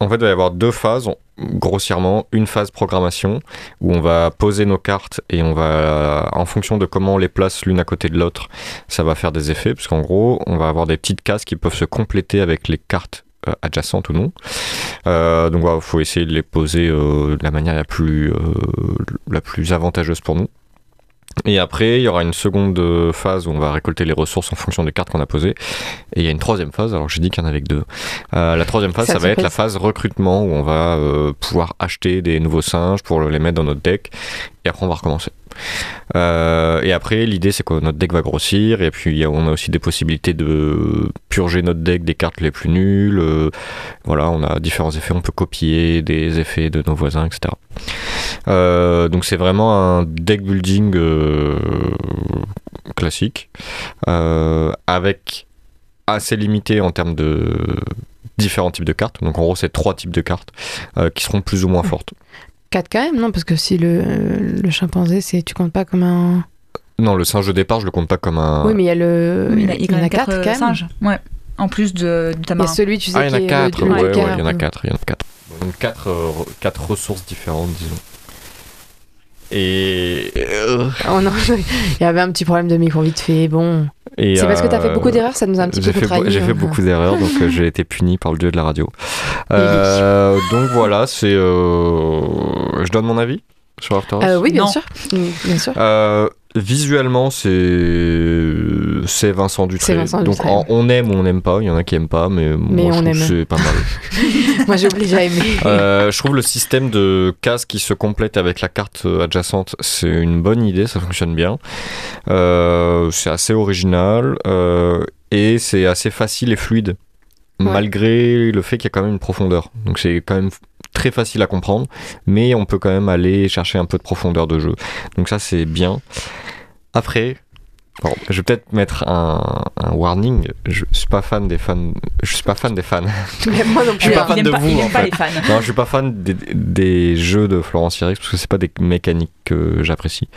S8: en fait il va y avoir deux phases grossièrement une phase programmation où on va poser nos cartes et on va en fonction de comment on les place l'une à côté de l'autre ça va faire des effets. Parce qu'en gros on va avoir des petites cases qui peuvent se compléter avec les cartes euh, adjacentes ou non. Euh, donc il faut essayer de les poser euh, de la manière la plus, la plus avantageuse pour nous et après, il y aura une seconde euh, phase où on va récolter les ressources en fonction des cartes qu'on a posées. Et il y a une troisième phase, alors j'ai dit qu'il y en avait que deux. Euh, la troisième phase,
S1: Ça
S8: ça, va être la phase recrutement où on va euh, pouvoir acheter des nouveaux singes pour les mettre dans notre deck. Et après, on va recommencer. Euh, et après, l'idée, c'est que notre deck va grossir. Et puis, on a aussi des possibilités de purger notre deck des cartes les plus nulles. Voilà, on a différents effets. On peut copier des effets de nos voisins, etc. Euh, donc c'est vraiment un deck building euh, classique euh, avec assez limité en termes de différents types de cartes. Donc en gros c'est trois types de cartes euh, qui seront plus ou moins fortes.
S1: 4 quand même, non Parce que si le, le chimpanzé, c'est tu comptes pas comme un.
S8: Non, le singe de départ, je le compte pas comme un.
S1: Oui, mais il y a le.
S7: Oui,
S1: il y,
S7: il y
S1: en a
S7: quatre,
S1: 4
S7: euh,
S1: quand même.
S7: singes. Ouais. En plus de,
S1: Il y a celui, tu sais,
S8: Ah, il y en a
S1: est
S8: 4,
S1: le-
S8: ouais, ouais, il y en a 4, il y en a 4. Donc 4, quatre ressources différentes, disons. Et. euh,
S1: Oh non, il y avait un petit problème de micro vite fait. Bon, c'est parce que t'as fait
S8: euh,
S1: beaucoup d'erreurs, ça nous a un petit peu
S8: j'ai fait
S1: hein.
S8: beaucoup d'erreurs, donc euh, j'ai été puni par le dieu de la radio. Euh, donc voilà, c'est. euh, Je donne mon avis sur After Us
S1: Euh, oui, bien
S7: Non.
S1: sûr. Bien sûr.
S8: Visuellement, c'est c'est Vincent Dutré.
S1: Vincent
S8: Donc
S1: Dutré.
S8: en- on aime ou on n'aime pas. Il y en a qui aiment pas, mais,
S1: Mais
S8: moi je
S1: on
S8: trouve
S1: aime.
S8: que c'est pas mal.
S1: Moi, j'ai obligé à aimer.
S8: Euh, je trouve le système de cases qui se complète avec la carte euh, adjacente, c'est une bonne idée, ça fonctionne bien. Euh, c'est assez original euh, et c'est assez facile et fluide,
S1: Ouais.
S8: malgré le fait qu'il y a quand même une profondeur. Donc c'est quand même très facile à comprendre, mais on peut quand même aller chercher un peu de profondeur de jeu. Donc ça c'est bien. Après, bon, je vais peut-être mettre un, un warning. Je suis pas fan des fans. Je suis pas fan des fans.
S1: Mais moi non
S8: Je suis
S1: plus.
S8: pas
S1: hein.
S8: fan
S7: il
S8: de
S7: pas,
S8: vous, en
S7: pas.
S8: Non, je suis pas fan des, des jeux de Florence Irix parce que c'est pas des mécaniques que j'apprécie.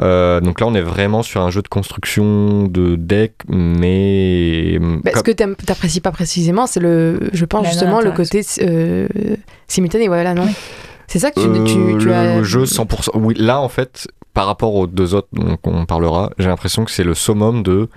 S8: Euh, donc là, on est vraiment sur un jeu de construction de deck, mais
S1: Bah, ce que t'aimes- t'apprécies pas précisément, c'est le, je pense
S7: La
S1: justement le côté euh, simultané. Voilà, non? C'est ça que tu,
S8: euh,
S1: tu, tu
S8: le,
S1: as.
S8: le jeu 100%. Oui, là, en fait, par rapport aux deux autres dont on parlera, j'ai l'impression que c'est le summum de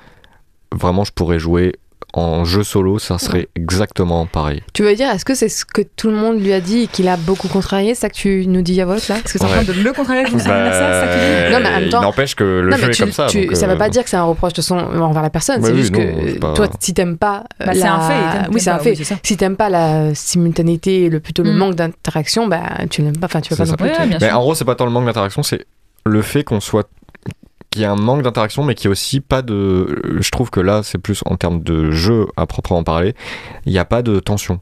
S8: vraiment, je pourrais jouer en jeu solo, ça serait exactement pareil.
S1: Tu veux dire, est-ce que c'est ce que tout le monde lui a dit et qu'il a beaucoup contrarié, c'est ça que tu nous dis à vote là?
S7: Est-ce que c'est en train de le contrarier avec anniversaire, c'est ça que tu dis
S1: Non, mais en même temps-
S8: il n'empêche que le
S1: non,
S8: jeu est comme ça.
S1: tu-
S8: donc,
S1: ça
S8: euh,
S1: veut pas dire que c'est un reproche de son envers la personne,
S8: Bah
S1: c'est
S8: oui,
S1: juste
S8: non,
S1: que
S8: pas-
S1: toi, si t'aimes pas. euh,
S7: Bah, c'est un fait,
S1: Oui, c'est un
S7: pas,
S1: fait.
S7: oui, ça.
S1: si t'aimes pas la simultanéité, et le, plutôt le
S7: Mm.
S1: manque d'interaction, bah tu l'aimes pas. Enfin, tu veux
S8: C'est
S1: pas non
S8: ça.
S1: plus.
S7: Ouais,
S8: Mais en gros, c'est pas tant le manque d'interaction, c'est le fait qu'on soit qu'il y a un manque d'interaction, mais qu'il y a aussi pas de. Je trouve que là, c'est plus en termes de jeu à proprement parler, il n'y a pas de tension.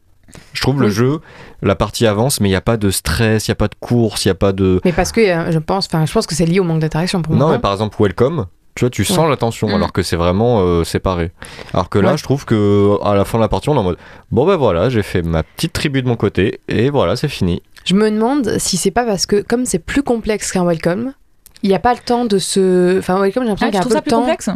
S8: Je trouve le jeu, la partie avance, mais il n'y a pas de stress, il n'y a pas de course, il n'y a pas de.
S1: Mais parce que euh, je pense, enfin, je pense que c'est lié au manque d'interaction pour
S8: Non,
S1: moi.
S8: mais par exemple, Welcome, tu vois, tu sens
S1: Ouais.
S8: la tension,
S7: Mm.
S8: alors que c'est vraiment euh, séparé. Alors que là,
S1: Ouais.
S8: je trouve que à la fin de la partie, on est en mode bon, ben voilà, j'ai fait ma petite tribu de mon côté, et voilà, c'est fini.
S1: Je me demande si c'est pas parce que comme c'est plus complexe qu'un welcome, il n'y a pas le temps de se. Enfin, welcome, j'ai l'impression
S7: Ah,
S1: qu'il y a un peu
S7: ça
S1: le
S7: plus
S1: temps.
S7: complexe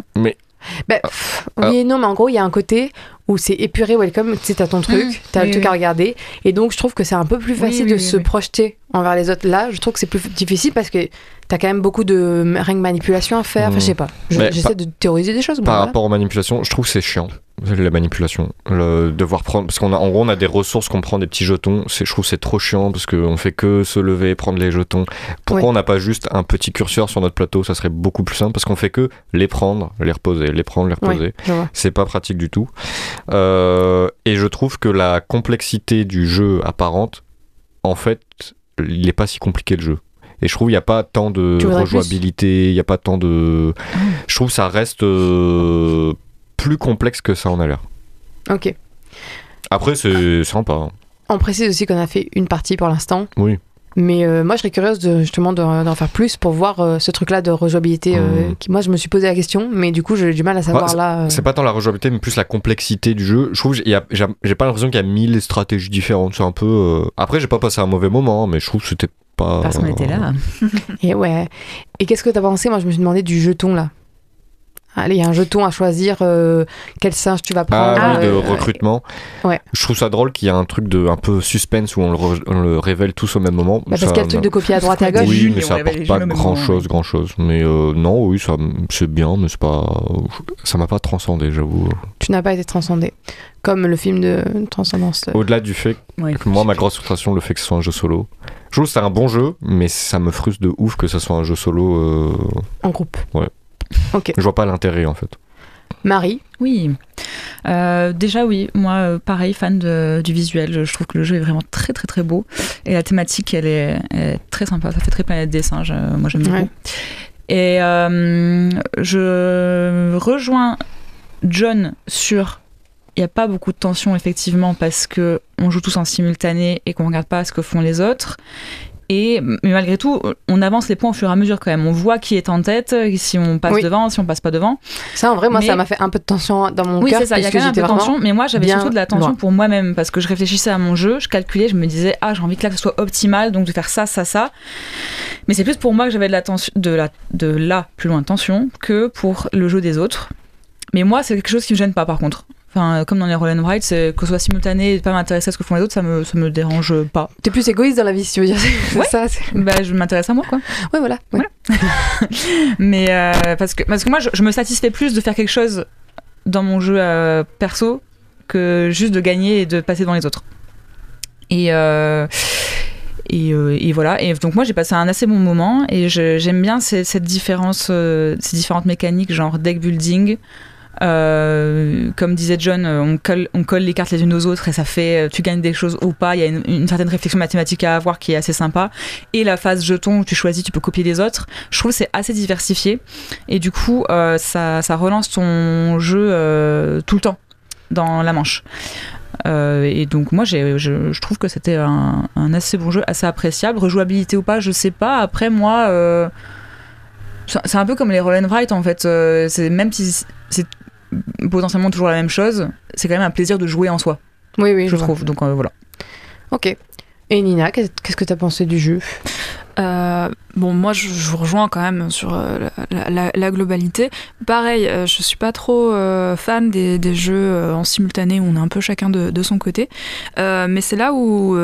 S1: Bah, pff,
S8: Ah.
S1: oui et non, mais en gros, il y a un côté où c'est épuré, welcome, tu sais, t'as ton truc,
S7: Mmh,
S1: t'as
S7: oui,
S1: le truc
S7: oui.
S1: à regarder, et donc je trouve que c'est un peu plus
S7: Oui,
S1: facile
S7: oui,
S1: de
S7: oui,
S1: se
S7: oui.
S1: projeter envers les autres. Là, je trouve que c'est plus difficile parce que t'as quand même beaucoup de rien que manipulation à faire, enfin, je sais pas. J'essaie de théoriser des choses. bon,
S8: Par
S1: voilà.
S8: rapport aux manipulations, je trouve que c'est chiant. La manipulation, le devoir prendre, parce qu'on a, en gros, on a des ressources qu'on prend des petits jetons. C'est, je trouve, que c'est trop chiant parce qu'on fait que se lever, prendre les jetons. Pourquoi on n'a pas juste un petit curseur sur notre plateau? Ça serait beaucoup plus simple parce qu'on fait que les prendre, les reposer, les prendre, les reposer. C'est pas pratique du tout. Euh, et je trouve que la complexité du jeu apparente, en fait, il n'est pas si compliqué le jeu. Et je trouve qu'il n'y a pas tant de rejouabilité, il n'y a pas tant de. Je trouve que ça reste euh, plus complexe que ça en a l'air.
S1: Ok.
S8: Après, c'est sympa. hein.
S1: On précise aussi qu'on a fait une partie pour l'instant.
S8: Oui.
S1: Mais euh, moi, je serais curieuse de, justement de- d'en faire plus pour voir euh, ce truc-là de rejouabilité. euh,
S8: Mm.
S1: qui, moi, je me suis posé la question, mais du coup, j'ai du mal à savoir
S8: Ouais,
S1: là.
S8: C'est pas tant la rejouabilité, mais plus la complexité du jeu. Je trouve j'ai pas l'impression qu'il y a mille stratégies différentes. C'est un peu. Après, j'ai pas passé un mauvais moment, hein, mais je trouve que c'était pas.
S7: Parce qu'on était là.
S1: Et ouais. Et qu'est-ce que t'as pensé? Moi, je me suis demandé du jeton là. Allez, il y a un jeton à choisir. euh, quel singe tu vas prendre
S8: Ah oui, de
S1: euh,
S8: recrutement.
S1: Ouais.
S8: Je trouve ça drôle qu'il y a un truc de un peu suspense où on le, re- on le révèle tous au même moment.
S1: bah, parce qu'il y a le truc de copier à droite et à gauche.
S8: Oui, mais ça apporte pas grand
S7: moment,
S8: chose, grand chose. Mais euh, non, oui, ça c'est bien, mais c'est pas, ça m'a pas transcendé, j'avoue.
S1: Tu n'as pas été transcendé. Comme le film de Transcendance. euh,
S8: Au-delà du fait que moi, ma grosse frustration, le fait que ce soit un jeu solo. Je trouve que c'est un bon jeu, mais ça me frustre de ouf que ce soit un jeu solo. euh,
S1: En groupe.
S8: Ouais.
S1: Ok.
S8: Je vois pas l'intérêt en fait.
S1: Marie.
S7: Oui. Euh, déjà, oui. Moi, euh, pareil, fan de- du visuel. Je, je trouve que le jeu est vraiment très, très, très beau. Et la thématique, elle est, elle est très sympa. Ça fait très planète des singes. euh, moi, j'aime
S1: Ouais.
S7: beaucoup. Et euh, je rejoins John sur. Il n'y a pas beaucoup de tension, effectivement, parce que on joue tous en simultané et qu'on regarde pas ce que font les autres. Et mais malgré tout, on avance les points au fur et à mesure quand même. On voit qui est en tête, si on passe
S1: Oui.
S7: devant, si on passe pas devant.
S1: Ça, en vrai, moi,
S7: Mais-
S1: ça m'a fait un peu de tension dans mon
S7: Oui,
S1: cœur.
S7: c'est ça, il y a quand même un peu de tension, mais moi j'avais surtout de la tension
S1: loin.
S7: pour moi-même parce que je réfléchissais à mon jeu, je calculais, je me disais, ah, j'ai envie que là que ce soit optimal, donc de faire ça, ça, ça. Mais c'est plus pour moi que j'avais de la tension, de la, de là plus loin tension que pour le jeu des autres. Mais moi, c'est quelque chose qui me gêne pas par contre. Enfin, comme dans les roll and write, c'est que ce soit simultané et pas m'intéresser à ce que font les autres, ça me, ça me dérange pas.
S1: T'es plus égoïste dans la vie, si tu veux dire.
S7: Ouais.
S1: ça.
S7: Bah, je m'intéresse à moi, quoi.
S1: Ouais, voilà. ouais.
S7: Mais euh, parce, que, parce que moi, je, je me satisfais plus de faire quelque chose dans mon jeu euh, perso que juste de gagner et de passer devant les autres. Et, euh, et, euh, et voilà. Et donc moi, j'ai passé un assez bon moment et j'aime bien ces- cette différence, euh, ces différentes mécaniques, genre deck building. Euh, comme disait John, euh, on colle, les cartes les unes aux autres et ça fait, euh, tu gagnes des choses ou pas. Il y a une, certaine réflexion mathématique à avoir qui est assez sympa. Et la phase jeton où tu choisis, tu peux copier les autres. Je trouve c'est assez diversifié et du coup, ça, relance ton jeu tout le temps dans la manche. Et donc moi je, trouve que c'était un, assez bon jeu, assez appréciable. Rejouabilité ou pas, je sais pas. Après moi, c'est un peu comme les roll and write en fait. Euh, c'est même si c'est potentiellement toujours la même chose, c'est quand même un plaisir de jouer en soi,
S1: Oui, oui,
S7: je trouve. Donc euh, voilà.
S1: Ok. Et Nina, qu'est- qu'est-ce que t'as pensé du jeu?
S9: Euh, bon, moi, je, je vous rejoins quand même sur euh, la, la- la globalité. Pareil, euh, je suis pas trop euh, fan des, des jeux en simultané où on est un peu chacun de, de son côté. Mais c'est là où,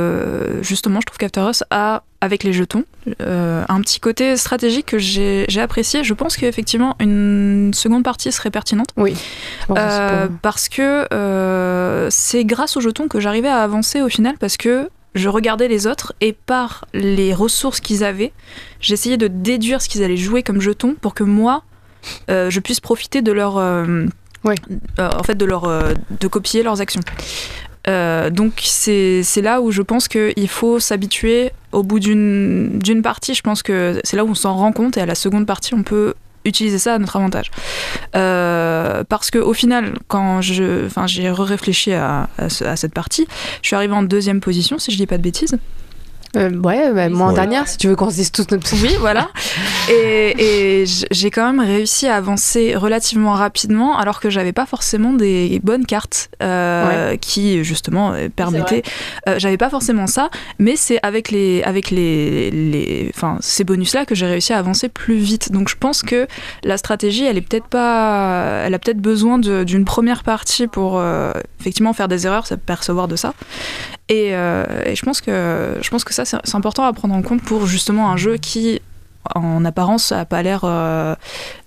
S9: justement, je trouve qu'After Us a, avec les jetons, un petit côté stratégique que j'ai apprécié. Je pense qu'effectivement, une seconde partie serait pertinente.
S1: Oui. pour-
S9: parce que c'est grâce aux jetons que j'arrivais à avancer au final parce que je regardais les autres et par les ressources qu'ils avaient, j'essayais de déduire ce qu'ils allaient jouer comme jetons pour que moi euh, je puisse profiter de leur euh, euh, en fait de leur de copier leurs actions. Donc c'est là où je pense qu'il faut s'habituer au bout d'une d'une partie. Je pense que c'est là où on s'en rend compte et à la seconde partie on peut utiliser ça à notre avantage. Euh, parce que au final, quand je, enfin, j'ai réfléchi à, à, ce- à cette partie, je suis arrivée en deuxième position, si je dis pas de bêtises.
S1: Euh, ouais, bah, moi en
S8: Ouais.
S1: dernière, si tu veux qu'on se dise tous notre
S9: Oui, voilà. Et, j'ai quand même réussi à avancer relativement rapidement, alors que j'avais pas forcément des bonnes cartes euh, qui justement euh, permettaient. Euh, j'avais pas forcément ça, mais c'est avec les, avec les, les, enfin, ces bonus-là que j'ai réussi à avancer plus vite. Donc je pense que la stratégie, elle est peut-être pas, elle a peut-être besoin d'une première partie pour euh, effectivement faire des erreurs, s'apercevoir de ça. Et, euh, et je pense que je pense que ça c'est important à prendre en compte pour justement un jeu qui en apparence a pas l'air euh,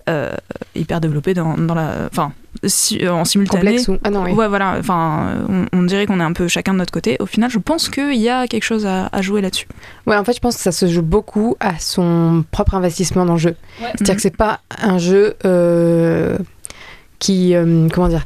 S9: euh, hyper développé dans, dans la enfin si- en simultané
S1: complexe ou. Ah non, oui.
S9: ouais voilà enfin on, on dirait qu'on est un peu chacun de notre côté au final je pense qu'il y a quelque chose à, à jouer là-dessus
S1: Ouais, en fait, je pense que ça se joue beaucoup à son propre investissement dans le jeu. C'est-à-dire que c'est pas un jeu euh, qui. comment dire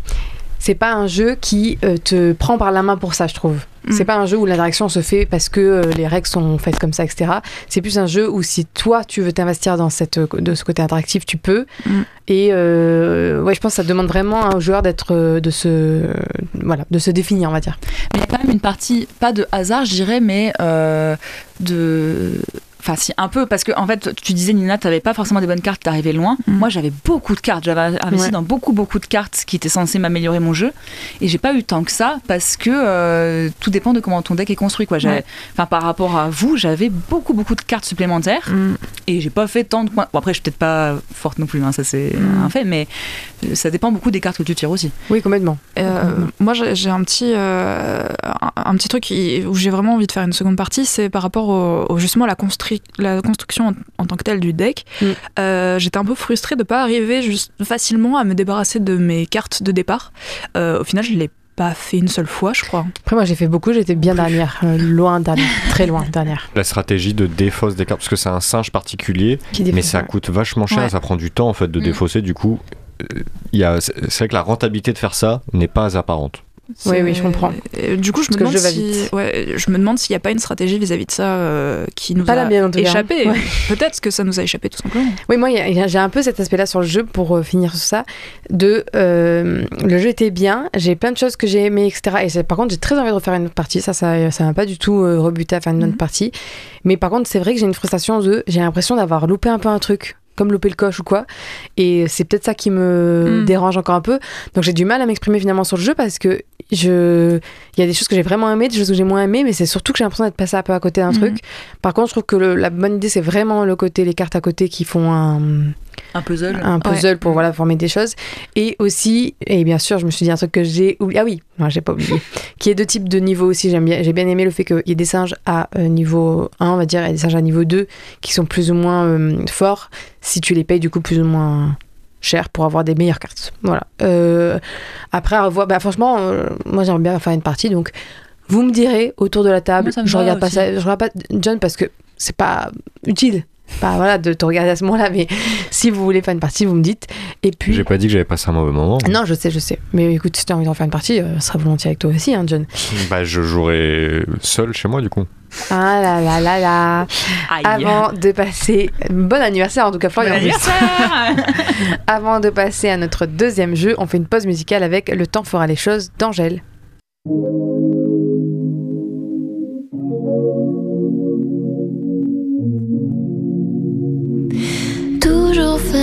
S1: C'est pas un jeu qui te prend par la main pour ça, je trouve. C'est pas un jeu où l'interaction se fait parce que euh, les règles sont faites comme ça, etc. C'est plus un jeu où si toi tu veux t'investir dans cette, de ce côté interactif, tu peux.
S9: Mhm.
S1: Et euh, ouais, je pense que ça demande vraiment à un joueur d'être, euh, de se, voilà, de se définir, on va dire.
S7: Mais il y a quand même une partie, pas de hasard, je dirais, mais euh, de. Enfin, si, un peu, parce que en fait, tu disais, Nina, tu n'avais pas forcément des bonnes cartes, t'arrivais loin.
S9: Mhm.
S7: Moi, j'avais beaucoup de cartes. J'avais investi
S1: Ouais.
S7: dans beaucoup, beaucoup de cartes qui étaient censées m'améliorer mon jeu. Et j'ai pas eu tant que ça, parce que euh, tout dépend de comment ton deck est construit. Quoi.
S9: Ouais.
S7: Enfin, par rapport à vous, j'avais beaucoup, beaucoup de cartes supplémentaires. Et j'ai pas fait tant de points. Bon, après, je suis peut-être pas forte non plus, hein, ça c'est
S9: Mm.
S7: un fait, mais euh, ça dépend beaucoup des cartes que tu tires aussi.
S1: Oui, complètement.
S9: Euh, moi, j'ai un petit, euh, un, un petit truc où j'ai vraiment envie de faire une seconde partie, c'est par rapport au, au- justement à la, constru- la construction en, en tant que telle du deck.
S1: Mm.
S9: Euh, J'étais un peu frustrée de pas arriver juste facilement à me débarrasser de mes cartes de départ. Euh, au final, je l'ai pas fait une seule fois, je crois.
S1: Après, moi j'ai fait beaucoup, j'étais bien dernière, euh, loin dernière, très loin dernière.
S8: La stratégie de défausse des cartes, parce que c'est un singe particulier,
S1: Qui
S8: mais ça
S1: ouais.
S8: coûte vachement cher,
S9: Ouais.
S8: ça prend du temps en fait de
S7: Mm.
S8: défausser, du coup, euh, il y a- c'est c'est vrai que la rentabilité de faire ça n'est pas apparente.
S1: Oui, oui, je comprends.
S9: Et du coup, je me,
S1: Parce
S9: demande si... ouais, je me demande s'il n'y a pas une stratégie vis-à-vis de ça euh, qui nous
S1: Pas
S9: a
S1: la
S9: échappé.
S1: Ouais.
S9: Peut-être que ça nous a échappé tout simplement.
S1: Oui, moi, j'ai un peu cet aspect-là sur le jeu pour euh, finir sur ça. De euh, le jeu était bien, j'ai plein de choses que j'ai aimées, etc. Et par contre, j'ai très envie de refaire une autre partie. Ça, ça, ça m'a pas du tout rebuté à faire une autre partie. Mais par contre, c'est vrai que j'ai une frustration de, j'ai l'impression d'avoir loupé un peu un truc. Comme louper le coche ou quoi. Et c'est peut-être ça qui me
S9: Mm.
S1: dérange encore un peu. Donc j'ai du mal à m'exprimer finalement sur le jeu parce que je... il y a des choses que j'ai vraiment aimées, des choses que j'ai moins aimées, mais c'est surtout que j'ai l'impression d'être passé un peu à côté d'un
S7: Mhm.
S1: truc. Par contre, je trouve que le- la bonne idée, c'est vraiment le côté, les cartes à côté qui font un,
S7: Un puzzle.
S1: un puzzle pour voilà, former des choses. Et aussi, et bien sûr, je me suis dit un truc que j'ai oublié. Ah oui, non, j'ai pas oublié. qui est deux types de niveaux aussi. J'aime bien, j'ai bien aimé le fait qu'il y ait des singes à euh, niveau 1, on va dire, et des singes à niveau 2 qui sont plus ou moins euh, forts si tu les payes du coup plus ou moins cher pour avoir des meilleures cartes. Voilà. Euh, après, à revoir, bah, franchement, euh, moi j'aimerais bien faire une partie donc. Vous me direz autour de la table,
S7: Moi, ça me
S1: je regarde pas ça, je regarde pas John parce que c'est pas utile. Pas voilà de te regarder à ce moment-là, mais si vous voulez faire une partie, vous me dites. Et puis
S8: J'ai pas dit que j'avais passé un mauvais moment.
S1: non, je sais, je sais. Mais écoute, si tu as envie d'en faire une partie, euh, ce sera volontiers avec toi aussi, hein, John.
S8: Bah, je jouerai seul chez moi du coup.
S1: Ah là là là là.
S7: Aïe.
S1: Avant de passer. Bon anniversaire en tout cas,
S7: Bon
S1: Florian.
S7: anniversaire
S1: Avant de passer à notre deuxième jeu, on fait une pause musicale avec Le temps fera les choses d'Angèle.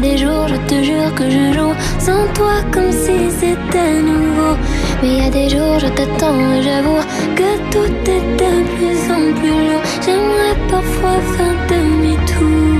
S3: A des jours, je te jure que je joue sans toi comme si c'était nouveau. Mais il y a des jours, je t'attends et j'avoue que tout est de plus en plus lourd. J'aimerais parfois faire demi-tour.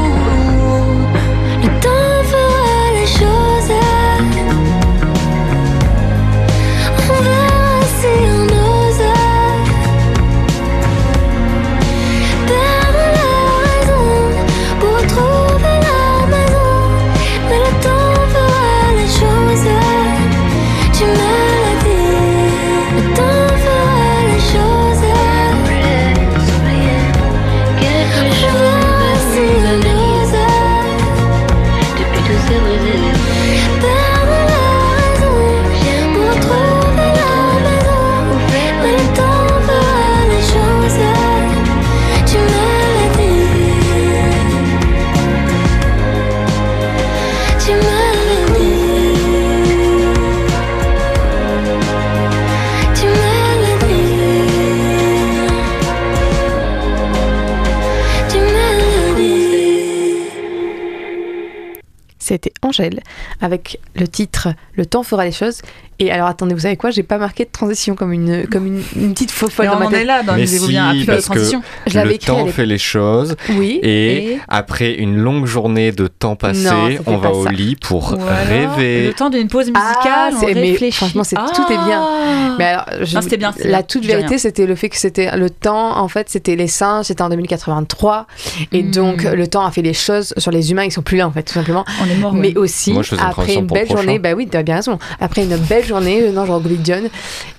S1: Avec le titre Le temps fera les choses. Et alors attendez, vous savez quoi? J'ai pas marqué de transition comme une, comme une, une petite faux folle
S7: Mais
S1: dans
S7: on
S1: ma tête.
S7: est là dans
S8: Mais
S7: les
S8: si,
S7: plus de
S8: parce que
S7: transition.
S1: Je
S8: le
S1: écrit
S8: temps fait les choses.
S1: Oui.
S8: Et,
S7: Et
S8: après une longue journée de temps passé, on va au
S1: ça.
S8: lit pour
S7: Ou alors,
S8: rêver.
S7: Le temps d'une pause
S1: Ah,
S7: musicale, on
S1: c'est- mais
S7: réfléchit.
S1: franchement, c'est- tout est bien.
S7: Ah.
S1: Mais alors, je-
S7: Non, c'était bien,
S1: La
S7: bien.
S1: toute vérité, c'était le fait que c'était le temps. En fait, c'était les singes. C'était en 2083, et
S7: Mm.
S1: donc le temps a fait les choses sur les humains. Ils sont plus là, en fait, tout simplement.
S7: On est mort.
S1: Mais Et aussi,
S8: Moi, je faisais une
S1: après une belle
S8: prochain.
S1: journée, bah oui, tu as bien raison. Après une belle journée, non, je religionne.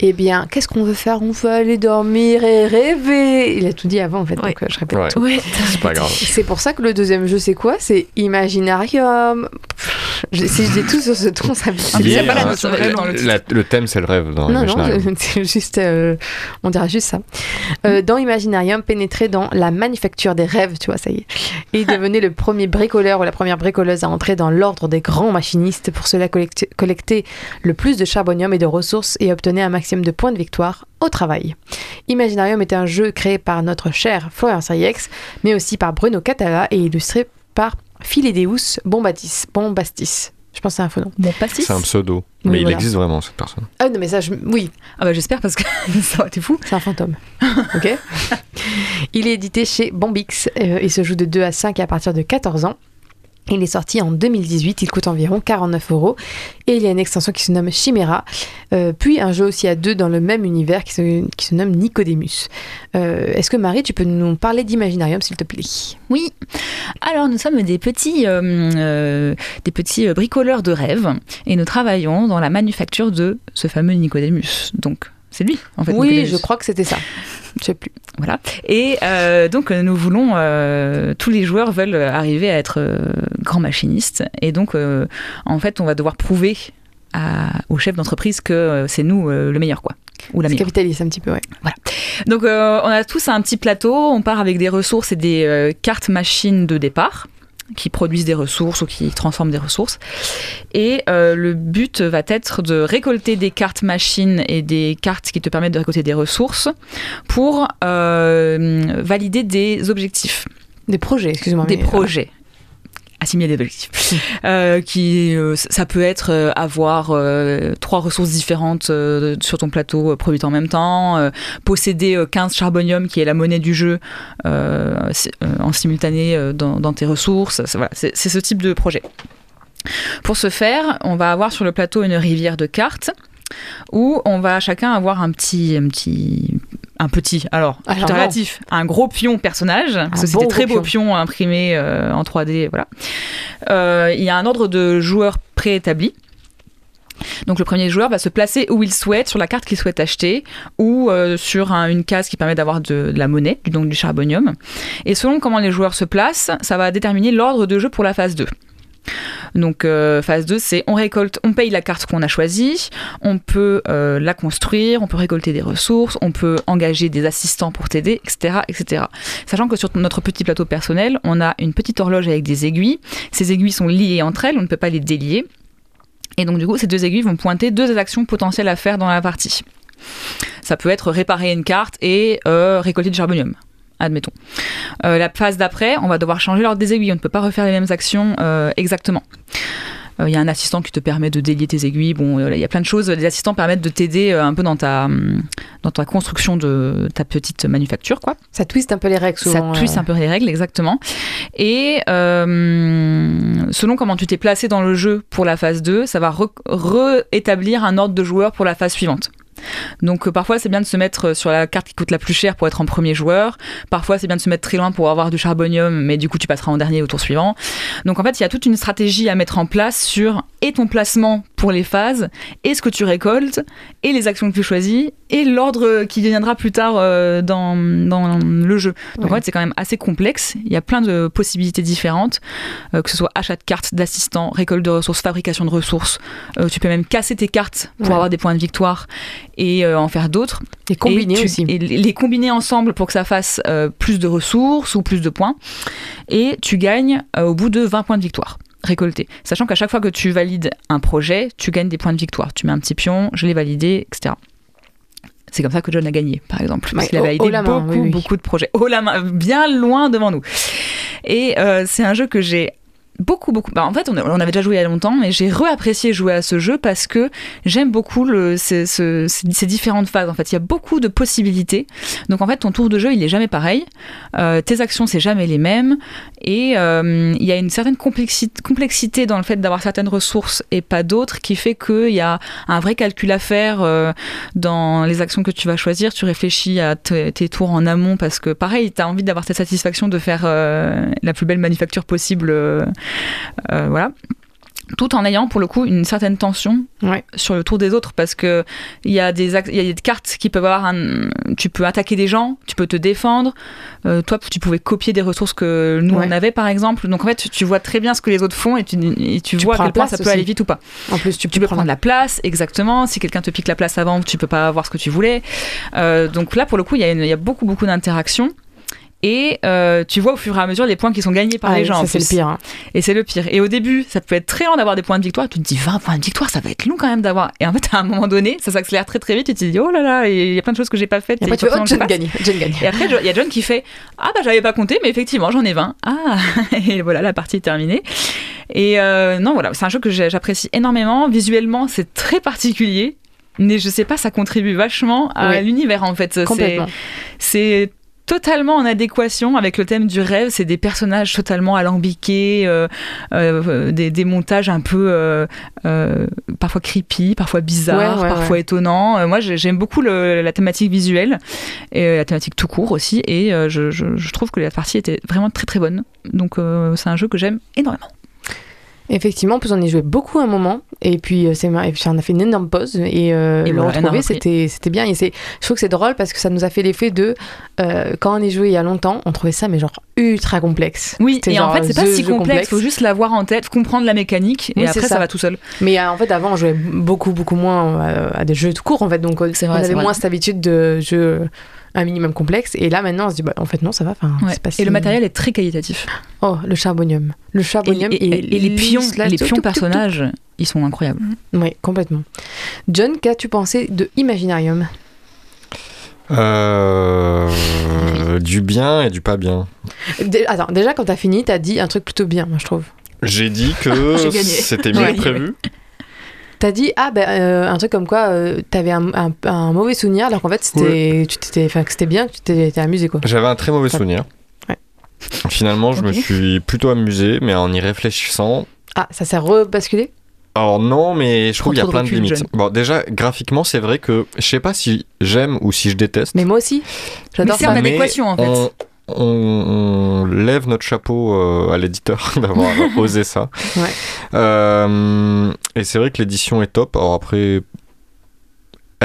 S1: Eh bien, qu'est-ce qu'on veut faire? On veut aller dormir et rêver. Il a tout dit avant, en fait,
S9: Ouais.
S1: donc euh, je répète
S8: Ouais.
S1: tout.
S9: Ouais.
S8: C'est pas grave.
S1: C'est pour ça que le deuxième jeu, c'est quoi? C'est Imaginarium. Je- si je dis tout sur ce ton, ça
S8: Lié
S7: c'est pas la
S8: à-
S7: notion de rêve dans le titre.
S8: la- le thème, c'est le rêve dans
S1: Non, non, c'est juste. euh, on dira juste ça. Euh, dans Imaginarium, pénétrer dans la manufacture des rêves, tu vois, ça y est. Et devenez le premier bricoleur ou la première bricoleuse à entrer dans l'ordre des grands machinistes. Pour cela, collecter, collecter le plus de charbonium et de ressources et obtenir un maximum de points de victoire au travail. Imaginarium est un jeu créé par notre cher Florian Sayex, mais aussi par Bruno Catala et illustré par Philédeus Bombastis. Bombastis. Je pense que c'est un faux nom.
S7: Bon, pastis.
S8: C'est un pseudo.
S1: Oui,
S8: mais il
S1: voilà.
S8: existe vraiment, cette personne.
S1: Ah non, mais ça, je... oui,
S7: Ah bah j'espère parce que ça aurait été fou.
S1: C'est un fantôme. ok Il est édité chez Bombix. Euh, il se joue de 2 à 5 à partir de 14 ans. Il est sorti en 2018, il coûte environ 49 euros et il y a une extension qui se nomme Chimera, euh, puis un jeu aussi à deux dans le même univers qui se, nomme Nicodemus. Euh, Est-ce que Marie, tu peux nous parler d'Imaginarium s'il te plaît?
S7: Oui. Alors nous sommes des petits, euh, des petits bricoleurs de rêves et nous travaillons dans la manufacture de ce fameux Nicodemus. Donc c'est lui en fait.
S1: Oui, je crois que c'était ça. Je sais plus.
S7: Voilà. Et euh, donc euh, nous voulons, euh, tous les joueurs veulent arriver à être euh, grands machinistes. Et donc en fait on va devoir prouver à- au chef d'entreprise que c'est nous le meilleur quoi. Ou la
S1: C'est
S7: meilleure.
S1: capitaliste un petit peu, ouais.
S7: Donc euh, on a tous un petit plateau, on part avec des ressources et des cartes machines de départ qui produisent des ressources ou qui transforment des ressources. Et euh, le but va être de récolter des cartes machines et des cartes qui te permettent de récolter des ressources pour euh, valider des objectifs,
S1: Des projets, excuse-moi.
S7: des
S1: mais, euh,
S7: projets. Assimiler des objectifs. Euh, qui, euh, ça peut être euh, avoir trois ressources différentes sur ton plateau produites en même temps, posséder euh, 15 charbonium qui est la monnaie du jeu en simultané dans, dans tes ressources. C'est voilà, c'est- c'est ce type de projet. Pour ce faire, on va avoir sur le plateau une rivière de cartes où on va chacun avoir un petit, un petit, un petit. Alors,
S1: Alors
S7: tout est
S1: non.
S7: relatif, un gros pion personnage, parce que
S1: bon
S7: des très
S1: gros
S7: beaux pions imprimés euh, en 3D, voilà. Euh, Il y a un ordre de joueurs préétabli. Donc le premier joueur va se placer où il souhaite, sur la carte qu'il souhaite acheter, ou euh, sur un- une case qui permet d'avoir de, de la monnaie, donc du charbonium. Et selon comment les joueurs se placent, ça va déterminer l'ordre de jeu pour la phase 2. Donc euh, phase 2, c'est on récolte, on paye la carte qu'on a choisie, on peut euh, la construire, on peut récolter des ressources, on peut engager des assistants pour t'aider, etc., etc. Sachant que sur notre petit plateau personnel, on a une petite horloge avec des aiguilles. Ces aiguilles sont liées entre elles, on ne peut pas les délier. Et donc du coup, ces deux aiguilles vont pointer deux actions potentielles à faire dans la partie. Ça peut être réparer une carte et euh, récolter du charbonium. Admettons. Euh, la phase d'après, on va devoir changer l'ordre des aiguilles. On ne peut pas refaire les mêmes actions euh, exactement. Euh, Il y a un assistant qui te permet de délier tes aiguilles. Bon, euh, il y a plein de choses. Les assistants permettent de t'aider euh, un peu dans ta, hum, dans ta construction de ta petite manufacture, quoi.
S1: Ça twiste un peu les règles souvent.
S7: Ça twiste
S1: euh.
S7: un peu les règles, exactement. Et euh, selon comment tu t'es placé dans le jeu pour la phase 2, ça va rétablir un ordre de joueurs pour la phase suivante. Donc euh, parfois c'est bien de se mettre sur la carte qui coûte la plus chère pour être en premier joueur. Parfois c'est bien de se mettre très loin pour avoir du charbonium, mais du coup tu passeras en dernier au tour suivant. Donc en fait il y a toute une stratégie à mettre en place sur et ton placement pour les phases, et ce que tu récoltes, et les actions que tu choisis, et l'ordre qui viendra plus tard euh, dans, dans le jeu. Donc en fait c'est quand même assez complexe. Il y a plein de possibilités différentes, euh, que ce soit achat de cartes, d'assistants, récolte de ressources, fabrication de ressources. Euh, tu peux même casser tes cartes pour
S1: Ouais.
S7: avoir des points de victoire et euh, en faire d'autres.
S1: Et combiner
S7: tu-
S1: aussi.
S7: Et les combiner ensemble pour que ça fasse euh, plus de ressources ou plus de points. Et tu gagnes euh, au bout de 20 points de victoire récoltés. Sachant qu'à chaque fois que tu valides un projet, tu gagnes des points de victoire. Tu mets un petit pion, je l'ai validé, etc. C'est comme ça que John a gagné, par exemple. Parce qu'il a validé
S1: main,
S7: beaucoup,
S1: oui, oui.
S7: beaucoup de projets. Haut la main, bien loin devant nous. Et euh, c'est un jeu que j'ai beaucoup, beaucoup. bah, en fait, on, on avait déjà joué il y a longtemps, mais j'ai réapprécié jouer à ce jeu parce que j'aime beaucoup le, ces, ce- ces- ces différentes phases. En fait, il y a beaucoup de possibilités. Donc, en fait, ton tour de jeu, il est jamais pareil. Euh, tes actions, c'est jamais les mêmes. Et euh, il y a une certaine complexité, complexité dans le fait d'avoir certaines ressources et pas d'autres qui fait qu'il y a un vrai calcul à faire euh, dans les actions que tu vas choisir. Tu réfléchis à te- tes tours en amont parce que, pareil, tu as envie d'avoir cette satisfaction de faire euh, la plus belle manufacture possible. Euh, voilà. tout en ayant pour le coup une certaine tension sur le tour des autres parce que il y a des il y a des cartes qui peuvent avoir un tu peux attaquer des gens tu peux te défendre Euh, toi tu pouvais copier des ressources que nous
S1: Ouais.
S7: on avait par exemple donc en fait tu, tu vois très bien ce que les autres font et tu, et tu,
S1: Tu
S7: vois à quel point ça peut aller vite ou pas
S1: En plus, tu,
S7: peux prendre la place, exactement. Si quelqu'un te pique la place avant, tu peux pas avoir ce que tu voulais. Euh, donc là, pour le coup, il y, y a beaucoup, beaucoup d'interactions. Et euh, tu vois au fur et à mesure les points qui sont gagnés par
S1: Ah
S7: les gens.
S1: ça, c'est le pire, hein.
S7: Et c'est le pire. Et au début, ça peut être très lent d'avoir des points de victoire. Tu te dis 20 points de victoire, ça va être long quand même d'avoir. Et en fait, à un moment donné, ça s'accélère très très vite. Et tu te dis oh là là, il y a plein de choses que j'ai pas faites.
S1: Et après, tu fais, oh, John gagne, John gagne.
S7: Et après, il y a John qui fait Ah, bah, j'avais pas compté, mais effectivement, j'en ai 20. Ah, et voilà, la partie est terminée. Et euh, non, voilà, c'est un jeu que j'apprécie énormément. Visuellement, c'est très particulier. Mais je sais pas, ça contribue vachement à
S1: Oui.
S7: l'univers en fait.
S1: Complètement.
S7: C'est totalement en adéquation avec le thème du rêve. C'est des personnages totalement alambiqués, euh, euh, des, des montages un peu euh, parfois creepy, parfois bizarres,
S1: Ouais, ouais,
S7: parfois
S1: ouais.
S7: étonnants. Moi, j'ai- j'aime beaucoup le- la thématique visuelle et la thématique tout court aussi. Et je, je- je trouve que la partie était vraiment très très bonne. Donc, c'est un jeu que j'aime énormément.
S1: Effectivement, en plus on y jouait beaucoup à un moment, et puis, euh, c'est on a fait une énorme pause, et, euh,
S7: Et
S1: le
S7: voilà,
S1: retrouver, c'était c'était bien. Et c'est- je trouve que c'est drôle parce que ça nous a fait l'effet de, euh, quand on y jouait il y a longtemps, on trouvait ça mais genre ultra complexe.
S7: Oui,
S1: C'était
S7: et en fait, c'est pas si complexe. Faut juste l'avoir en tête, comprendre la mécanique,
S1: Oui,
S7: et après, ça. va tout seul.
S1: Mais euh, en fait, avant, on jouait beaucoup, beaucoup moins à des jeux tout court, en fait. Donc,
S7: C'est
S1: on
S7: vrai,
S1: avait
S7: vrai.
S1: moins cette habitude de jeux un minimum complexe. Et là, maintenant, on se dit, bah, en fait, non, ça va. Enfin,
S7: Ouais.
S1: c'est pas
S7: Et le matériel est très qualitatif.
S1: Oh, le charbonium. Le charbonium
S7: et- et- et les pions,
S1: là,
S7: les
S1: tout,
S7: pions
S1: tout, tout, tout.
S7: personnages, ils sont incroyables.
S1: Oui, complètement. John, qu'as-tu pensé de Imaginarium?
S8: Euh, du bien et du pas bien.
S1: Dé- Attends, déjà, quand t'as fini, t'as dit un truc plutôt bien, moi, je trouve.
S8: J'ai dit que c'était mieux que prévu.
S1: T'as dit, ah, ben, euh, un truc comme quoi, euh, t'avais un, un- un mauvais souvenir, alors qu'en fait, c'était tu t'étais- enfin, que c'était bien, que tu t'es t'es amusé, quoi.
S8: J'avais un très mauvais souvenir.
S1: Ouais.
S8: Finalement, je me suis plutôt amusé, mais en y réfléchissant.
S1: Ah, ça s'est rebasculé?
S8: Alors non, mais je trouve qu'il y a plein de limites. Bon, déjà, graphiquement, c'est vrai que je sais pas si j'aime ou si je déteste.
S1: Mais moi aussi, j'adore
S7: Mais c'est en
S1: ça.
S7: adéquation, en fait.
S8: On, on- on lève notre chapeau euh, à l'éditeur d'avoir osé ça.
S1: Ouais.
S8: Euh, et c'est vrai que l'édition est top. Alors après,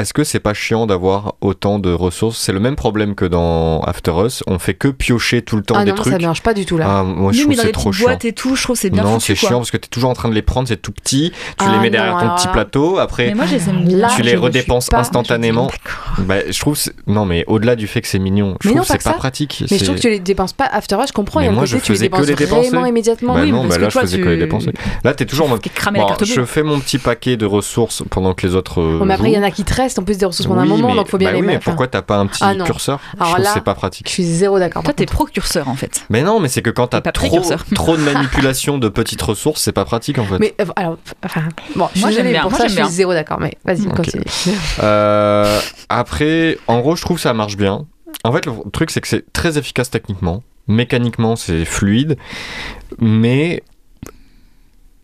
S8: est-ce que c'est pas chiant d'avoir autant de ressources? C'est le même problème que dans After Us. On fait que piocher tout le temps
S1: Ah
S8: des
S1: non,
S8: trucs.
S1: ça ne marche pas du tout, là.
S8: Ah, moi, je
S7: Oui,
S8: trouve
S7: mais
S8: c'est
S7: les
S8: trop chiant.
S7: boîtes et tout, je trouve que c'est bien
S8: non, c'est chiant parce que t'es toujours en train de les prendre, c'est tout petit. Tu
S1: Ah
S8: les mets
S1: non,
S8: derrière ton petit plateau. Après,
S7: Mais moi, je les aime bien.
S1: Là,
S8: tu
S1: je
S8: les redépenses
S1: pas-
S8: instantanément. Bah, je trouve c'est- non mais au-delà du fait que c'est mignon, je
S1: Mais
S8: trouve c'est pas
S1: ça.
S8: pratique.
S1: Mais je trouve que tu les dépenses pas after Rush, je comprends.
S8: Mais moi, je
S1: tu
S8: faisais que
S1: dépenses
S8: les dépenser.
S1: vraiment immédiatement.
S8: Bah non,
S1: que
S8: là, je faisais
S1: tu...
S8: que les dépenser. Là, t'es toujours en mode. je fais mon petit paquet de ressources pendant que les autres. euh,
S1: Bon, mais après, il y en a qui te restent en plus des ressources pendant un
S8: Oui,
S1: moment,
S8: mais-
S1: donc faut bien
S8: bah
S1: les
S8: oui, mais
S1: mettre.
S8: pourquoi t'as pas un petit
S1: Ah
S8: curseur? Je
S1: Alors
S8: trouve
S1: là,
S8: que c'est pas
S1: Je
S8: pratique.
S1: suis zéro d'accord.
S7: Toi, t'es pro-curseur, en fait.
S8: Mais non, mais c'est que quand t'as
S7: pas
S8: trop, de manipulation de petites ressources, c'est pas pratique en fait.
S1: Mais euh, alors, enfin, bon, je
S7: Moi, j'aime bien,
S1: pour
S7: moi,
S1: ça, je suis zéro d'accord. Mais vas-y,
S8: Ok.
S1: continue.
S8: Euh, après, en gros, je trouve que ça marche bien. En fait, le truc, c'est que c'est très efficace techniquement. Mécaniquement, c'est fluide. Mais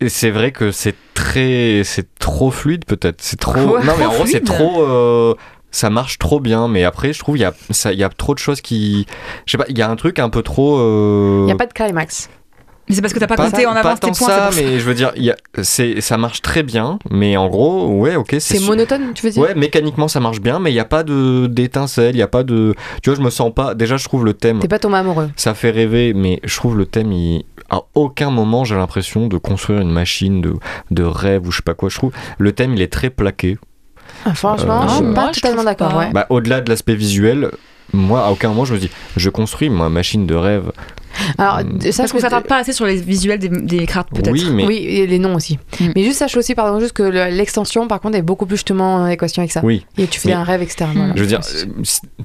S8: c'est vrai que c'est très. C'est trop fluide, peut-être. C'est trop.
S7: Quoi
S8: non, mais en gros, c'est trop. euh, ça marche trop bien, mais après, je trouve il y a, ça- il y a trop de choses qui. Je sais pas, il y a un truc un peu trop. euh,
S1: Il n'y a pas de climax.
S7: Mais c'est parce que t'as pas,
S8: pas,
S7: compté en avance tes points.
S8: ça, mais je veux dire, il y a, c'est, ça marche très bien, mais en gros, ouais, ok, c'est
S1: C'est
S8: su-
S1: monotone, tu veux dire
S8: Ouais, mécaniquement ça marche bien, mais il n'y a pas de d'étincelle, il n'y a pas de. Tu vois, je me sens pas. Déjà, je trouve le thème.
S1: T'es pas tombé amoureux.
S8: Ça fait rêver, mais je trouve le thème, il... à aucun moment j'ai l'impression de construire une machine de, de rêve ou je sais pas quoi. Je trouve le thème, il est très plaqué.
S1: Ah, franchement,
S8: Euh,
S1: je suis pas totalement d'accord.
S7: pas.
S1: Ouais.
S8: Bah, au-delà de l'aspect visuel, moi, à aucun moment je me dis, je construis ma machine de rêve.
S1: Alors,
S8: Hmm.
S1: ça,
S7: Parce qu'on s'attarde pas assez sur les visuels des, des cartes, peut-être.
S8: Oui, mais.
S1: Oui, et les noms aussi.
S7: Mm.
S1: Mais juste sache aussi, pardon, juste que le- l'extension, par contre, est beaucoup plus justement en équation avec ça.
S8: Oui.
S1: Et tu fais
S8: Mais-
S1: un rêve externe.
S7: Mm.
S1: voilà.
S8: Je veux dire, euh,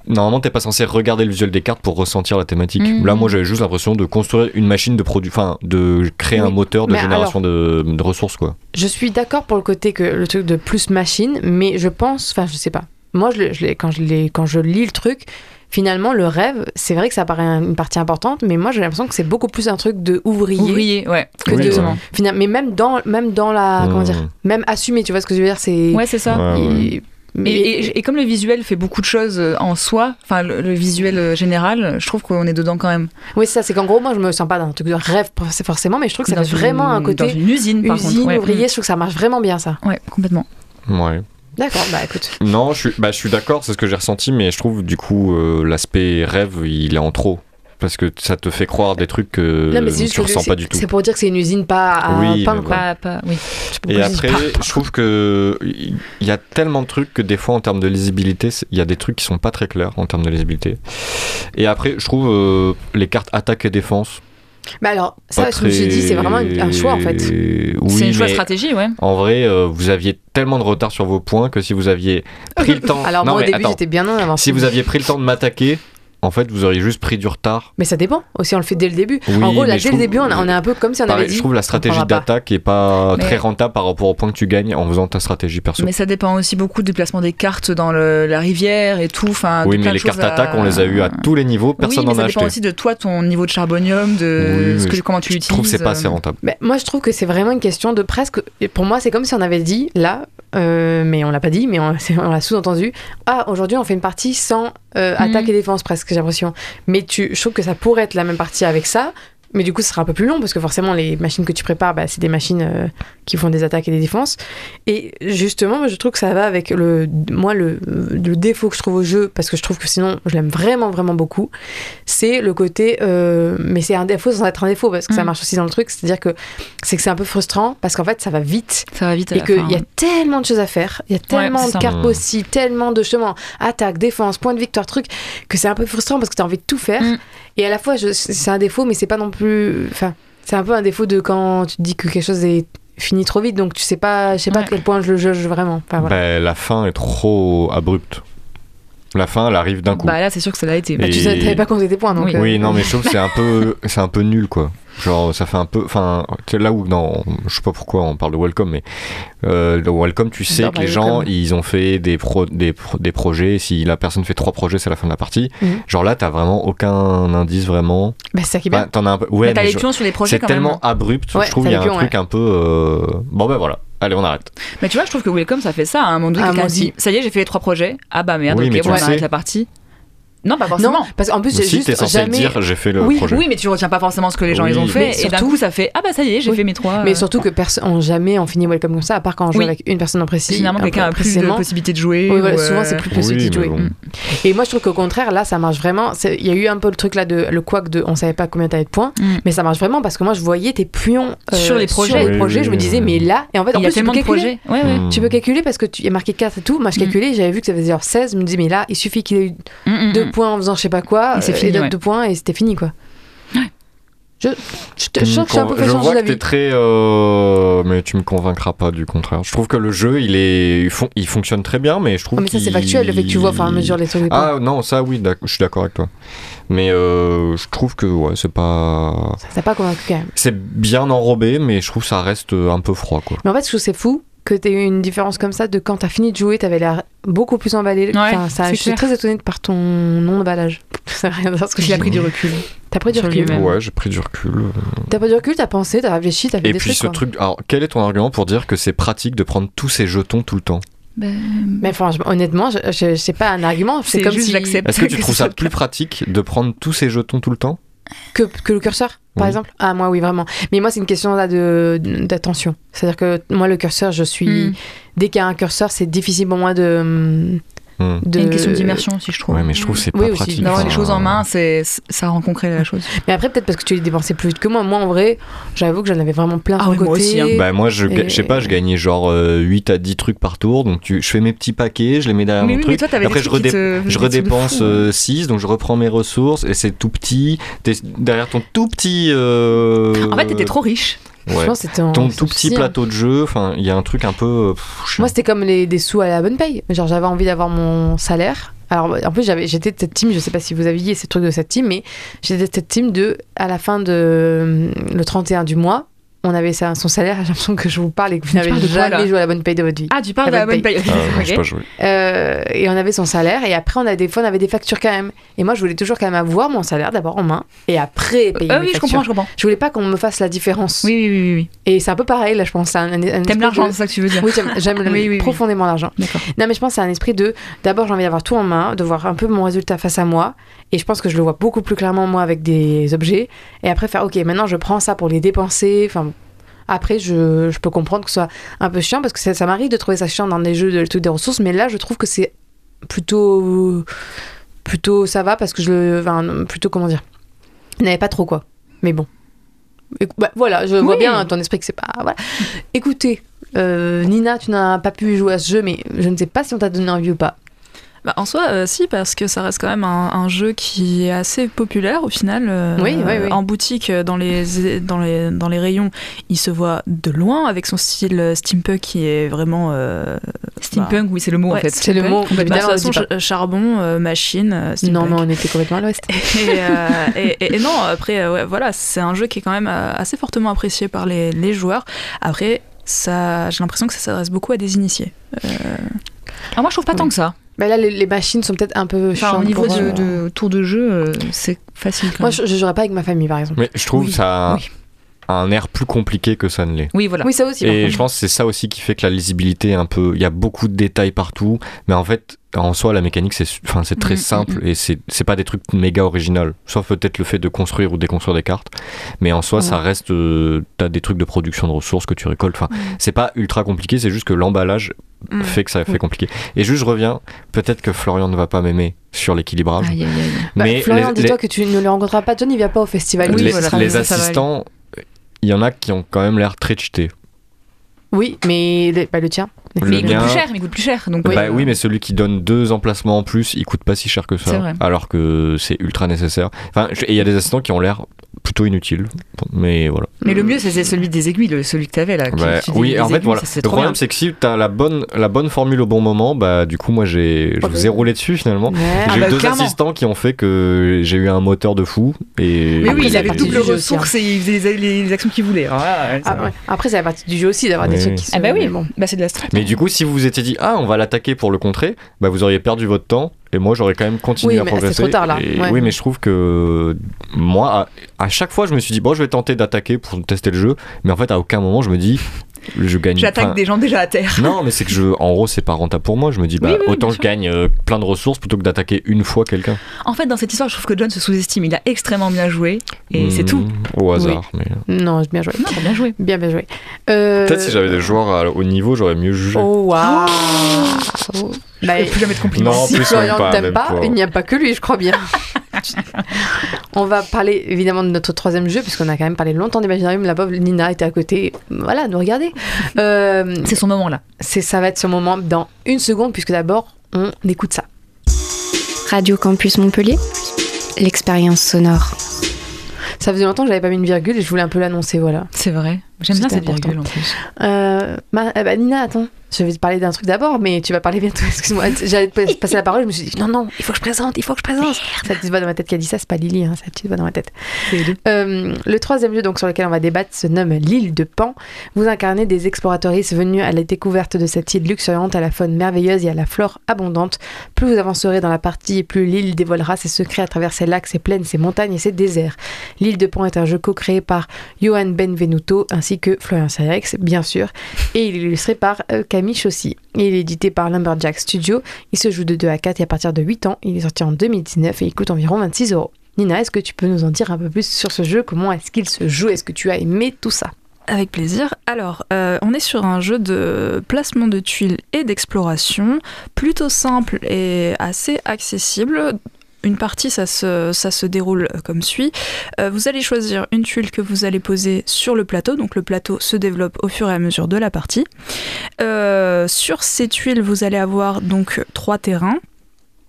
S8: normalement, t'es pas censé regarder le visuel des cartes pour ressentir la thématique. Là, moi, j'avais juste l'impression de construire une machine de produit, enfin, de créer un moteur de
S1: Mais
S8: génération de, de ressources, quoi.
S1: Je suis d'accord pour le côté que le truc de plus machine, mais je pense, enfin, je sais pas. Moi, je, je l'ai- quand, je l'ai- quand je lis le truc, finalement, le rêve, c'est vrai que ça paraît un- une partie importante, mais moi, j'ai l'impression que c'est beaucoup plus un truc de ouvrier.
S7: Ouvrier, ouais.
S1: que
S8: Oui,
S1: de, mais même dans, même dans la, comment
S8: Mhm.
S1: dire, même assumé, tu vois ce que je veux dire, c'est.
S7: Ouais, c'est ça.
S8: Ouais, ouais.
S1: il- Mais-
S7: Et, et- et comme le visuel fait beaucoup de choses euh, en soi, enfin le, le visuel euh, général, je trouve qu'on est dedans quand même.
S1: Oui, c'est ça, c'est qu'en gros, moi, je me sens pas d'un truc de rêve c'est forcément, mais je trouve que ça
S7: Dans
S1: fait vraiment un
S7: une-
S1: côté
S7: dans une usine, par
S1: usine,
S7: contre, ouais.
S1: ouvrier.
S7: Mm.
S1: Je trouve que ça marche vraiment bien, ça.
S7: Ouais, complètement.
S8: Ouais.
S1: D'accord, bah écoute.
S8: Non, je suis, bah, je suis d'accord, c'est ce que j'ai ressenti, mais je trouve du coup euh, l'aspect rêve, il est en trop. Parce que ça te fait croire des trucs que
S1: non, mais juste
S8: tu
S1: que
S8: ressens pas du tout.
S1: C'est pour dire que c'est une usine pas à
S8: Oui,
S1: pain, quoi.
S7: Pas, pas, oui.
S8: Et après,
S1: pas
S8: je trouve que il y a tellement de trucs que des fois en termes de lisibilité, il y a des trucs qui sont pas très clairs en termes de lisibilité. Et après, je trouve euh, les cartes attaque et défense.
S1: Bah alors, ça,
S8: pas
S1: je me suis dit, c'est vraiment un choix, en fait.
S8: Oui,
S7: c'est une choix
S8: mais
S7: stratégie, ouais.
S8: En vrai, euh, vous aviez tellement de retard sur vos points que si vous aviez pris le temps.
S1: Alors
S8: Non,
S1: moi, au début, j'étais bien en avance.
S8: Si vous aviez pris le temps de m'attaquer, en fait, vous auriez juste pris du retard.
S1: Mais ça dépend. Aussi, on le fait dès le début.
S8: Oui,
S1: en gros, là, dès
S8: je
S1: le
S8: trouve-
S1: début, on, a- on est un peu comme si on
S8: Pareil,
S1: avait dit.
S8: je trouve la stratégie d'attaque est pas
S7: Mais-
S8: très rentable par rapport au point que tu gagnes en faisant ta stratégie perso.
S7: Mais ça dépend aussi beaucoup du placement des cartes dans le- la rivière et tout. Enfin,
S8: oui, mais les cartes
S7: à-
S8: attaque, on les a eues à tous les niveaux, personne
S7: oui, mais
S8: n'en
S7: ça
S8: a
S7: dépend
S8: acheté.
S7: aussi de toi, ton niveau de charbonium, de
S8: Oui,
S7: ce
S8: mais
S7: que,
S8: je-
S7: comment tu
S8: Je
S7: l'utilises.
S8: trouve que c'est pas assez
S7: euh.
S8: rentable.
S1: Mais moi, je trouve que c'est vraiment une question de presque. Pour moi, c'est comme si on avait dit, là, euh, mais on l'a pas dit, mais on l'a sous-entendu. Ah, aujourd'hui, on fait une partie sans euh, attaque et défense, presque, j'ai l'impression. Mais tu, je trouve que ça pourrait être la même partie avec ça. Mais du coup, ce sera un peu plus long parce que forcément, les machines que tu prépares, bah, c'est des machines euh, qui font des attaques et des défenses. Et justement, je trouve que ça va avec le, moi, le, le défaut que je trouve au jeu, parce que je trouve que sinon, je l'aime vraiment, vraiment beaucoup, c'est le côté. euh, mais c'est un défaut sans être un défaut parce que ça
S7: Mm.
S1: marche aussi dans le truc. C'est-à-dire que c'est que c'est un peu frustrant parce qu'en fait, ça va vite.
S7: Ça va vite à
S1: Et qu'il y a tellement de choses à faire, il y a tellement de cartes possibles, tellement de chemins, attaque, défense, point de victoire, truc, que c'est un peu frustrant parce que tu as envie de tout faire.
S7: Mm.
S1: Et à la fois, c'est un défaut, mais c'est pas non plus. Enfin, c'est un peu un défaut de quand tu te dis que quelque chose est fini trop vite, donc tu sais pas, je sais pas
S7: Ouais.
S1: à quel point je le juge vraiment. Enfin, voilà.
S8: Ben, la fin est trop abrupte. La fin, elle arrive d'un coup.
S7: Bah là, c'est sûr que ça l'a été.
S1: Bah, tu
S8: Et-
S1: t'avais pas compté tes points, donc.
S7: Oui.
S1: euh,
S8: Oui, non, mais je trouve que c'est un peu, c'est un peu nul, quoi. Genre, ça fait un peu, enfin, tu sais, là où, non, je sais pas pourquoi on parle de Welcome, mais euh, Welcome, tu sais que les gens, ils ont fait des, pro, des, des projets. Si la personne fait trois projets, c'est la fin de la partie.
S1: Mhm.
S8: Genre là, t'as vraiment aucun indice vraiment.
S1: Bah, c'est ça qui est bien.
S8: Bah, t'en as un peu. Ouais,
S7: Mais t'as
S8: mais
S7: les
S8: je-
S7: sur les projets
S8: c'est
S7: quand
S8: tellement
S7: même.
S8: abrupt.
S1: Ouais,
S8: je trouve
S1: t'as
S8: il y a un truc un peu. euh, Bon ben voilà. Allez, on arrête.
S7: Mais tu vois, je trouve que Welcome, ça fait ça. À un moment donné,
S1: Ah.
S7: Ça y est, j'ai fait les trois projets. Ah bah merde,
S8: Oui,
S7: ok,
S8: mais tu
S7: bon, on arrête la partie. Non, pas forcément.
S1: Non, parce qu'en plus, j'ai
S8: Si
S1: juste
S8: t'es censé
S1: jamais.
S8: dire, j'ai fait le
S1: Oui,
S8: projet.
S7: Oui, mais tu retiens pas forcément ce que les gens
S8: Oui.
S7: ils ont fait. Et d'un
S1: surtout-
S7: coup, ça fait Ah bah ça y est, j'ai
S1: Oui.
S7: fait mes trois.
S1: Mais
S7: euh,
S1: surtout que personne, jamais on finit Welcome comme ça, à part quand on joue
S7: Oui.
S1: avec une personne en précis. Peu
S7: quelqu'un a plus de possibilités de jouer.
S1: Oui, voilà,
S7: ou,
S1: souvent
S7: euh,
S1: c'est plus
S8: Oui,
S1: possible de jouer.
S8: bon.
S1: Et moi je trouve qu'au contraire, là ça marche vraiment. Il y a eu un peu le truc là de le quack de on savait pas combien t'avais de points,
S7: Mm.
S1: mais ça marche vraiment parce que moi je voyais tes pions euh,
S7: Sur les projets.
S1: les
S8: Oui,
S1: projets, je me disais, mais là, et en fait,
S7: Il y a
S1: plus, tu peux
S7: tellement de
S1: calculer.
S7: projets.
S8: Mm.
S1: Tu peux calculer parce que tu y a marqué 4 et tout. Moi je
S7: Mm.
S1: calculais, j'avais vu que ça faisait genre 16. Je me disais, mais là, il suffit qu'il ait eu
S7: Mm, mm,
S1: deux
S7: mm.
S1: Points en faisant je sais pas quoi,
S7: Et c'est
S1: euh,
S7: fini,
S1: d'autres
S7: ouais.
S1: deux points et c'était fini quoi. Je, je, te- je sens que je suis un peu
S8: je vois que t'es très, euh, mais tu me convaincras pas du contraire. Je trouve que le jeu, il est, il, fon- il fonctionne très bien, mais je trouve.
S1: Oh, mais ça c'est factuel, le fait que tu vois au fur et à mesure les trucs.
S8: Ah non, ça oui, je suis d'accord avec toi. Mais euh, je trouve que ouais, c'est pas,
S1: Ça t'a pas convaincu quand même.
S8: c'est bien enrobé, mais je trouve que ça reste un peu froid quoi.
S1: Mais en fait, je trouve que c'est fou que tu eu une différence comme ça de quand t'as fini de jouer, t'avais l'air beaucoup plus emballé. Enfin, ça,
S7: c'est
S1: je suis
S7: clair.
S1: très étonnée par ton non-emballage. Ça n'a rien à voir avec ce que
S7: Il
S1: je
S7: a
S1: dis.
S7: pris du recul.
S1: T'as pris du recul.
S8: Ouais, j'ai pris du recul. euh.
S1: T'as pris du recul, t'as pensé, t'as réfléchi, t'as fait
S8: Et
S1: des
S8: puis
S1: trucs.
S8: ce
S1: quoi.
S8: truc, alors quel est ton argument pour dire que c'est pratique de prendre tous ces jetons tout le temps?
S7: Ben,
S1: Mais franchement, honnêtement, je, je- c'est pas un argument. C'est comme
S7: juste
S1: si
S7: j'accepte.
S8: Est-ce que tu
S7: Que
S8: trouves ça plus pratique de prendre tous ces jetons tout le temps?
S1: Que, que le curseur, par
S8: Oui.
S1: exemple? Ah moi oui vraiment. Mais moi c'est une question là de d'attention. C'est-à-dire que moi le curseur, je suis
S7: Hmm.
S1: dès qu'il y a un curseur, c'est difficile pour moi de. De...
S7: Il y a une question d'immersion aussi, je trouve.
S8: Ouais, mais je trouve que c'est
S1: Oui,
S8: pas
S1: aussi,
S8: pratique.
S7: D'avoir les choses en main, c'est ça rend concret la chose.
S1: Mais après peut-être parce que tu les dépensais plus vite que moi. Moi en vrai, j'avoue que j'en avais vraiment plein
S7: Ah oui,
S1: le
S7: moi
S1: côté.
S7: aussi, hein.
S8: Bah moi je, ga-
S1: Et-
S8: je sais pas, je gagnais genre euh, 8 à 10 trucs par tour, donc tu, je fais mes petits paquets, je les mets derrière
S7: Mais
S8: mon
S7: oui, mais
S8: truc,
S7: toi, t'avais
S8: après
S7: des
S8: je, redé-
S7: te-
S8: je redépense
S7: fou, hein.
S8: 6, donc je reprends mes ressources et c'est tout petit, t'es derrière ton tout petit... euh,
S7: En fait, t'étais trop riche.
S8: Ouais,
S1: en-
S8: ton tout petit
S1: hein.
S8: plateau de jeu, enfin il y a un truc un peu... euh, pff.
S1: Moi, c'était comme les, des sous à la bonne paye. Genre, j'avais envie d'avoir mon salaire. Alors, en plus, j'avais, j'étais de cette team, je sais pas si vous aviez ces trucs de cette team, mais j'étais de cette team de, à la fin de le 31 du mois, on avait ça, son salaire, j'ai l'impression que je vous parle et que vous n'avez
S7: quoi,
S1: jamais joué à la bonne paye de votre vie.
S7: Ah, tu parles de la bonne paye.
S8: Ah, moi, j'ai
S7: Ok.
S8: pas joué.
S1: Euh, et on avait son salaire et après on a des fois on avait des factures quand même. Et moi je voulais toujours quand même avoir mon salaire d'abord en main et après payer
S7: Ah
S1: mes
S7: oui, je
S1: factures.
S7: comprends, je comprends.
S1: Je voulais pas qu'on me fasse la différence.
S7: Oui, oui, oui, oui.
S1: Et c'est un peu pareil là je pense.
S7: T'aimes l'argent,
S1: de-
S7: c'est ça que tu veux dire
S1: Oui, j'aime-
S7: Oui,
S1: profondément l'argent.
S7: D'accord.
S1: Non, mais je pense que c'est un esprit de d'abord j'ai envie d'avoir tout en main, de voir un peu mon résultat face à moi. Et je pense que je le vois beaucoup plus clairement moi avec des objets. Et après faire ok, maintenant je prends ça pour les dépenser. Enfin, après je, je peux comprendre que ce soit un peu chiant parce que ça, ça m'arrive de trouver ça chiant dans des jeux de truc des ressources. Mais là je trouve que c'est plutôt plutôt ça va parce que je le enfin, plutôt comment dire, il n'avait pas trop quoi. Mais bon. Bah, voilà, je vois bien ton esprit que c'est pas. Voilà. Écoutez, euh, Nina, tu n'as pas pu jouer à ce jeu, mais je ne sais pas si on t'a donné envie ou pas.
S9: Bah, en soi, euh, si, parce que ça reste quand même un, un jeu qui est assez populaire au final. euh,
S1: Oui, oui, oui.
S9: En boutique, euh, dans les, dans, les, dans les rayons, il se voit de loin avec son style steampunk qui est vraiment. euh,
S7: Steampunk, oui, c'est le mot en fait.
S1: C'est le mot.
S9: Bah, de toute façon, charbon, euh, machine,
S1: Non, mais on était complètement à l'ouest.
S9: Et, euh, et- et- et non, après, euh, ouais, voilà, c'est un jeu qui est quand même euh, assez fortement apprécié par les, les joueurs. Après, ça, j'ai l'impression que ça s'adresse beaucoup à des initiés. Euh,
S7: Ah, moi, je trouve pas tant que ça.
S1: Bah là, les, les machines sont peut-être un peu
S7: Enfin,
S1: chiantes
S7: au niveau
S1: pour,
S7: de,
S1: euh,
S7: de tour de jeu, euh, c'est facile quand
S1: Moi,
S7: même.
S1: je, je jouerais pas avec ma famille, par exemple.
S8: Mais je trouve
S7: Oui,
S8: ça a
S7: oui.
S8: un air plus compliqué que ça ne l'est.
S7: Oui, voilà.
S1: Oui, ça aussi.
S8: Et je pense que c'est ça aussi qui fait que la lisibilité est un peu. Il y a beaucoup de détails partout, mais en fait, en soi, la mécanique, c'est enfin, c'est très
S7: Mhm,
S8: simple et c'est c'est pas des trucs méga original. Sauf peut-être le fait de construire ou déconstruire des cartes. Mais en soi, ça reste. euh, T'as des trucs de production de ressources que tu récoltes. Enfin, c'est pas ultra compliqué, c'est juste que l'emballage
S9: Mm.
S8: fait que ça fait
S1: Oui.
S8: compliqué. Et juste, je reviens. Peut-être que Florian ne va pas m'aimer sur l'équilibrage.
S1: Bah,
S8: mais
S1: Florian,
S8: les-
S1: dis-toi que tu ne le rencontreras pas. John, il vient pas au festival.
S7: Oui,
S8: les,
S7: voilà,
S8: assistants, il y en a qui ont quand même l'air très cheatés.
S1: Oui, mais le, bah, le tien.
S8: Le
S7: Mais il coûte plus cher, mais il coûte plus cher. Donc,
S8: bah
S7: euh,
S8: oui, mais celui qui donne deux emplacements en plus, il coûte pas si cher que ça.
S7: vrai.
S8: Alors que c'est ultra nécessaire. Enfin, je- et il y a des assistants qui ont l'air plutôt inutiles. Mais voilà.
S7: Mais le mieux, c'est celui des aiguilles, le- celui que t'avais là. qui-
S8: oui, en fait,
S7: aiguilles,
S8: voilà.
S7: ça,
S8: Le problème, c'est que si t'as la bonne, la bonne formule au bon moment, bah, du coup, moi, j'ai, je vous ai roulé dessus finalement.
S1: Ouais.
S7: Ah
S8: J'ai
S7: bah,
S8: eu deux
S7: clairement.
S8: assistants qui ont fait que j'ai eu un moteur de fou. Et
S7: Mais oui, il avait double
S1: aussi,
S7: ressources et il faisait les, les actions qu'il voulait.
S1: Ah, ouais. Après, c'est la partie du jeu aussi d'avoir des trucs qui se.
S7: Ah bah oui,
S1: mais bon.
S7: bah c'est de la strat.
S8: Mais du coup, si vous vous étiez dit, ah, on va l'attaquer pour le contrer, bah, vous auriez perdu votre temps. Et moi, j'aurais quand même continué
S1: Oui,
S8: à
S1: mais
S8: progresser.
S1: c'est trop tard, là.
S8: Et
S1: Ouais.
S8: Oui, mais je trouve que moi, à, à chaque fois, je me suis dit, bon, je vais tenter d'attaquer pour tester le jeu. Mais en fait, à aucun moment, je me dis, je gagne.
S7: J'attaque des gens déjà à terre.
S8: Non, mais c'est que je, en gros, c'est pas rentable pour moi. Je me dis, bah,
S7: Oui, oui, oui,
S8: autant je gagne euh, plein de ressources plutôt que d'attaquer une fois quelqu'un.
S7: En fait, dans cette histoire, je trouve que John se sous-estime. Il a extrêmement bien joué et c'est
S8: Hmm,
S7: tout.
S8: Au hasard. Mais...
S1: Non, bien joué.
S7: Non, bien joué.
S1: Bien, bien joué. Euh,
S8: Peut-être si j'avais des joueurs à- au niveau, j'aurais mieux jugé.
S1: Oh, waouh
S7: Je
S1: Bah,
S7: ferai plus jamais de compliments.
S8: Non,
S1: si
S8: plus, pas,
S1: ne t'aime
S8: même
S1: pas,
S8: pas.
S1: il n'y a pas que lui, je crois bien. On va parler évidemment de notre troisième jeu, puisqu'on a quand même parlé longtemps d'Imaginarium. La pauvre Nina était à côté, voilà, nous regarder. Euh,
S7: C'est son moment là.
S1: c'est, ça va être ce moment dans une seconde, puisque d'abord, on écoute ça.
S13: Radio Campus Montpellier, l'expérience sonore.
S1: Ça faisait longtemps que j'avais pas mis une virgule et je voulais un peu l'annoncer, voilà.
S7: C'est vrai. J'aime bien cette
S1: important.
S7: virgule en plus.
S1: Euh, ma- eh ben, Nina, attends, je vais te parler d'un truc d'abord, mais tu vas parler bientôt, excuse-moi. J'allais te passer la parole, je me suis dit non, non, il faut que je présente, il faut que je présente. La petite voix dans ma tête qui a dit ça, c'est pas Lily, hein, c'est la petite voix dans ma tête. Euh, le troisième jeu donc, sur lequel on va débattre se nomme l'île de Pan. Vous incarnez des exploratrices venus à la découverte de cette île luxuriante à la faune merveilleuse et à la flore abondante. Plus vous avancerez dans la partie, plus l'île dévoilera ses secrets à travers ses lacs, ses plaines, ses montagnes et ses déserts. L'île de Pan est un jeu co-créé par Johan Benvenuto ainsi que Florian Sarex, bien sûr, et il est illustré par euh, Camille Chaussy. Il est édité par Lumberjack Studio. Il se joue de 2 à 4 et à partir de 8 ans. Il est sorti en 2019 et il coûte environ 26 euros. Nina, est-ce que tu peux nous en dire un peu plus sur ce jeu? Comment est-ce qu'il se joue? Est-ce que tu as aimé tout ça?
S9: Avec plaisir. Alors, euh, on est sur un jeu de placement de tuiles et d'exploration, plutôt simple et assez accessible. Une partie, ça se, ça se déroule comme suit. Euh, vous allez choisir une tuile que vous allez poser sur le plateau. Donc le plateau se développe au fur et à mesure de la partie. Euh, sur ces tuiles, vous allez avoir donc trois terrains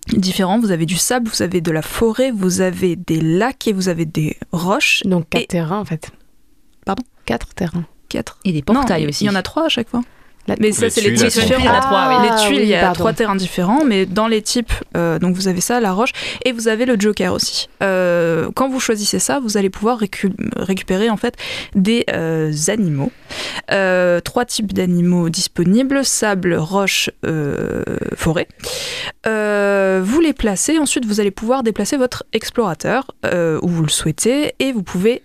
S9: différents. Vous avez du sable, vous avez de la forêt, vous avez des lacs et vous avez des roches.
S1: Donc 4
S9: Et-
S1: terrains en fait.
S9: Pardon?
S1: 4 terrains.
S9: Quatre.
S7: Et des portails
S9: il-
S7: aussi.
S9: Il y en a trois à chaque fois. Mais ça, c'est les
S8: tuiles, sont
S9: différents.
S7: à trois.
S9: Les tuiles, il y a trois terrains différents, mais dans les types, euh, donc vous avez ça, la roche, et vous avez le joker aussi. Euh, quand vous choisissez ça, vous allez pouvoir récu- récupérer en fait des euh, animaux. Trois types d'animaux disponibles sable, roche, forêt. Vous les placez, ensuite vous allez pouvoir déplacer votre explorateur où vous le souhaitez, et vous pouvez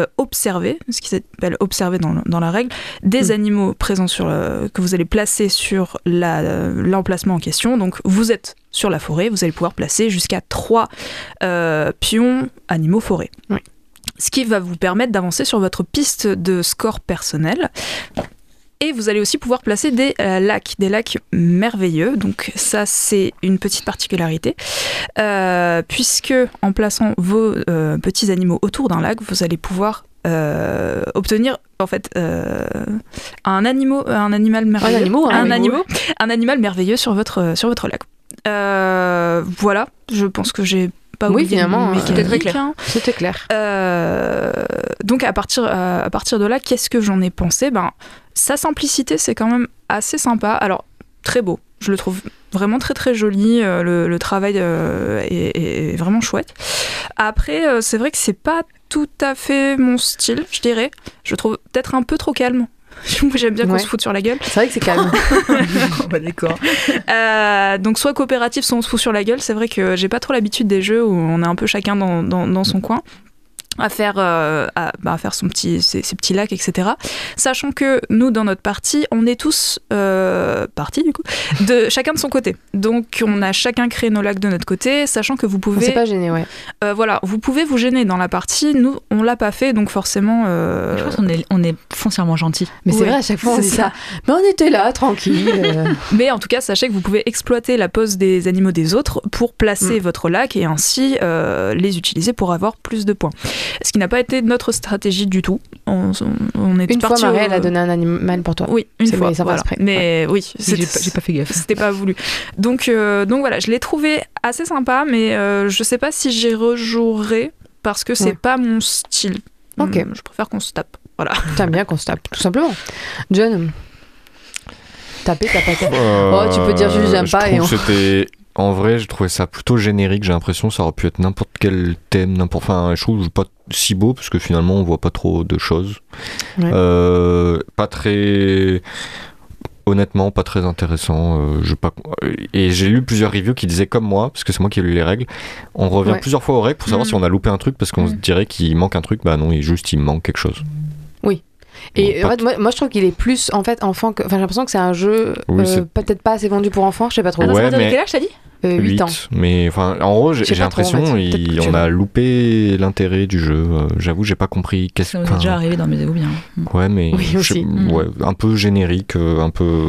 S9: euh, observer, ce qui s'appelle observer dans, la règle, des animaux présents sur le- que vous allez placer sur la- l'emplacement en question. Donc vous êtes sur la forêt, vous allez pouvoir placer jusqu'à trois euh, pions animaux forêt.
S1: Oui.
S9: Ce qui va vous permettre d'avancer sur votre piste de score personnel. Et vous allez aussi pouvoir placer des euh, lacs, des lacs merveilleux. Donc ça, c'est une petite particularité. Euh, puisque en plaçant vos euh, petits animaux autour d'un lac, vous allez pouvoir euh, obtenir en fait euh, un, animal, un animal merveilleux.
S1: animal, un
S9: un,
S1: animal.
S9: animal- un animal merveilleux sur votre, sur votre lac. Euh, voilà, je pense que j'ai pas
S1: Oui,
S9: oublié
S1: finalement, c'était clair.
S9: hein.
S1: C'était clair.
S9: Euh, donc à partir, euh, à partir de là, qu'est-ce que j'en ai pensé? Ben, sa simplicité, c'est quand même assez sympa. Alors très beau, je le trouve vraiment très très joli. euh, le, le travail euh, est, est vraiment chouette. Après, euh, c'est vrai que c'est pas tout à fait mon style, je dirais. Je trouve peut-être un peu trop calme. Moi, J'aime bien qu'on
S1: Ouais.
S9: se foute sur la gueule.
S1: C'est vrai que c'est calme.
S7: bah, d'accord.
S9: Euh, donc soit coopératif, soit on se fout sur la gueule. C'est vrai que j'ai pas trop l'habitude des jeux où on est un peu chacun dans, dans- dans son coin à faire, euh, à, bah, à faire son petit, ses, ses petits lacs, etc. Sachant que nous, dans notre partie, on est tous euh, partis, du coup, de chacun de son côté. Donc, on a chacun créé nos lacs de notre côté, sachant que vous
S1: On
S9: pouvez...
S1: s'est pas gêné, ouais.
S9: euh, voilà, vous pouvez vous gêner dans la partie. Nous, on l'a pas fait, donc forcément... euh,
S7: Je pense qu'on est, on est foncièrement gentil.
S1: Mais c'est vrai, à chaque fois, on
S9: c'est
S1: dit
S9: ça.
S1: ça. Mais on était là, tranquille. euh.
S9: Mais en tout cas, sachez que vous pouvez exploiter la pose des animaux des autres pour placer
S1: Mm.
S9: votre lac et ainsi euh, les utiliser pour avoir plus de points. Ce qui n'a pas été notre stratégie du tout. On, on- est
S1: Une fois, Marie,
S9: au-
S1: elle a donné un animal pour toi.
S9: Oui, une fois.
S1: mais
S9: voilà. oui,
S7: J'ai pas, fait gaffe.
S9: c'était pas voulu. Donc, euh, donc voilà, je l'ai trouvé assez sympa, mais euh, je sais pas si j'y rejouerai parce que c'est
S1: Ouais.
S9: pas mon style.
S1: Ok.
S9: Hum, Je préfère qu'on se tape. Voilà.
S1: T'aimes bien qu'on se tape, tout simplement. John, taper, t'as pas tapé.
S8: Euh,
S1: Oh, tu peux dire juste j'aime
S8: je
S1: pas et on-
S8: que c'était en vrai j'ai trouvé ça plutôt générique j'ai l'impression que ça aurait pu être n'importe quel thème n'importe enfin je trouve pas si beau parce que finalement on voit pas trop de choses
S1: Ouais.
S8: Euh, pas très honnêtement pas très intéressant euh, je pas et j'ai lu plusieurs reviews qui disaient comme moi parce que c'est moi qui ai lu les règles on revient
S1: Ouais.
S8: plusieurs fois aux règles pour savoir
S9: Mm.
S8: si on a loupé un truc parce qu'on se
S9: Mm.
S8: dirait qu'il manque un truc bah non il juste il manque quelque chose
S1: Et
S8: Bon,
S1: en fait, moi, moi, je trouve qu'il est plus en fait enfant que. Enfin, j'ai l'impression que c'est un jeu
S8: Oui,
S1: euh, peut-être pas assez vendu pour enfants, je sais pas trop.
S7: Attends,
S8: Ouais, mais-
S7: quel âge t'as dit?
S1: Euh, 8 ans.
S8: mais enfin en gros j'ai
S1: en
S8: l'impression
S1: fait. que
S8: on a loupé l'intérêt du jeu euh, j'avoue j'ai pas compris qu'est-ce
S7: Ça nous est
S8: enfin,
S7: déjà arrivé dans mes ou bien.
S8: ouais mais
S1: Oui,
S8: je-
S1: aussi.
S8: ouais, un peu générique euh, un peu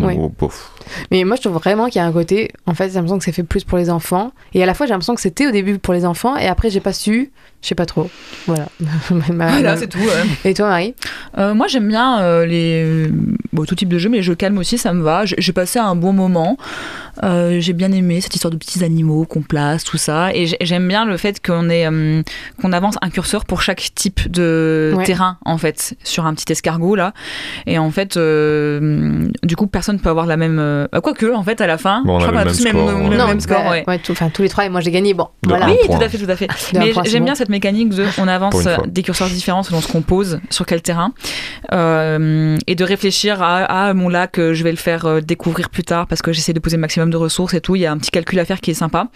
S1: Ouais.
S8: oh, bof.
S1: Mais moi, je trouve vraiment qu'il y a un côté. En fait, j'ai l'impression que c'est fait plus pour les enfants. Et à la fois, j'ai l'impression que c'était au début pour les enfants. Et après, j'ai pas su. Je sais pas trop. Voilà.
S7: Voilà, c'est tout. ouais.
S1: Et toi, Marie?
S7: Euh, moi, j'aime bien euh, les bon, tout type de jeux, mais les jeux calmes aussi, ça me va. J'ai passé un bon moment. Euh, j'ai bien aimé cette histoire de petits animaux qu'on place, tout ça. Et j'ai- j'aime bien le fait qu'on euh, qu'on avance un curseur pour chaque type de
S1: Ouais.
S7: terrain, en fait, sur un petit escargot là. Et en fait, euh, du coup, personne peut avoir la même. Euh, bah, Quoique, en fait, à la fin,
S8: Bon, on
S7: je
S8: a
S7: crois
S8: le
S7: qu'on a
S8: même
S7: tous le
S8: score,
S7: même,
S1: Non,
S7: même score.
S1: bah,
S7: ouais.
S1: ouais, tout- enfin, tous les trois, et moi, j'ai gagné. Bon,
S8: De
S1: voilà.
S8: un
S7: Oui,
S8: point.
S7: tout à fait, tout à fait.
S1: De
S7: Mais j'aime
S1: bon.
S7: bien cette mécanique de on avance des curseurs différents selon ce qu'on pose sur quel terrain euh, et de réfléchir à, à mon lac, euh, je vais le faire euh, découvrir plus tard parce que j'essaie de poser le maximum de ressources et tout. Il y a un petit calcul à faire qui est sympa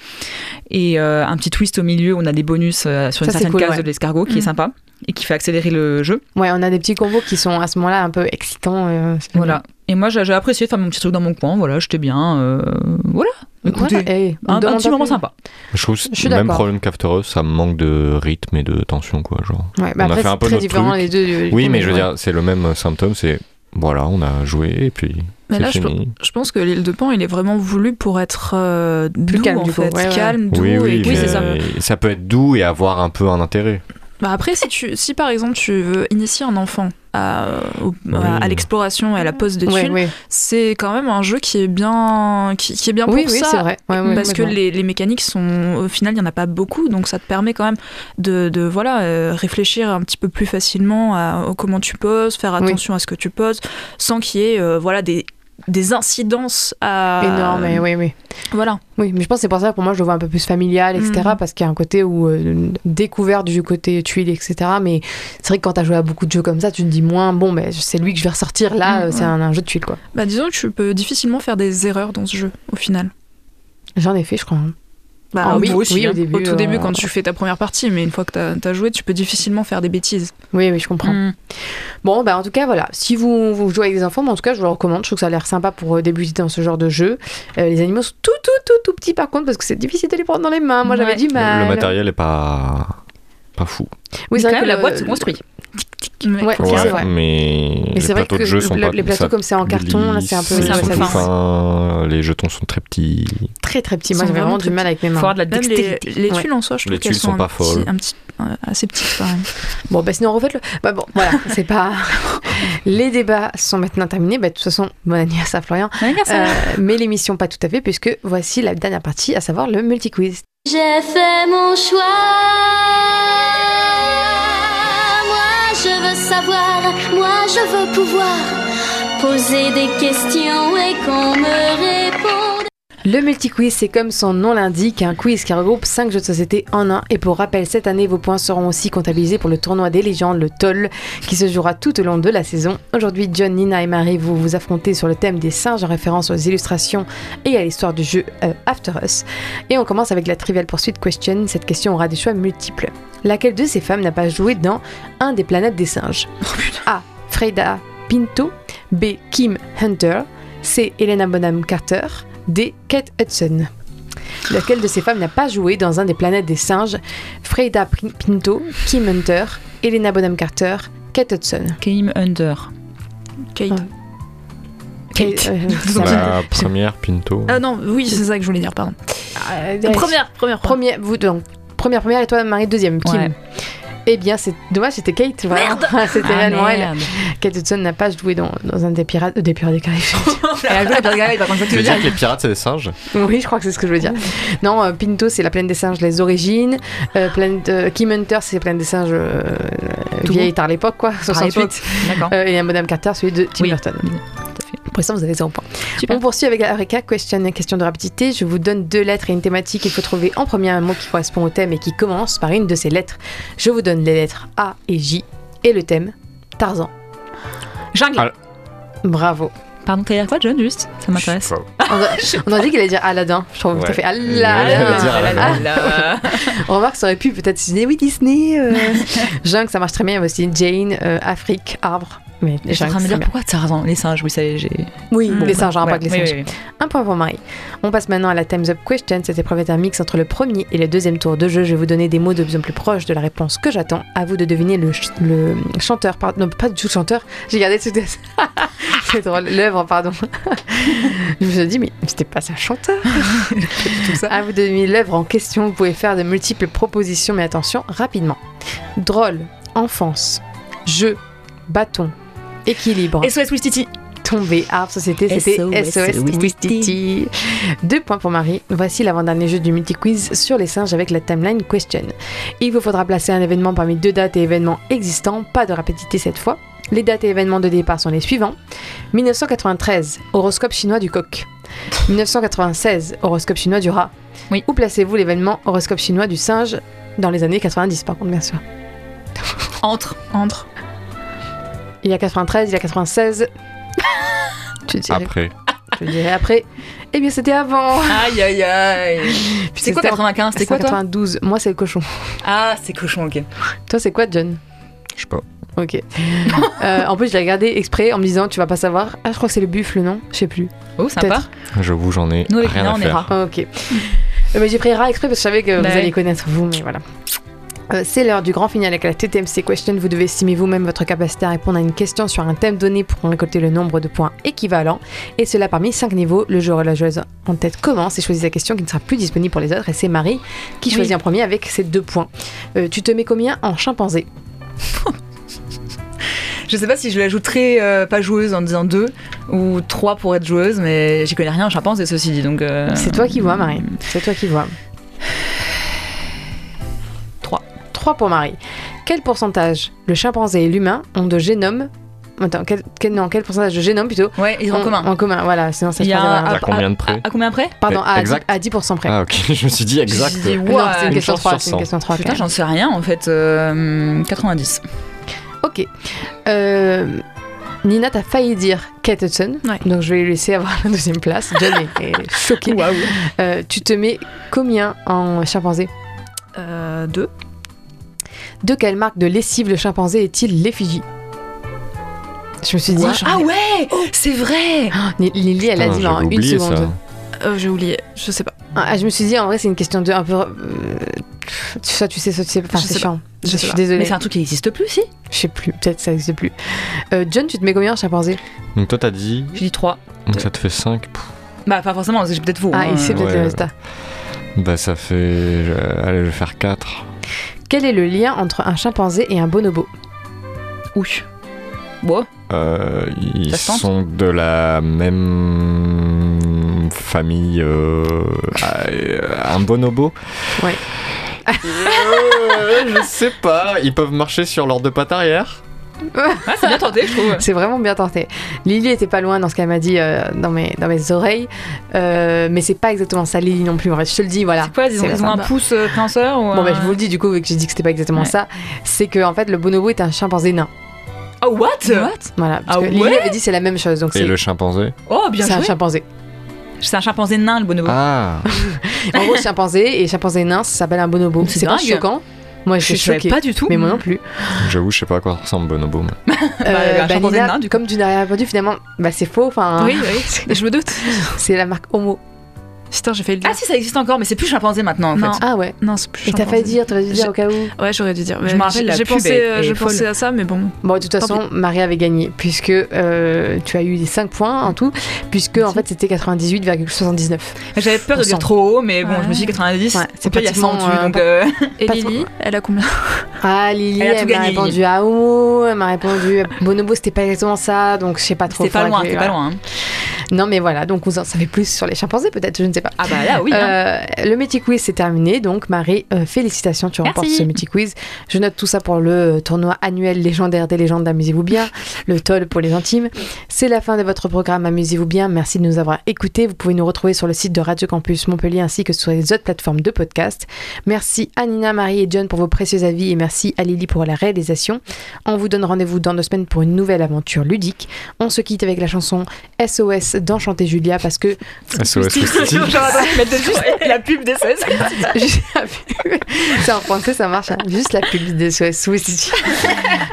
S7: et euh, un petit twist au milieu. On a des bonus euh, sur une
S1: Ça,
S7: certaine
S1: cool,
S7: case
S1: ouais.
S7: de l'escargot qui est
S9: Mm.
S7: sympa et qui fait accélérer le jeu.
S1: Ouais, on a des petits combos qui sont à ce moment-là un peu excitants. euh,
S7: Voilà. Et moi, j'ai apprécié de faire mon petit truc dans mon coin. Voilà, j'étais bien. euh, voilà. Écoutez,
S1: Voilà, on
S7: un, petit moment
S1: plus.
S7: sympa.
S8: je trouve
S1: Je suis
S8: même problème qu'After Us ça manque de rythme et de tension quoi genre
S1: Ouais, bah
S8: On a fait un peu
S1: très
S8: notre
S1: différent
S8: truc.
S1: les deux.
S8: oui mais je veux
S1: ouais.
S8: dire c'est le même symptôme c'est voilà on a joué et puis
S9: Mais là, je,
S8: fini
S9: je pense que l'île de Pan, il est vraiment voulu pour être euh, doux,
S1: calme,
S9: en fait.
S1: Ouais, ouais.
S9: Calme, doux.
S8: oui oui
S9: et c'est ça.
S8: ça peut être doux et avoir un peu un intérêt
S9: Bah après, si, tu, si par exemple tu veux initier un enfant à, au- à- à l'exploration et à la pose de tuiles, c'est quand même un jeu qui est bien, qui, qui est bien
S1: Oui,
S9: pour ça.
S1: c'est vrai. Ouais,
S9: parce que les, les mécaniques sont, au final, il n'y en a pas beaucoup, donc ça te permet quand même de, de, voilà, euh, réfléchir un petit peu plus facilement à, à comment tu poses, faire attention à ce que tu poses, sans qu'il y ait euh, voilà, des, des incidences à.
S1: Énorme, et oui, oui.
S9: Voilà.
S1: Oui, mais je pense que c'est pour ça que pour moi je le vois un peu plus familial, etc.
S9: Mhm.
S1: Parce qu'il y a un côté où euh, découvert du côté tuiles, etc. Mais c'est vrai que quand t'as joué à beaucoup de jeux comme ça, tu te dis moins, bon, ben c'est lui que je vais ressortir là,
S9: Mhm,
S1: euh, c'est
S9: ouais.
S1: un, un jeu de tuiles quoi.
S9: Bah, disons que tu peux difficilement faire des erreurs dans ce jeu, au final.
S1: J'en ai fait, je crois. hein.
S9: Bah,
S1: Ah oui,
S9: moi aussi,
S1: oui, au
S9: hein.
S1: début,
S9: tout
S1: euh,
S9: début, quand tu fais ta première partie, mais une fois que t'as as joué, tu peux difficilement faire des bêtises.
S1: Oui, oui, je comprends.
S9: Mm.
S1: Bon, bah en tout cas, voilà. Si vous, vous jouez avec des enfants, mais en tout cas, je vous le recommande. Je trouve que ça a l'air sympa pour euh, débuter dans ce genre de jeu. Euh, les animaux sont tout, tout, tout, tout petits par contre, parce que c'est difficile de les prendre dans les mains. Moi, j'avais du mal.
S8: Le matériel est pas pas fou.
S1: Oui, c'est vrai que
S7: la boîte se construit.
S1: Ouais,
S8: Ouais, mais,
S1: Mais
S8: les
S1: c'est vrai
S8: plateaux
S1: que
S8: de jeu sont
S1: le-
S8: pas
S1: les plateaux
S8: ça
S1: comme c'est en carton, c'est un peu-
S7: fin,
S8: les jetons sont très petits.
S1: Très, très petits. Moi, j'avais vraiment du mal avec mes mains.
S7: Faut avoir de la dextérité.
S9: les
S1: Ouais.
S9: tuiles en soi, je trouve qu'elles
S8: tuiles sont
S9: sont
S8: pas
S9: un petit-
S8: folles.
S9: un petit, euh, assez petites quand même.
S1: Bon, bah sinon, refaites-le. Bah bon, voilà, c'est pas. Les débats sont maintenant terminés. Bah, de toute façon, bon anniversaire, Florian. Euh, mais l'émission, pas tout à fait, puisque voici la dernière partie, à savoir le multi-quiz.
S3: J'ai fait mon choix. Veux savoir, moi, je veux pouvoir poser des questions et qu'on me réponde.
S1: Le multi-quiz, c'est comme son nom l'indique, un quiz qui regroupe 5 jeux de société en un. Et pour rappel, cette année, vos points seront aussi comptabilisés pour le tournoi des légendes, le TOL, qui se jouera tout au long de la saison. Aujourd'hui, John, Nina et Marie, vous vous affrontez sur le thème des singes en référence aux illustrations et à l'histoire du jeu euh, After Us. Et on commence avec la Trivial Pursuit Question. Cette question aura des choix multiples. Laquelle de ces femmes n'a pas joué dans un des planètes des singes? A. Freda Pinto. B. Kim Hunter. C. Helena Bonham Carter. D. Kate Hudson. Laquelle de ces femmes n'a pas joué dans un des planètes des singes? Freda Pin- Pinto, Kim Hunter, Helena Bonham Carter, Kate Hudson.
S7: Kim Under.
S9: Kate.
S1: Ouais.
S7: Kate.
S1: Euh,
S8: La première Pinto.
S9: Ah non, oui, c'est ça que je voulais dire, pardon.
S1: Euh,
S9: Première, première, première.
S1: Première, vous, donc, première, première et toi, Marie, deuxième, Kim.
S7: Ouais.
S1: Eh bien, c'est dommage, c'était Kate. Voilà. c'était
S7: Ah,
S1: réellement elle.
S7: merde.
S1: Kate Hudson n'a pas joué dans, dans un des pirates, euh, des pirates des Caraïbes.
S7: Elle a joué à Pierre Garay, par contre, ça que
S8: Tu veux
S7: veux
S8: dire
S7: dire
S8: que les pirates c'est des singes
S1: oui, je crois que c'est ce que je veux dire. Non, euh, Pinto, c'est la plaine des singes, les origines. Euh, plaine de- Kim Hunter, c'est la plaine des singes euh,
S7: Tout
S1: vieille tard l'époque, quoi.
S7: Par
S1: 68.
S7: l'époque. D'accord.
S1: Euh, et Madame Carter, celui de Tim
S7: Oui.
S1: Burton.
S7: Tout à fait.
S1: Pour l'instant, vous avez 0 point.
S7: Super.
S1: On poursuit avec la récap question, question de rapidité. Je vous donne deux lettres et une thématique. Il faut trouver en premier un mot qui correspond au thème et qui commence par une de ces lettres. Je vous donne les lettres A et J et le thème Tarzan.
S7: Jungle.
S8: Ah.
S1: Bravo.
S7: Pardon, t'as dire quoi, John, juste? Ça m'intéresse.
S1: On a, on a dit qu'il allait dire Aladdin. Je trouve tout à fait Aladdin.
S8: dire Aladdin.
S7: Là.
S1: On remarque que ça aurait pu peut-être se dire oui Disney. Euh... Jungle, ça marche très bien. Il y a aussi Jane, euh, Afrique, arbre. Mais
S7: Je suis en train de me dire pourquoi Tarzan Les singes, oui, ça y est, j'ai.
S1: Oui, les singes, hein,
S7: ouais,
S1: pas que les
S7: oui,
S1: singes.
S7: oui, oui.
S1: Un point pour Marie. On passe maintenant à la Time's Up Question. Cette épreuve est un mix entre le premier et le deuxième tour de jeu. Je vais vous donner des mots de plus en plus proches de la réponse que j'attends. À vous de deviner le, ch- le chanteur. Pardon, non, pas du tout le chanteur. J'ai gardé tout. C'est drôle. L'œuvre, pardon. Je me suis dit, mais c'était pas ça, chanteur. tout ça. À vous de deviner l'œuvre en question. Vous pouvez faire de multiples propositions, mais attention, rapidement. Drôle, enfance, jeu, bâton, équilibre
S7: SOS Wistiti.
S1: tombé. Arbre Société, c'était
S7: SOS
S1: SOS
S7: Wistiti.
S1: Wistiti. Deux points pour Marie. Voici l'avant-dernier jeu du multi-quiz sur les singes avec la timeline question. Il vous faudra placer un événement parmi deux dates et événements existants, pas de rapidité cette fois. Les dates et événements de départ sont les suivants. 1993, horoscope chinois du coq. 1996, horoscope chinois du rat.
S7: Oui.
S1: Où placez-vous l'événement horoscope chinois du singe dans les années 90 par contre bien sûr?
S7: Entre.
S9: Entre.
S1: Il y a 93, il y a 96. Tu dirais,
S8: Après.
S1: je dirais après. Eh bien c'était avant.
S7: Aïe, aïe, aïe. C'est quoi
S1: C'était en-
S7: 95 C'était quoi, toi?
S1: 92. Moi, c'est le cochon.
S7: Ah, c'est cochon, ok.
S1: Toi, c'est quoi, John?
S8: Je sais pas.
S1: Ok. Euh, en plus, je l'ai regardé exprès en me disant, tu vas pas savoir. Ah, je crois que c'est le buffle, non? Je sais plus.
S7: Oh, sympa.
S8: J'avoue, j'en ai
S7: Nous,
S8: rien
S7: Lina,
S8: à
S7: on est
S8: faire.
S7: rats.
S1: Ok. Mais j'ai pris rat exprès parce que je savais que
S7: Bah
S1: vous
S7: ouais.
S1: alliez connaître vous, mais voilà. Euh, c'est l'heure du grand final avec la TTMC Question. Vous devez estimer vous-même votre capacité à répondre à une question sur un thème donné pour en récolter le nombre de points équivalent. Et cela parmi 5 niveaux. Le joueur et la joueuse en tête commence et choisit sa question qui ne sera plus disponible pour les autres. Et c'est Marie qui
S7: Oui.
S1: choisit en premier avec ses deux points. Euh, tu te mets combien en chimpanzé?
S7: Je sais pas si je l'ajouterais euh, pas joueuse en disant 2 ou 3 pour être joueuse, mais j'y connais rien en chimpanzé ceci dit. Donc, euh,
S1: C'est toi qui vois, Marie. C'est toi qui vois.
S7: 3.
S1: 3 pour Marie. Quel pourcentage le chimpanzé et l'humain ont de génome Attends, quel, quel- non, quel pourcentage de génome plutôt
S7: Ouais, ils ont en commun.
S1: En commun, voilà. Sinon, ça
S7: Il y
S1: se
S7: a
S1: passe
S7: un-
S1: mal.
S8: À combien de près
S7: À combien près
S1: Pardon, à, 10,
S8: Exact.
S1: à 10% près.
S8: Ah ok, je me suis dit exact.
S7: Je dis,
S1: Non, c'est une
S8: une
S1: question
S8: chance
S1: 3.
S8: sur
S1: C'est une
S8: 100.
S1: question 3.
S7: Putain, j'en sais rien en fait. euh, 90.
S1: Ok. Euh, Nina, t'as failli dire Kate Hudson,
S9: Ouais.
S1: donc je vais lui laisser avoir la deuxième place. John est, est choqué. Euh, tu te mets combien en chimpanzé?
S9: Euh, deux.
S1: De quelle marque de lessive le chimpanzé est-il l'effigie Je me suis dit.
S7: Ah ouais C'est vrai
S1: Lily, elle a dit en une seconde.
S8: ça.
S9: Euh, J'ai oublié, je sais pas.
S1: Ah, je me suis dit, en vrai, c'est une question de un peu. euh, soit tu sais, soit tu sais. Enfin,
S9: Je
S1: c'est
S9: sais
S1: chiant.
S9: Je
S1: Je,
S9: sais
S1: suis
S9: pas.
S1: désolée.
S7: Mais c'est un truc qui n'existe plus, si?
S1: Je sais plus. Peut-être que ça n'existe plus. Euh, John, tu te mets combien en chimpanzé?
S8: Donc toi t'as dit,
S7: Je dis 3.
S8: donc ça te fait 5.
S7: Bah, pas forcément, j'ai peut-être faux.
S1: Ah,
S7: hein.
S1: il sait peut-être
S8: ouais.
S1: le résultat.
S8: Bah ça fait... euh, Allez, je vais faire 4.
S1: Quel est le lien entre un chimpanzé et un bonobo?
S7: Oui. Bon,
S8: Euh, ils
S7: Ça se tente?
S8: sont de la même famille. euh, euh, un bonobo?
S1: Ouais.
S8: Euh, Je sais pas. Ils peuvent marcher sur leurs deux pattes arrière?
S7: Ah, c'est bien tenté, je trouve.
S1: C'est vraiment bien tenté. Lily était pas loin dans ce qu'elle m'a dit euh, dans, mes, dans mes oreilles, Euh, mais c'est pas exactement ça, Lily non plus. En fait, je te le dis, voilà.
S7: C'est quoi Ils ont,
S1: C'est
S7: ils ont un pouce euh, pinceur ou
S1: Bon, bah, je vous le dis du coup, vu que j'ai dit que c'était pas exactement
S7: Ouais.
S1: ça. C'est que en fait, le bonobo est un chimpanzé nain.
S7: Oh, what?
S1: Voilà. Parce
S7: Ah
S1: que Lily
S7: ouais?
S1: avait dit c'est la même chose. Donc
S8: Et
S1: c'est
S8: le chimpanzé?
S7: Oh, bien
S1: c'est un chimpanzé.
S7: C'est un chimpanzé nain, le bonobo.
S8: Ah
S1: En gros, chimpanzé et chimpanzé nain, ça s'appelle un bonobo.
S7: C'est
S1: pas choquant. Moi, je
S7: je
S1: suis
S7: savais
S1: choquée.
S7: pas du tout.
S1: Mais moi non plus.
S8: J'avoue, je sais pas à quoi ressemble bonobo. mais-
S7: Bah, chimpanzé
S1: Nina,
S7: nain, du
S1: comme tu n'as rien répondu, finalement, bah, c'est faux. Enfin,
S9: Oui, oui, je me doute.
S1: c'est la marque Homo.
S9: Putain, j'ai failli le dire.
S7: Ah, si, ça existe encore, mais c'est plus chimpanzé maintenant, en
S9: Non.
S7: fait.
S1: Ah ouais.
S9: Non, c'est plus
S1: Et t'as
S9: chimpanzé.
S1: failli dire, t'aurais dû dire au cas où.
S9: Ouais, j'aurais dû dire.
S7: Je
S9: Mais
S7: me rappelle, la
S9: J'ai
S7: pub
S9: pensé,
S7: est-
S9: euh,
S7: est
S9: j'ai
S7: folle.
S9: pensé à ça, mais bon.
S1: Bon, de toute
S9: Tant
S1: façon, Marie avait gagné, puisque euh, tu as eu les 5 points en tout, puisque en fait c'était 98,79.
S7: J'avais peur de dire trop haut, mais bon,
S9: Ouais.
S7: je me suis dit 90.
S1: Ouais,
S7: c'est
S1: c'est
S7: pas il y a 100
S1: pratiquement,
S7: dessus,
S1: euh,
S7: donc. euh,
S9: Et
S1: Pas
S9: Lily, elle a combien?
S1: Ah, Lily,
S7: Elle a
S1: elle,
S7: tout
S1: m'a
S7: gagné,
S1: répondu à Homo, elle m'a répondu à Bonobo, c'était pas exactement ça, donc je sais pas trop.
S7: C'était pas
S1: faudrait
S7: loin,
S1: que-
S7: c'était pas
S1: voilà.
S7: loin. hein.
S1: Non, mais voilà, donc vous en savez plus sur les chimpanzés, peut-être, je ne sais pas.
S7: Ah bah là, oui. hein.
S1: Euh, le Mythic Quiz c'est terminé, donc Marie, euh, félicitations, tu remportes
S7: Merci.
S1: ce Mythic Quiz. Je note tout ça pour le euh, tournoi annuel légendaire des légendes d'Amusez-vous bien, le toll pour les intimes. C'est la fin de votre programme Amusez-vous bien, merci de nous avoir écoutés. Vous pouvez nous retrouver sur le site de Radio Campus Montpellier ainsi que sur les autres plateformes de podcast. Merci à Nina, Marie et John pour vos précieux avis et merci à Lily pour la réalisation. On vous donne rendez-vous dans deux semaines pour une nouvelle aventure ludique. On se quitte avec la chanson SOS d'Enchanter Julia parce que
S8: SOS Christy.
S7: mettre juste la pub des 16.
S1: Juste la pub. C'est en français, ça marche. hein. Juste la pub de SOS West.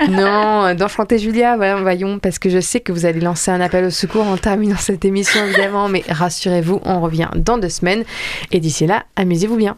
S1: Non, d'enchanter Julia, voilà, voyons, parce que je sais que vous allez lancer un appel au secours en terminant cette émission, évidemment, mais rassurez-vous, on revient dans deux semaines. Et d'ici là, amusez-vous bien.